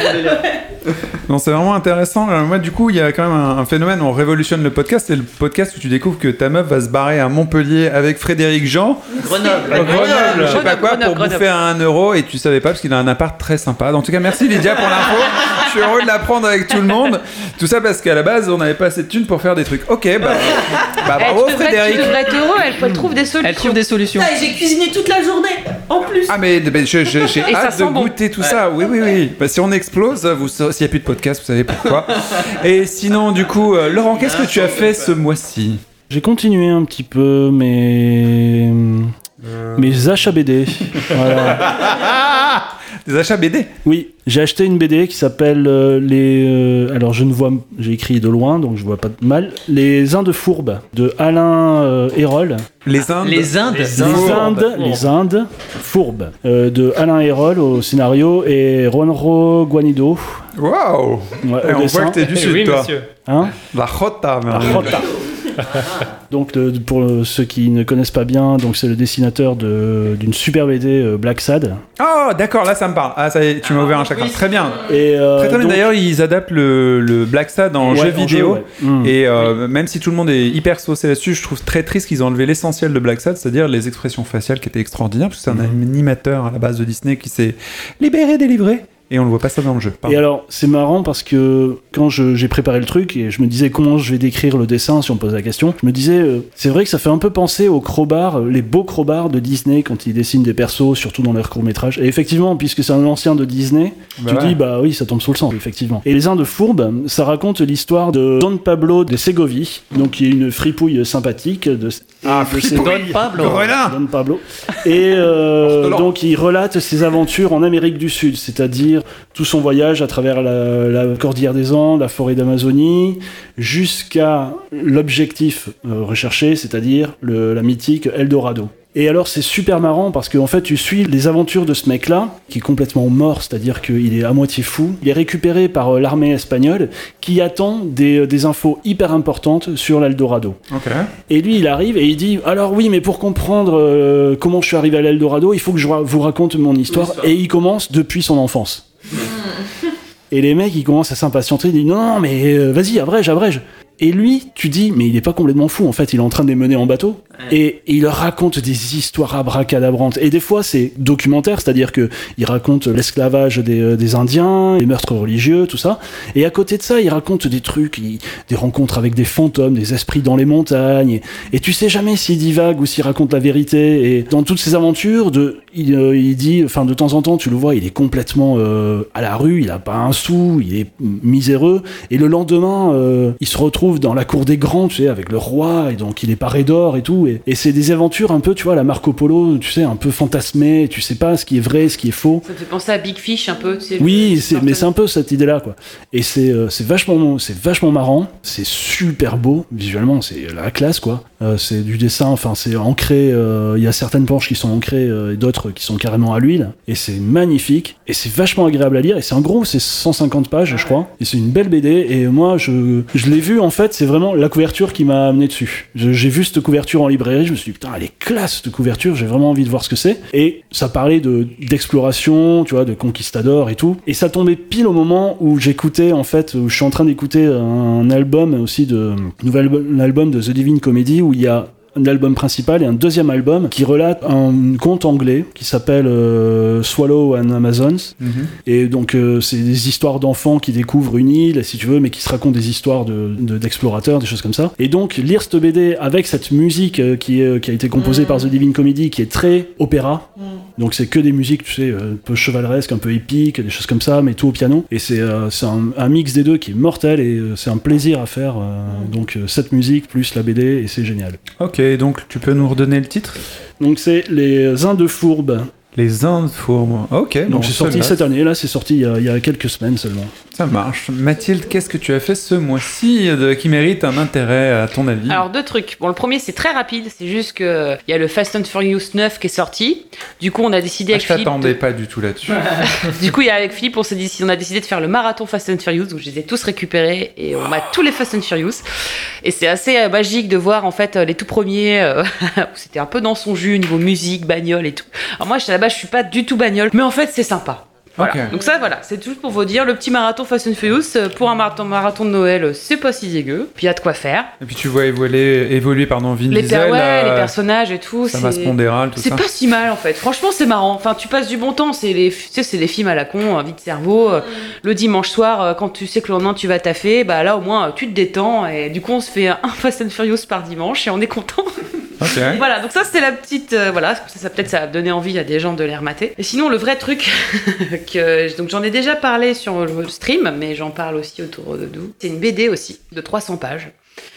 Non, c'est vraiment intéressant. Alors, moi, du coup, il y a quand même un, un phénomène, on révolutionne le podcast. C'est le podcast où tu découvres que ta meuf va se barrer à Montpellier avec Frédéric Jean. Grenoble. Au Grenoble, je sais pas Grenoble, quoi, pour Grenoble, bouffer à 1 euro et tu savais pas parce qu'il a un appart très sympa. En tout cas, merci Lydia pour l'info. Je suis heureux de l'apprendre avec tout le monde. Tout ça parce qu'à la base, on n'avait pas assez de thunes pour faire des trucs. Ok, bah, [LAUGHS] bah bravo tu, devrais, Frédéric. tu devrais être heureux, elle, elle trouve des solutions. Elle trouve des solutions. Putain, j'ai cuisiné toute la journée en plus Ah mais ben, je- je- j'ai Et ça hâte de sent bon. goûter tout ça. Oui oui oui. Bah, si on explose, vous sa- s'il n'y a plus de podcast, vous savez pourquoi. [LAUGHS] Et sinon du coup, euh, Laurent, qu'est-ce que tu as fait ce mois-ci? J'ai continué un petit peu mes mes achats BD. voilà. [LAUGHS] Des achats BD. Oui, j'ai acheté une BD qui s'appelle euh, les. euh, alors je ne vois, j'ai écrit de loin donc je vois pas mal. Les Indes fourbes de Alain euh, Hérol. Les Indes. Les Indes. Les Indes, les Indes fourbes euh, de Alain Hérol au scénario et Juanro Guanido. Waouh. ouais, Et au on dessin. voit que t'es du [LAUGHS] Eh sud, oui, toi. monsieur. Hein La Jota. La merde. [LAUGHS] Donc le- pour ceux qui ne connaissent pas bien, donc c'est le dessinateur de- d'une super BD euh, Black Sad. Oh d'accord, là ça me parle. Ah ça y est, tu m'as ouvert un chakra. Très bien. Et euh, Très bien. donc- D'ailleurs, ils adaptent le, le Black Sad en Ouais, jeu en vidéo. ouais. Mm. Et euh, même si tout le monde est hyper saucé là-dessus, je trouve très triste qu'ils ont enlevé l'essentiel de Black Sad, c'est-à-dire les expressions faciales qui étaient extraordinaires, parce que c'est un Mhm. animateur à la base de Disney qui s'est libéré, délivré, et on ne voit pas ça dans le jeu. Pardon. Et alors, c'est marrant parce que quand j'ai préparé le truc et je me disais comment je vais décrire le dessin si on me pose la question, je me disais, euh, c'est vrai que ça fait un peu penser aux crowbars, euh, les beaux crowbars de Disney quand ils dessinent des persos, surtout dans leurs courts-métrages. Et effectivement, puisque c'est un ancien de Disney, Bah tu ouais. dis, bah oui, ça tombe sous le sens, effectivement. Et Les Indes Fourbes, ça raconte l'histoire de Don Pablo de Ségovie, donc qui est une fripouille sympathique de, Ah, de fripouille. Ségovie. Pablo. Don Pablo. Et euh, donc il relate ses aventures en Amérique du Sud, c'est-à-dire tout son voyage à travers la, la cordillère des Andes, la forêt d'Amazonie, jusqu'à l'objectif euh, recherché, c'est-à-dire la mythique Eldorado. Et alors c'est super marrant parce qu'en fait tu suis les aventures de ce mec-là, qui est complètement mort, c'est-à-dire qu'il est à moitié fou. Il est récupéré par euh, l'armée espagnole qui attend des, des infos hyper importantes sur l'Eldorado. Et lui, il arrive et il dit Alors, oui, mais pour comprendre euh, comment je suis arrivé à l'Eldorado, il faut que je vous raconte mon histoire. Et il commence depuis son enfance. [LAUGHS] et les mecs, ils commencent à s'impatienter. Ils disent Non, mais euh, vas-y, abrège, abrège. Et lui, tu dis, mais il est pas complètement fou, en fait, il est en train de les mener en bateau. Et, il raconte des histoires abracadabrantes. Et des fois, c'est documentaire, c'est-à-dire que il raconte l'esclavage des, euh, Indiens, les meurtres religieux, tout ça. Et à côté de ça, il raconte des trucs, des rencontres avec des fantômes, des esprits dans les montagnes. Et, tu sais jamais s'il divague ou s'il raconte la vérité. Et dans toutes ces aventures, de, il, euh, dit, enfin, de temps en temps, tu le vois, il est complètement euh, à la rue, il a pas un sou, il est miséreux. Et le lendemain, il se retrouve dans la cour des grands, tu sais, avec le roi, et donc il est paré d'or et tout. Et, et c'est des aventures un peu, tu vois, la Marco Polo, tu sais, un peu fantasmées, tu sais pas ce qui est vrai, ce qui est faux. Ça me fait penser à Big Fish un peu, tu sais. Oui, c'est, mais c'est un peu cette idée-là, quoi. Et c'est, euh, c'est vachement, c'est vachement marrant. C'est super beau visuellement, c'est la classe, quoi. Euh, c'est du dessin, enfin, c'est ancré. euh, Il y a certaines planches qui sont ancrées et d'autres qui sont carrément à l'huile. Et c'est magnifique. Et c'est vachement agréable à lire. Et c'est un gros, c'est 150 pages, je crois. Et c'est une belle BD. Et moi, je, je l'ai vu en fait. C'est vraiment la couverture qui m'a amené dessus. Je- j'ai vu cette couverture en Je me suis dit putain, elle est classe cette couverture. J'ai vraiment envie de voir ce que c'est. Et ça parlait de d'exploration, tu vois, de conquistador et tout. Et ça tombait pile au moment où j'écoutais en fait, où je suis en train d'écouter un album aussi de nouvel album de The Divine Comedy où il y a album principal et un deuxième album qui relate un conte anglais qui s'appelle euh, Swallow and Amazons. Mhm. Et donc, euh, c'est des histoires d'enfants qui découvrent une île, si tu veux, mais qui se racontent des histoires de- de- d'explorateurs, des choses comme ça. Et donc, lire cette BD avec cette musique euh, qui, est, qui a été composée par The Divine Comedy, qui est très opéra. Donc, c'est que des musiques, tu sais, un peu chevaleresques, un peu épiques, des choses comme ça, mais tout au piano. Et c'est euh, c'est un, un mix des deux qui est mortel et euh, c'est un plaisir à faire. euh, Donc, euh, cette musique plus la BD, et c'est génial. Ok, donc tu peux nous redonner le titre? Donc, c'est Les Indes Fourbes. Les Indes fourbes. Ok, Donc, bon, c'est sorti cette année, là, c'est sorti il y, a, il y a quelques semaines seulement. Ça marche. Mathilde, qu'est-ce que tu as fait ce mois-ci de- qui mérite un intérêt à ton avis? Alors deux trucs. Bon, le premier c'est très rapide, c'est juste que il y a le Fast and Furious 9 qui est sorti. Du coup, on a décidé Ah, avec Je Philippe. t'attendais de- pas du tout là-dessus. [LAUGHS] Du coup, il y a- avec Philippe, on s'est dit, on a décidé de faire le marathon Fast and Furious, donc je les ai tous récupérés et on a tous les Fast and Furious. Et c'est assez euh, magique de voir en fait euh, les tout premiers euh, [LAUGHS] où c'était un peu dans son jus niveau musique, bagnole et tout. Alors moi, je là-bas, je suis pas du tout bagnole, mais en fait, c'est sympa. Voilà. Donc ça, voilà, c'est juste pour vous dire, le petit marathon Fast and Furious, euh, pour un marathon, marathon de Noël, euh, c'est pas si dégueu. Puis il y a de quoi faire. Et puis tu vois évoluer, évoluer pardon, Vin Les, per- Diesel, ouais, euh, les personnages et tout. ça c'est- pondéral, tout C'est ça. pas si mal en fait. Franchement, c'est marrant. Enfin, tu passes du bon temps. C'est les, tu sais, c'est des films à la con, vite cerveau. Le dimanche soir, quand tu sais que le lendemain tu vas taffer, bah là au moins tu te détends et du coup on se fait un [LAUGHS] Fast and Furious par dimanche et on est content. [LAUGHS] Voilà, donc ça c'est la petite, euh, voilà, ça, ça peut-être ça va donner envie à des gens de les remater. Et sinon le vrai truc [LAUGHS] que donc j'en ai déjà parlé sur le stream, mais j'en parle aussi autour de nous. C'est une BD aussi de 300 pages.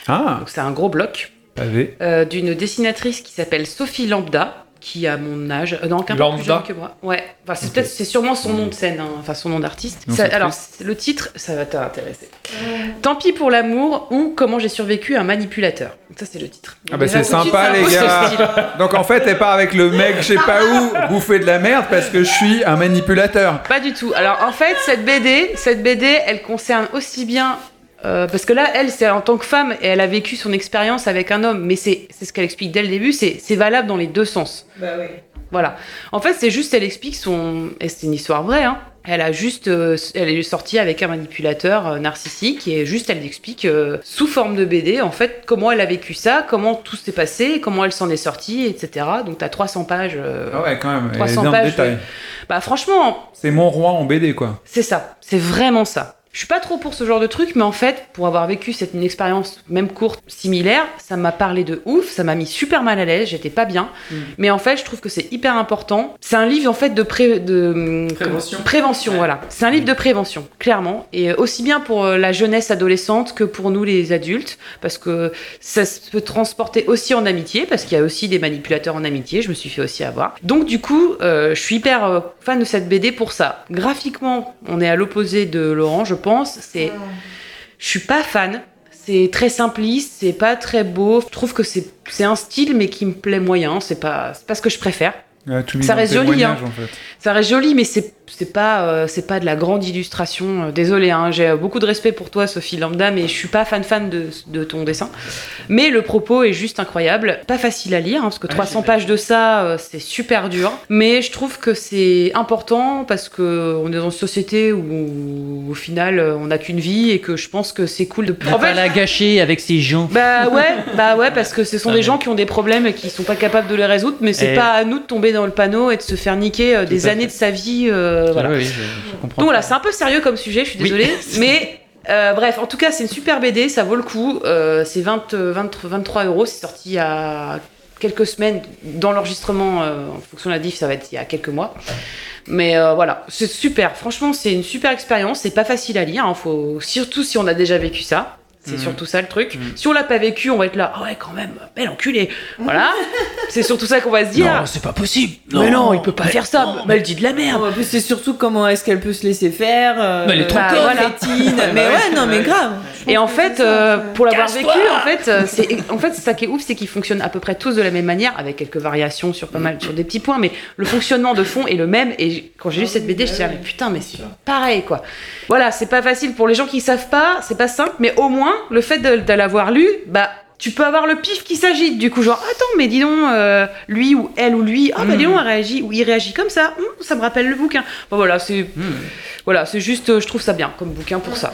Ah, Donc c'est un gros bloc pavé. euh, d'une dessinatrice qui s'appelle Sophie Lambda, qui a mon âge, euh, non, qu'un peu plus jeune que moi. Ouais, enfin, c'est peut-être, c'est sûrement son nom de scène, hein, enfin son nom d'artiste. Ça- alors, le titre, ça va t'intéresser. Tant pis pour l'amour ou comment j'ai survécu à un manipulateur. Ça, c'est le titre. Ah bah c'est sympa les gars. Donc en fait, t'es pas avec le mec, je sais pas où, [LAUGHS] bouffer de la merde parce que je suis un manipulateur. Pas du tout. Alors en fait, cette BD, cette BD, elle concerne aussi bien. Euh, parce que là, elle, c'est en tant que femme, et elle a vécu son expérience avec un homme, mais c'est c'est ce qu'elle explique dès le début, c'est c'est valable dans les deux sens. Voilà. En fait, c'est juste, elle explique son. Et c'est une histoire vraie, hein. Elle a juste. euh, elle est sortie avec un manipulateur euh, narcissique et juste, elle explique euh, sous forme de BD, en fait, comment elle a vécu ça, comment tout s'est passé, comment elle s'en est sortie, etc. Donc, t'as 300 pages. euh, Ah ouais, quand même. Elle est 300 dans le pages, détail. ouais. Bah, franchement, C'est mon roi en BD quoi. c'est ça, c'est vraiment ça. Je suis pas trop pour ce genre de truc, mais en fait, pour avoir vécu cette une expérience même courte, similaire, ça m'a parlé de ouf, ça m'a mis super mal à l'aise, j'étais pas bien. Mais en fait, je trouve que c'est hyper important. C'est un livre en fait de, pré- de Prévention. prévention, voilà. C'est un livre de prévention, clairement, et euh, aussi bien pour euh, la jeunesse adolescente que pour nous les adultes, parce que ça se peut transporter aussi en amitié, parce qu'il y a aussi des manipulateurs en amitié. Je me suis fait aussi avoir. Donc du coup, euh, je suis hyper fan de cette BD pour ça. Graphiquement, on est à l'opposé de Laurent, je pense. C'est, je suis pas fan. C'est très simpliste, c'est pas très beau. Je trouve que c'est c'est un style, mais qui me plaît moyen. C'est pas, c'est pas ce que je préfère. Mis Ça reste joli, hein. en fait. Ça reste joli, mais c'est c'est pas euh, c'est pas de la grande illustration. Euh, Désolé, hein, j'ai beaucoup de respect pour toi, Sophie Lambda, mais je suis pas fan fan de, de ton dessin. Mais le propos est juste incroyable, pas facile à lire, hein, parce que 300 pages de ça, euh, c'est super dur. Mais je trouve que c'est important parce que on est dans une société où au final euh, on n'a qu'une vie et que je pense que c'est cool de. Va pas la gâcher avec ces gens. Bah ouais, bah ouais, parce que ce sont Ah, des gens qui ont des problèmes et qui sont pas capables de les résoudre, mais c'est Et- pas à nous de tomber dans le panneau et de se faire niquer euh, des années fait. de sa vie. euh, voilà. Oui, oui, je, je comprends. Donc voilà, c'est un peu sérieux comme sujet, je suis Oui. désolée, [LAUGHS] mais euh, bref, en tout cas, c'est une super BD, ça vaut le coup. Euh, c'est 20, euh, 20 23 euros, c'est sorti il y a quelques semaines dans l'enregistrement, euh, en fonction de la diff, ça va être il y a quelques mois. Mais euh, voilà, c'est super. Franchement, c'est une super expérience. C'est pas facile à lire. hein, faut... Surtout si on a déjà vécu ça. C'est Mhm. surtout ça le truc. Si on l'a pas vécu, on va être là. Ah ouais, quand même, bel enculé. Voilà. [LAUGHS] c'est surtout ça qu'on va se dire. c'est pas possible. mais non, il peut pas faire ça. Mais elle dit de la merde. Non, en plus, c'est surtout comment est-ce qu'elle peut se laisser faire. euh, Mais elle est trop bah, voilà. mais ouais, non, mais grave. Et en fait, euh, pour l'avoir vécu, en fait, euh, c'est en fait c'est ça qui est ouf, c'est qu'ils fonctionnent à peu près tous de la même manière, avec quelques variations sur pas mal, sur des petits points, mais le fonctionnement de fond est le même. Et quand j'ai lu cette BD, je me suis dit, mais putain, mais c'est pareil, quoi. Voilà, c'est pas facile pour les gens qui savent pas, c'est pas simple, mais au moins le fait de, de l'avoir lu, bah. Tu peux avoir le pif qui s'agite, du coup, genre, attends, mais dis donc, euh, lui ou elle ou lui, ah bah dis donc, elle réagit, ou il réagit comme ça, Hum, ça me rappelle le bouquin. Bon, voilà, c'est voilà, c'est juste, euh, je trouve ça bien comme bouquin pour ça.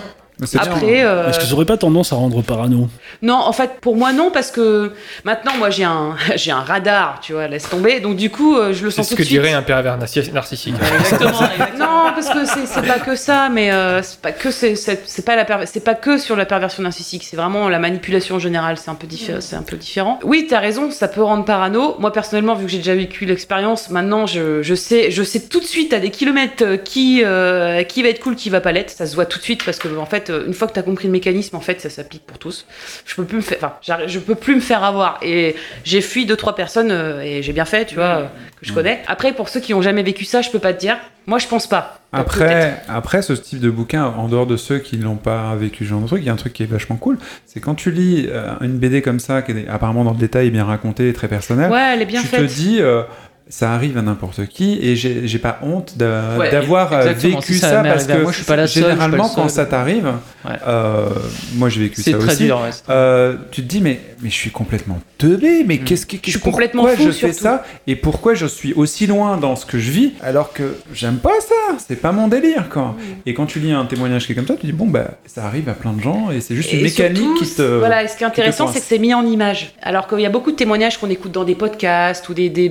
Après, euh, Est-ce que ça aurait pas tendance à rendre parano non, en fait, pour moi non, parce que maintenant, moi, j'ai un, [LAUGHS] j'ai un radar, tu vois, laisse tomber. Donc du coup, euh, je le C'est sens ce tout que de suite. dirait un pervers narci- narcissique. [LAUGHS] Non, parce que c'est pas que ça, mais euh, c'est pas que c'est pas la perver- c'est pas que sur la perversion narcissique, c'est vraiment la manipulation en général, c'est un peu diffé- c'est un peu différent. Oui, t'as raison, ça peut rendre parano. Moi personnellement, vu que j'ai déjà vécu l'expérience, maintenant je, je sais je sais tout de suite à des kilomètres qui euh, qui va être cool, qui va pas l'être. Ça se voit tout de suite parce que en fait, euh, une fois que t'as compris le mécanisme, en fait, ça s'applique pour tous. Je peux plus me faire, enfin, je peux plus me faire avoir. Et j'ai fui deux trois personnes euh, et j'ai bien fait, tu vois, euh, que je connais. Après, pour ceux qui ont jamais vécu ça, je peux pas te dire. Moi, je pense pas. Après, après, ce type de bouquin, en dehors de ceux qui n'ont pas vécu ce genre de truc, il y a un truc qui est vachement cool. C'est quand tu lis une BD comme ça, qui est apparemment dans le détail bien racontée et très personnelle, Ouais, elle est bien tu faite. te dis, euh, ça arrive à n'importe qui et j'ai pas honte Ouais, d'avoir euh, vécu Si ça parce que moi, je suis pas la seule, pas généralement, le seul. quand ça t'arrive, Ouais. euh, moi j'ai vécu ça très aussi. dur, ouais, c'est- euh, tu te dis mais mais je suis complètement teubé mais qu'est-ce que Mm. Je suis pourquoi complètement fou, je fais surtout. ça et pourquoi je suis aussi loin dans ce que je vis alors que j'aime pas ça? C'est pas mon délire quoi Mm. et quand tu lis un témoignage qui est comme ça tu dis bon bah ça arrive à plein de gens et c'est juste une Et mécanique surtout, qui te Voilà, et ce qui est intéressant, c'est que c'est mis en image. Alors qu'il y a beaucoup de témoignages qu'on écoute dans des podcasts ou des, des,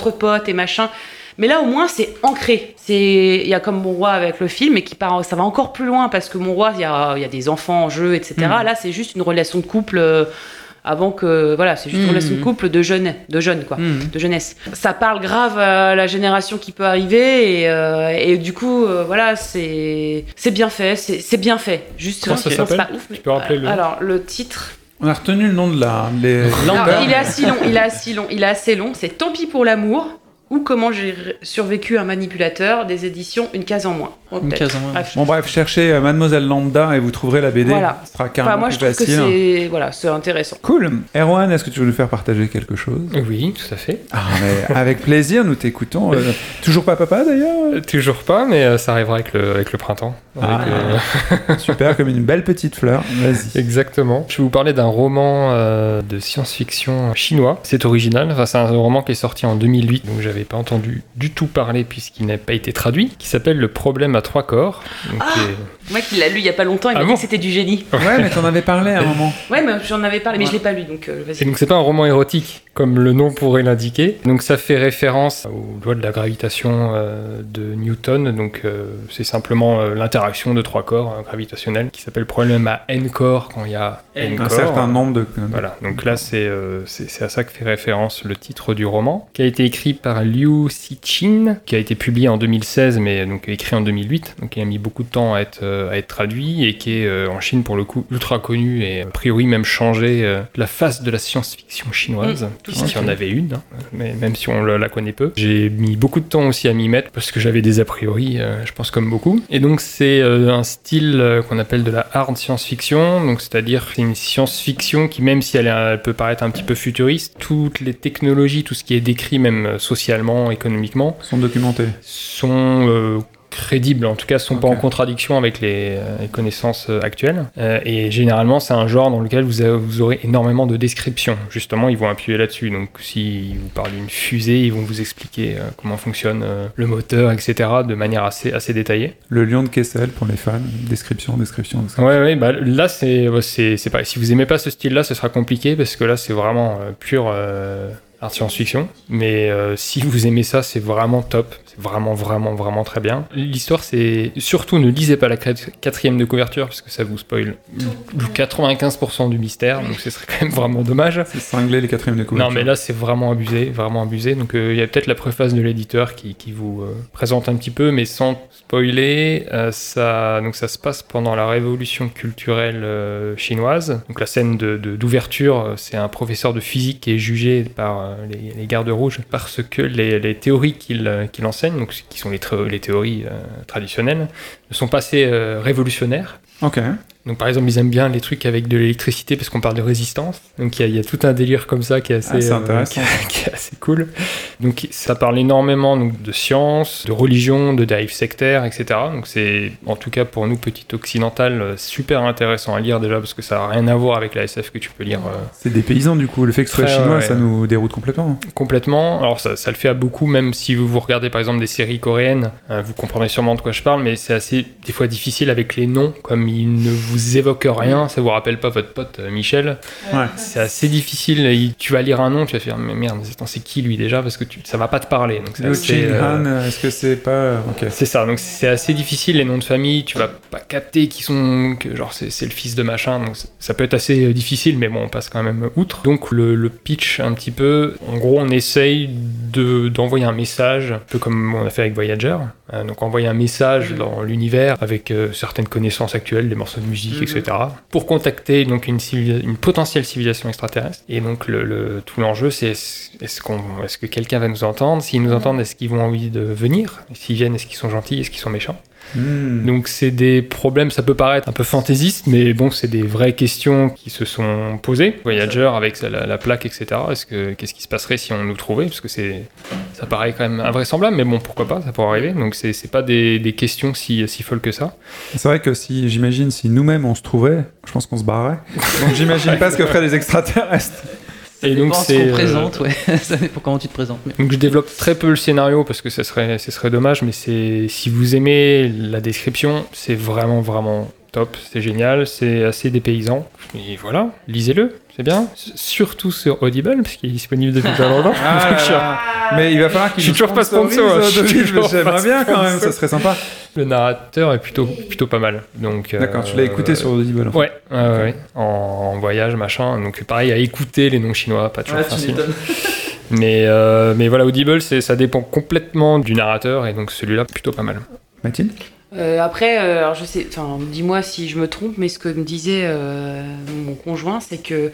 entre potes et machin. Mais là, au moins, c'est ancré. C'est, il y a comme Mon Roi avec le film, et qui part, ça va encore plus loin parce que Mon Roi, il y a, y a des enfants en jeu, etc. Mm. Là, c'est juste une relation de couple. euh, avant que voilà c'est juste une Mm. relation de couple de jeunes de jeunes quoi Mhm. de jeunesse ça parle grave à la génération qui peut arriver et, euh, et du coup euh, voilà c'est c'est bien fait c'est bien fait juste Comment ça s'appelle pas ouf, mais- Tu peux rappeler le- alors le titre on a retenu le nom de la les il est assez long, il est assez long, il est assez long. C'est Tant pis pour l'amour ou Comment j'ai survécu à un manipulateur des éditions Une case en moins. Oh, Une case en moins. Bref. bon bref cherchez euh, Mademoiselle Lambda et vous trouverez la BD Voilà. ce sera Enfin, moi, plus je trouve que facile c'est voilà, c'est intéressant. cool Erwan est-ce que tu veux nous faire partager quelque chose? Oui, tout à fait. ah mais avec plaisir nous t'écoutons [LAUGHS] Euh, toujours pas papa d'ailleurs? Euh, Toujours pas, mais euh, ça arrivera avec le, avec le printemps. Avec, Ah. euh, [LAUGHS] super comme une belle petite fleur vas-y Exactement. Je vais vous parler d'un roman euh, de science-fiction chinois. C'est original. Enfin, c'est un roman qui est sorti en 2008, donc j'avais pas entendu du tout parler puisqu'il n'a pas été traduit. Qui s'appelle Le problème à trois corps. Donc, Ah qui est- Le mec, il l'a lu il y a pas longtemps, il Ah m'a bon dit que c'était du génie. ouais mais t'en avais parlé à un moment Ouais, mais j'en avais parlé, mais je l'ai pas lu, donc euh, Et vas-y. donc c'est pas un roman érotique comme le nom pourrait l'indiquer. Donc ça fait référence aux lois de la gravitation euh, de Newton. Donc euh, c'est simplement euh, l'interaction de trois corps euh, gravitationnels qui s'appelle problème à n corps quand il y a n, un corps. certain nombre de Voilà, donc là c'est euh, c'est c'est à ça que fait référence le titre du roman, qui a été écrit par Liu Cixin, qui a été publié en 2016, mais donc écrit en 2008, donc il a mis beaucoup de temps à être, euh, à être traduit, et qui est euh, en Chine pour le coup ultra connu, et a priori même changé euh, la face de la science-fiction chinoise, Mm, tout puisqu'il y en avait une, hein, mais même si on la connaît peu. J'ai mis beaucoup de temps aussi à m'y mettre, parce que j'avais des a priori, je pense comme beaucoup. Et donc c'est un style qu'on appelle de la hard science-fiction, donc c'est-à-dire c'est une science-fiction qui, même si elle, est elle peut paraître un petit peu futuriste, toutes les technologies, tout ce qui est décrit même euh, socialement, économiquement, sont documentés sont euh, crédibles, en tout cas sont pas en contradiction avec les, euh, les connaissances euh, actuelles. Euh, et généralement, c'est un genre dans lequel vous, vous aurez énormément de descriptions. Justement, ils vont appuyer là-dessus. Donc, si vous parlez d'une fusée, ils vont vous expliquer euh, comment fonctionne euh, le moteur, etc., de manière assez, assez détaillée. Le lion de Kessel pour les fans. Description, description, description. Ouais, ouais, bah là, c'est, c'est, c'est pareil. Si vous aimez pas ce style-là, ce sera compliqué parce que là, c'est vraiment euh, art science-fiction. Mais euh, si vous aimez ça, c'est vraiment top. C'est vraiment, vraiment, vraiment très bien. L'histoire, c'est surtout ne lisez pas la quat- quatrième de couverture parce que ça vous spoil le 95% du mystère. Donc, ce serait quand même vraiment dommage. C'est cinglé les quatrièmes de couverture. Non, mais là, c'est vraiment abusé, vraiment abusé. Donc, euh, il y a peut-être la préface de l'éditeur qui, qui vous euh, présente un petit peu, mais sans spoiler. ça, donc, ça se passe pendant la révolution culturelle chinoise. Donc, la scène de- de- d'ouverture, euh, c'est un professeur de physique qui est jugé par les, les gardes rouges parce que les, les théories qu'il euh, qu'il enseigne, donc, qui sont les, théo- les théories euh, traditionnelles, ne sont pas assez euh, révolutionnaires. Donc par exemple, ils aiment bien les trucs avec de l'électricité parce qu'on parle de résistance. Donc il y, a- il y a tout un délire comme ça qui est assez, Ah, euh, qui, [LAUGHS] qui est assez cool. Donc ça parle énormément donc, de science, de religion, de dérives sectaires, etc. Donc c'est en tout cas pour nous, petit occidental, euh, super intéressant à lire déjà parce que ça n'a rien à voir avec la SF que tu peux lire euh, C'est des paysans du coup. Le fait que ce soit chinois, ouais. ça nous déroute complètement. complètement. Alors ça, ça le fait à beaucoup, même si vous, vous regardez par exemple des séries coréennes, vous comprendrez sûrement de quoi je parle, mais c'est assez des fois difficile avec les noms, comme ils ne vous évoquent rien, ça vous rappelle pas votre pote euh, Michel. Ouais. C'est assez difficile. Il- Tu vas lire un nom, tu vas faire mais merde, attends, c'est qui lui déjà Parce que tu, ça va pas te parler. Donc c'est euh, euh, est-ce que c'est pas. Ok. c'est ça, donc c'est assez difficile les noms de famille, tu vas pas capter qui sont, que genre c'est c'est le fils de machin, donc ça peut être assez euh, difficile, mais bon, on passe quand même outre. Donc le, le pitch un petit peu, en gros on essaye de- d'envoyer un message, un peu comme on a fait avec Voyager, Euh, donc envoyer un message dans l'univers avec euh, certaines connaissances actuelles, des morceaux de musique, etc., pour contacter donc une, une potentielle civilisation extraterrestre. Et donc le, le- tout l'enjeu c'est est-ce qu'on, est-ce que quelqu'un va nous entendre? S'ils nous entendent, est-ce qu'ils vont envie de venir? S'ils viennent, est-ce qu'ils sont gentils? Est-ce qu'ils sont méchants? Hmm. donc c'est des problèmes, ça peut paraître un peu fantaisiste, mais bon, c'est des vraies questions qui se sont posées. Voyager avec la, la plaque, etc. Est-ce que qu'est-ce qui se passerait si on nous trouvait? Parce que c'est, ça paraît quand même invraisemblable, mais bon, pourquoi pas, ça pourrait arriver. Donc c'est, c'est pas des, des questions si, si folles que ça. C'est vrai que si j'imagine si nous-mêmes on se trouvait, je pense qu'on se barrerait. Donc j'imagine [LAUGHS] pas ce que feraient les extraterrestres. Et donc ce c'est euh, présente, ouais. [LAUGHS] ça dépend comment tu te présentes. mais- Donc je développe très peu le scénario parce que ce serait, ce serait dommage, mais c'est si vous aimez la description, c'est vraiment vraiment top, c'est génial, c'est assez dépaysant. Et voilà, lisez-le, c'est bien. Surtout sur Audible parce qu'il est disponible depuis pas longtemps. Ah là là. Mais il va falloir qu'il Je suis toujours pas sponsor, J'aimerais bien quand même, ça serait sympa. Le narrateur est plutôt, plutôt pas mal. Donc, D'accord, tu l'as euh, écouté sur Audible. en fait. Ouais, en, en voyage, machin. Donc pareil, à écouter les noms chinois, pas toujours facile. [LAUGHS] Mais, euh, mais voilà, Audible, c'est- ça dépend complètement du narrateur, et donc celui-là, plutôt pas mal. Mathilde? Euh, après, euh, alors je sais, enfin, dis-moi si je me trompe, mais ce que me disait euh, mon conjoint, c'est que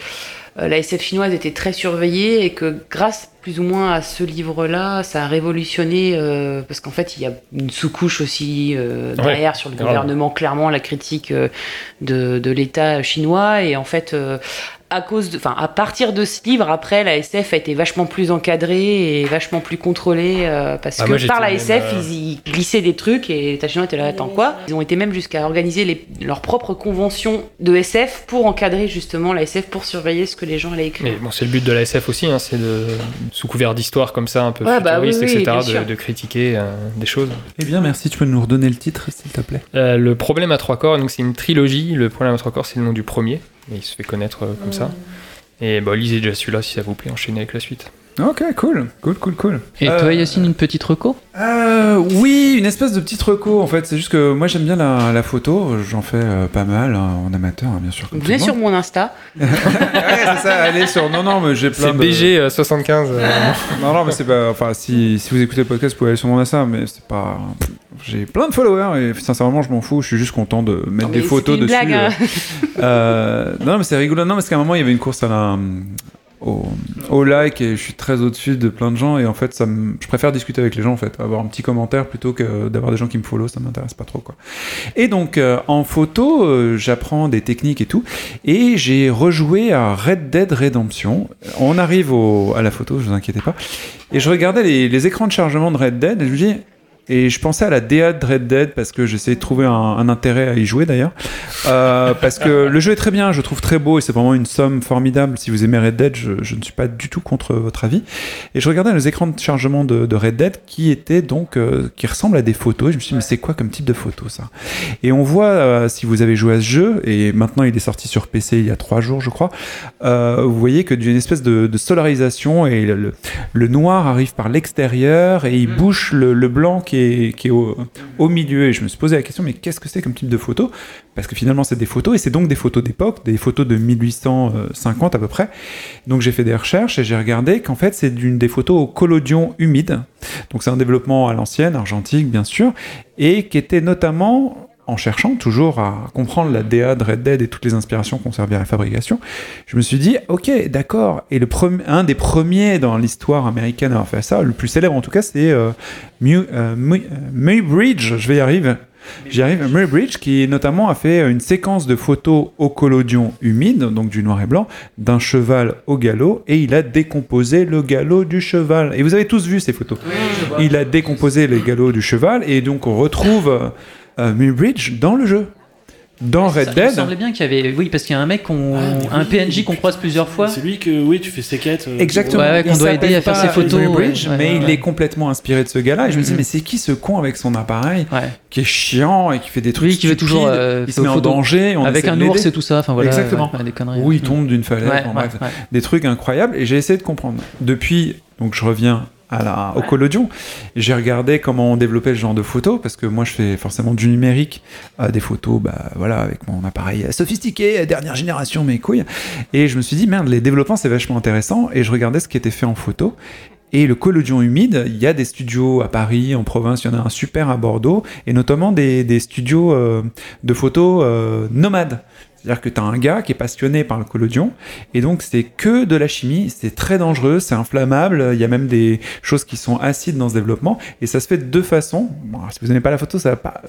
euh, la SF chinoise était très surveillée et que grâce plus ou moins à ce livre-là, ça a révolutionné euh, parce qu'en fait, il y a une sous-couche aussi euh, derrière sur le grave. gouvernement, clairement la critique euh, de, de l'État chinois et en fait. À cause de, enfin, à partir de ce livre, après, la SF a été vachement plus encadrée et vachement plus contrôlée euh, parce Ah, que moi, par la SF, euh, ils y glissaient des trucs et les chinois étaient là, attends quoi? Ils ont été même jusqu'à organiser les, leur propre convention de SF pour encadrer justement la SF pour surveiller ce que les gens allaient écrire. Mais bon, c'est le but de la SF aussi, hein, c'est de, sous couvert d'histoire comme ça, un peu Ouais, bah oui, futuriste, oui, etc., de, de critiquer euh, des choses. Eh bien, merci. Tu peux nous redonner le titre, s'il te plaît? Euh, le problème à trois corps, donc c'est une trilogie. Le problème à trois corps, c'est le nom du premier, mais il se fait connaître euh, comme ça. Et bah, lisez déjà celui-là si ça vous plaît, enchaînez avec la suite. Ok, cool, cool, cool, cool. Et Euh, toi, Yacine, une petite reco? Euh, oui, une espèce de petite reco en fait. C'est juste que moi j'aime bien la, la photo, j'en fais euh, pas mal hein, en amateur, hein, bien sûr. comme venez sur mon Insta. [LAUGHS] ouais, c'est ça, allez sur. Non, non, mais j'ai plein C'est de. BG75. [LAUGHS] Non, non, mais c'est pas. Enfin, si, si vous écoutez le podcast, vous pouvez aller sur mon Insta, mais c'est pas. J'ai plein de followers et sincèrement, je m'en fous. Je suis juste content de mettre Non, des photos dessus. une blague, hein. euh. Euh, non, mais c'est rigolo. Non, parce qu'à un moment, il y avait une course à la. Au, like et je suis très au-dessus de plein de gens et en fait ça je préfère discuter avec les gens en fait avoir un petit commentaire plutôt que d'avoir des gens qui me follow ça m'intéresse pas trop quoi. Et donc euh, en photo euh, j'apprends des techniques et tout et j'ai rejoué à Red Dead Redemption. On arrive au- à la photo je vous inquiétez pas. Et je regardais les, les écrans de chargement de Red Dead et je me dis et je pensais à la DA de Red Dead parce que j'essayais de trouver un, un intérêt à y jouer d'ailleurs. Euh, parce que le jeu est très bien, je le trouve très beau et c'est vraiment une somme formidable. Si vous aimez Red Dead, je, je ne suis pas du tout contre votre avis. Et je regardais les écrans de chargement de, de Red Dead qui étaient donc, euh, qui ressemblent à des photos. Et je me suis dit, mais c'est quoi comme type de photo ça? Et on voit, euh, si vous avez joué à ce jeu, et maintenant il est sorti sur PC il y a trois jours, je crois, vous voyez que d'une espèce de, de solarisation et le, le- le noir arrive par l'extérieur et il bouche le, le blanc qui au, au milieu. Et je me suis posé la question, mais qu'est-ce que c'est comme type de photo? Parce que finalement, c'est des photos, et c'est donc des photos d'époque, des photos de 1850 à peu près. Donc j'ai fait des recherches et j'ai regardé qu'en fait, c'est d'une des photos au collodion humide. Donc c'est un développement à l'ancienne, argentique bien sûr, et qui était notamment en cherchant toujours à comprendre la DA de Red Dead et toutes les inspirations qu'on servait à la fabrication, je me suis dit, ok, d'accord. Et le premier, un des premiers dans l'histoire américaine à avoir fait ça, le plus célèbre en tout cas, c'est euh, Mew- euh, euh, je vais y arriver. J'y arrive. Muybridge, qui notamment a fait une séquence de photos au collodion humide, donc du noir et blanc, d'un cheval au galop, et il a décomposé le galop du cheval. Et vous avez tous vu ces photos. Il a décomposé le galop du cheval, et donc on retrouve euh, Muybridge dans le jeu. Dans Red Ça- Il me Dead, semblait bien qu'il y avait. Oui, parce qu'il y a un mec, qu'on- Ah, un PNJ qu'on croise plusieurs fois. C'est lui que, oui, tu fais ses quêtes. euh, Exactement. Ouais, ouais, qu'on Il doit aider à faire ses photos, Muybridge, ouais, ouais, mais ouais, il ouais. est complètement inspiré de ce gars-là. Et je me dis, Mhm. mais c'est qui ce con avec son appareil Ouais. qui est chiant et qui fait des trucs Lui qui veut toujours. euh, il se met en danger. on Avec un ours et tout ça. Enfin voilà. Exactement. ouais, ouais, des conneries. Où il Mm. tombe d'une falaise. Ouais, enfin, ouais, bref. ouais. Des trucs incroyables. Et j'ai essayé de comprendre. Depuis, donc je reviens à la, au collodion. J'ai regardé comment on développait le genre de photos, parce que moi je fais forcément du numérique, euh, des photos, bah voilà, avec mon appareil sophistiqué, dernière génération, mes couilles. Et je me suis dit, merde, les développements c'est vachement intéressant. Et je regardais ce qui était fait en photo. Et le collodion humide, il y a des studios à Paris, en province, il y en a un super à Bordeaux, et notamment des, des studios euh, de photos euh, nomades. C'est-à-dire que tu as un gars qui est passionné par le collodion, et donc c'est que de la chimie, c'est très dangereux, c'est inflammable, il y a même des choses qui sont acides dans ce développement, et ça se fait de deux façons. Si vous n'aimez pas la photo, ça va pas...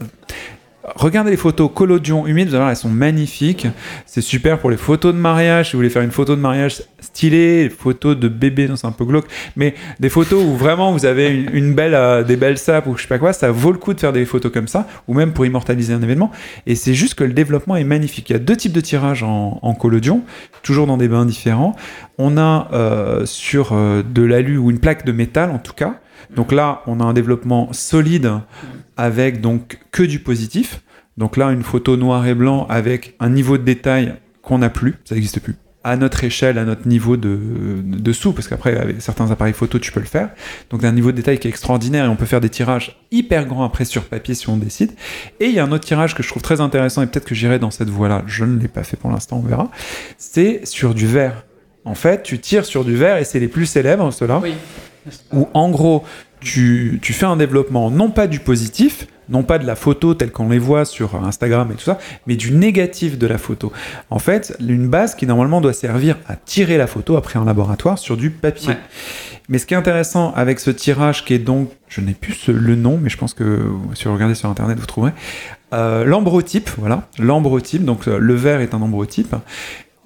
Regardez les photos collodion humide, vous allez voir, elles sont magnifiques. C'est super pour les photos de mariage. Si vous voulez faire une photo de mariage stylée, photos de bébé, c'est un peu glauque, mais des photos où vraiment vous avez une, belle, euh, des belles sapes ou je sais pas quoi, ça vaut le coup de faire des photos comme ça, ou même pour immortaliser un événement. Et c'est juste que le développement est magnifique. Il y a deux types de tirages en, en collodion, toujours dans des bains différents. On a euh, sur euh, de l'alu ou une plaque de métal en tout cas. Donc là, on a un développement solide avec donc que du positif. Donc là, une photo noir et blanc avec un niveau de détail qu'on n'a plus, ça n'existe plus. À notre échelle, à notre niveau de, de dessous, parce qu'après, avec certains appareils photo, tu peux le faire. Donc, un niveau de détail qui est extraordinaire et on peut faire des tirages hyper grands après sur papier si on décide. Et il y a un autre tirage que je trouve très intéressant et peut-être que j'irai dans cette voie-là. Je ne l'ai pas fait pour l'instant, on verra. C'est sur du verre. En fait, tu tires sur du verre et c'est les plus célèbres, ceux-là Oui. Où en gros tu, tu fais un développement non pas du positif, non pas de la photo telle qu'on les voit sur Instagram et tout ça, mais du négatif de la photo. En fait, une base qui normalement doit servir à tirer la photo après en laboratoire sur du papier. Ouais. Mais ce qui est intéressant avec ce tirage qui est donc, je n'ai plus ce- le nom, mais je pense que si vous regardez sur internet vous trouverez, euh, l'ambrotype, voilà, l'ambrotype, donc euh, le vert est un ambrotype,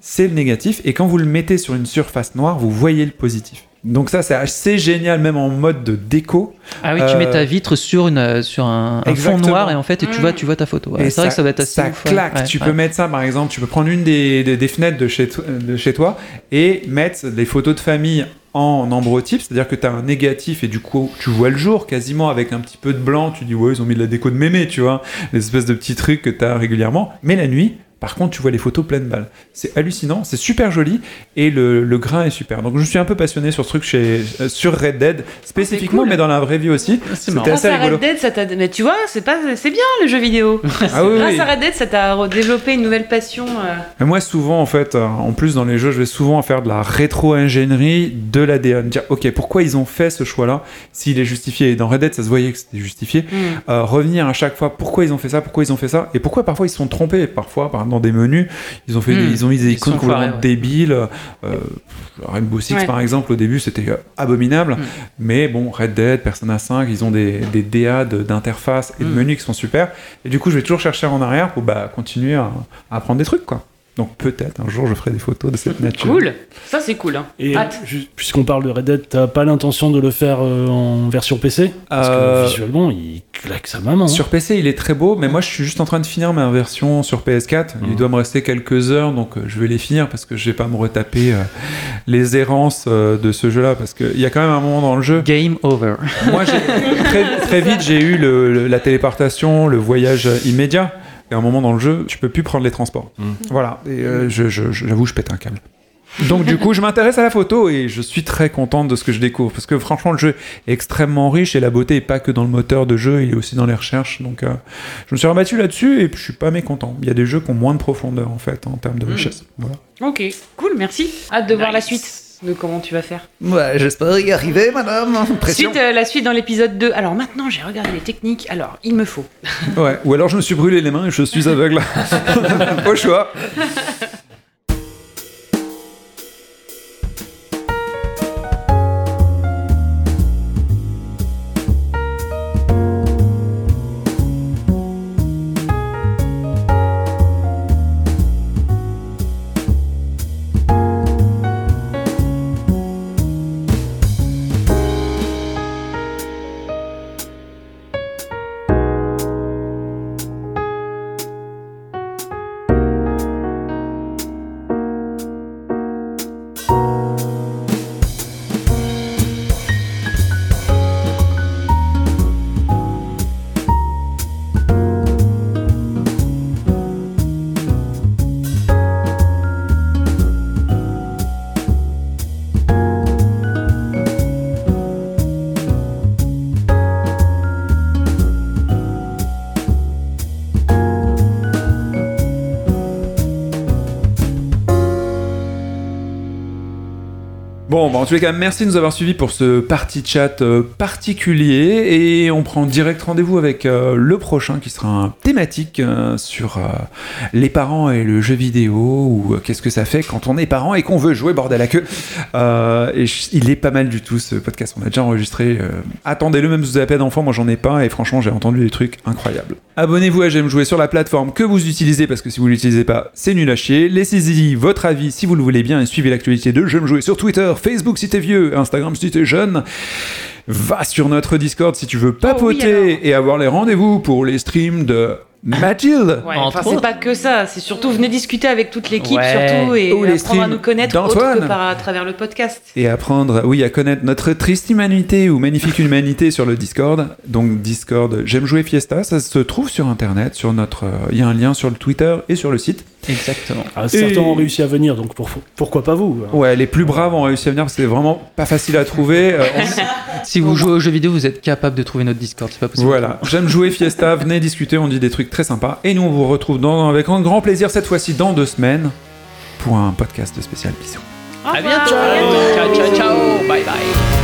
c'est le négatif, et quand vous le mettez sur une surface noire, vous voyez le positif. Donc ça c'est assez génial, même en mode de déco. Ah oui, tu Euh, mets ta vitre sur, une, euh, sur un, un fond noir et en fait, et tu Mm. vois, tu vois ta photo. Ouais, c'est vrai que ça va être assez ça ouf, claque. Ouais, tu ouais. peux mettre ça, par exemple, tu peux prendre une des, des, des fenêtres de chez, de chez toi et mettre des photos de famille en ambrotype, c'est-à-dire que tu as un négatif et du coup tu vois le jour quasiment avec un petit peu de blanc, tu dis ouais ils ont mis de la déco de mémé, tu vois, les espèces de petits trucs que tu as régulièrement, mais la nuit, par contre tu vois les photos pleines balles. C'est hallucinant, c'est super joli et le, le grain est super. Donc je suis un peu passionné sur ce truc chez, euh, sur Red Dead, spécifiquement cool. mais dans la vraie vie aussi. C'est marrant. Grâce assez à rigolo. Red Dead, ça t'a. Mais tu vois, c'est pas, c'est bien le jeu vidéo. Ah oui, Grâce oui. à Red Dead, ça t'a développé une nouvelle passion. euh. Mais moi, souvent, en fait, euh, en plus dans les jeux, je vais souvent faire de la rétro-ingénierie de l'ADN. Dire, ok, pourquoi ils ont fait ce choix-là S'il est justifié? Et dans Red Dead, ça se voyait que c'était justifié. Hmm. Euh, revenir à chaque fois, pourquoi ils ont fait ça Pourquoi ils ont fait ça Et pourquoi parfois ils se sont trompés Parfois, par- dans des menus, ils ont, fait des- Hmm. ils ont mis des icônes complètement ouais. débiles. Euh, Rainbow Six, Ouais. par exemple, au début, c'était abominable. Hmm. Mais bon, Red Dead, Persona 5, ils ont des, des DA de- d'interface et de Hmm. menus qui sont super. Et du coup, je vais toujours chercher en arrière pour bah, continuer à, à apprendre des trucs, quoi. Donc peut-être un jour je ferai des photos de cette nature. Cool. Ça, c'est cool. Hein. Et puisqu'on parle de Red Dead, t'as pas l'intention de le faire euh, en version PC Parce Euh, que visuellement, il claque sa maman. hein. Sur PC, il est très beau, mais moi je suis juste en train de finir ma version sur PS4. Il Mhm. doit me rester quelques heures, donc euh, je vais les finir parce que je vais pas me retaper euh, les errances euh, de ce jeu-là, parce qu'il y a quand même un moment dans le jeu. Game over. Moi, très, très vite, j'ai eu le- le- la téléportation, le voyage immédiat. Et à un moment dans le jeu, tu peux plus prendre les transports. Mhm. Voilà. Et euh, je- je- je- j'avoue, je pète un câble. Donc du coup, je m'intéresse à la photo et je suis très contente de ce que je découvre parce que franchement, le jeu est extrêmement riche et la beauté est pas que dans le moteur de jeu, il est aussi dans les recherches. Donc, euh, je me suis rabattu là-dessus et puis je suis pas mécontent. Il y a des jeux qui ont moins de profondeur en fait en termes de richesse. Voilà. Ok, cool, merci. Hâte de voir la suite de comment tu vas faire. Ouais, j'espère y arriver, madame. Suite, euh, la suite dans l'épisode 2. Alors maintenant, j'ai regardé les techniques. Alors, il me faut. Ouais. Ou alors je me suis brûlé les mains et je suis aveugle. [LAUGHS] Au choix. Bon, bah, en tous les cas, merci de nous avoir suivis pour ce party chat euh, particulier et on prend direct rendez-vous avec euh, le prochain qui sera un thématique euh, sur les parents et le jeu vidéo ou qu'est-ce que ça fait quand on est parent et qu'on veut jouer bordel à queue. Et il est pas mal du tout ce podcast, on a déjà enregistré. Attendez-le, même si vous avez pas d'enfant, moi j'en ai pas et franchement j'ai entendu des trucs incroyables. Abonnez-vous à J'aime jouer sur la plateforme que vous utilisez parce que si vous l'utilisez pas, c'est nul à chier. Laissez-y votre avis si vous le voulez bien et suivez l'actualité de J'aime jouer sur Twitter, Facebook si t'es vieux, Instagram si t'es jeune. Va sur notre Discord si tu veux papoter alors. et avoir les rendez-vous pour les streams de Mathilde. Ouais, enfin, c'est pas que ça, c'est surtout venez discuter avec toute l'équipe Ouais. surtout et Ou les apprendre à streams nous connaître autre que par à travers le podcast. Et apprendre, oui, à connaître notre triste humanité ou magnifique [LAUGHS] humanité sur le Discord. Donc Discord, j'aime jouer Fiesta, ça se trouve sur Internet, sur notre, euh, il y a un lien sur le Twitter et sur le site. Exactement. Ah, certains Et- ont réussi à venir, donc pour- pourquoi pas vous hein. Ouais, les plus braves ont réussi à venir parce que c'est vraiment pas facile à trouver. Euh, on- [LAUGHS] Si vous jouez aux jeux vidéo, vous êtes capable de trouver notre Discord, c'est pas possible. Voilà, j'aime jouer Fiesta, venez discuter, on dit des trucs très sympas. Et nous, on vous retrouve dans, avec un grand plaisir cette fois-ci dans deux semaines pour un podcast spécial. Bisous. À bientôt. Ciao, ciao, ciao. Bye bye.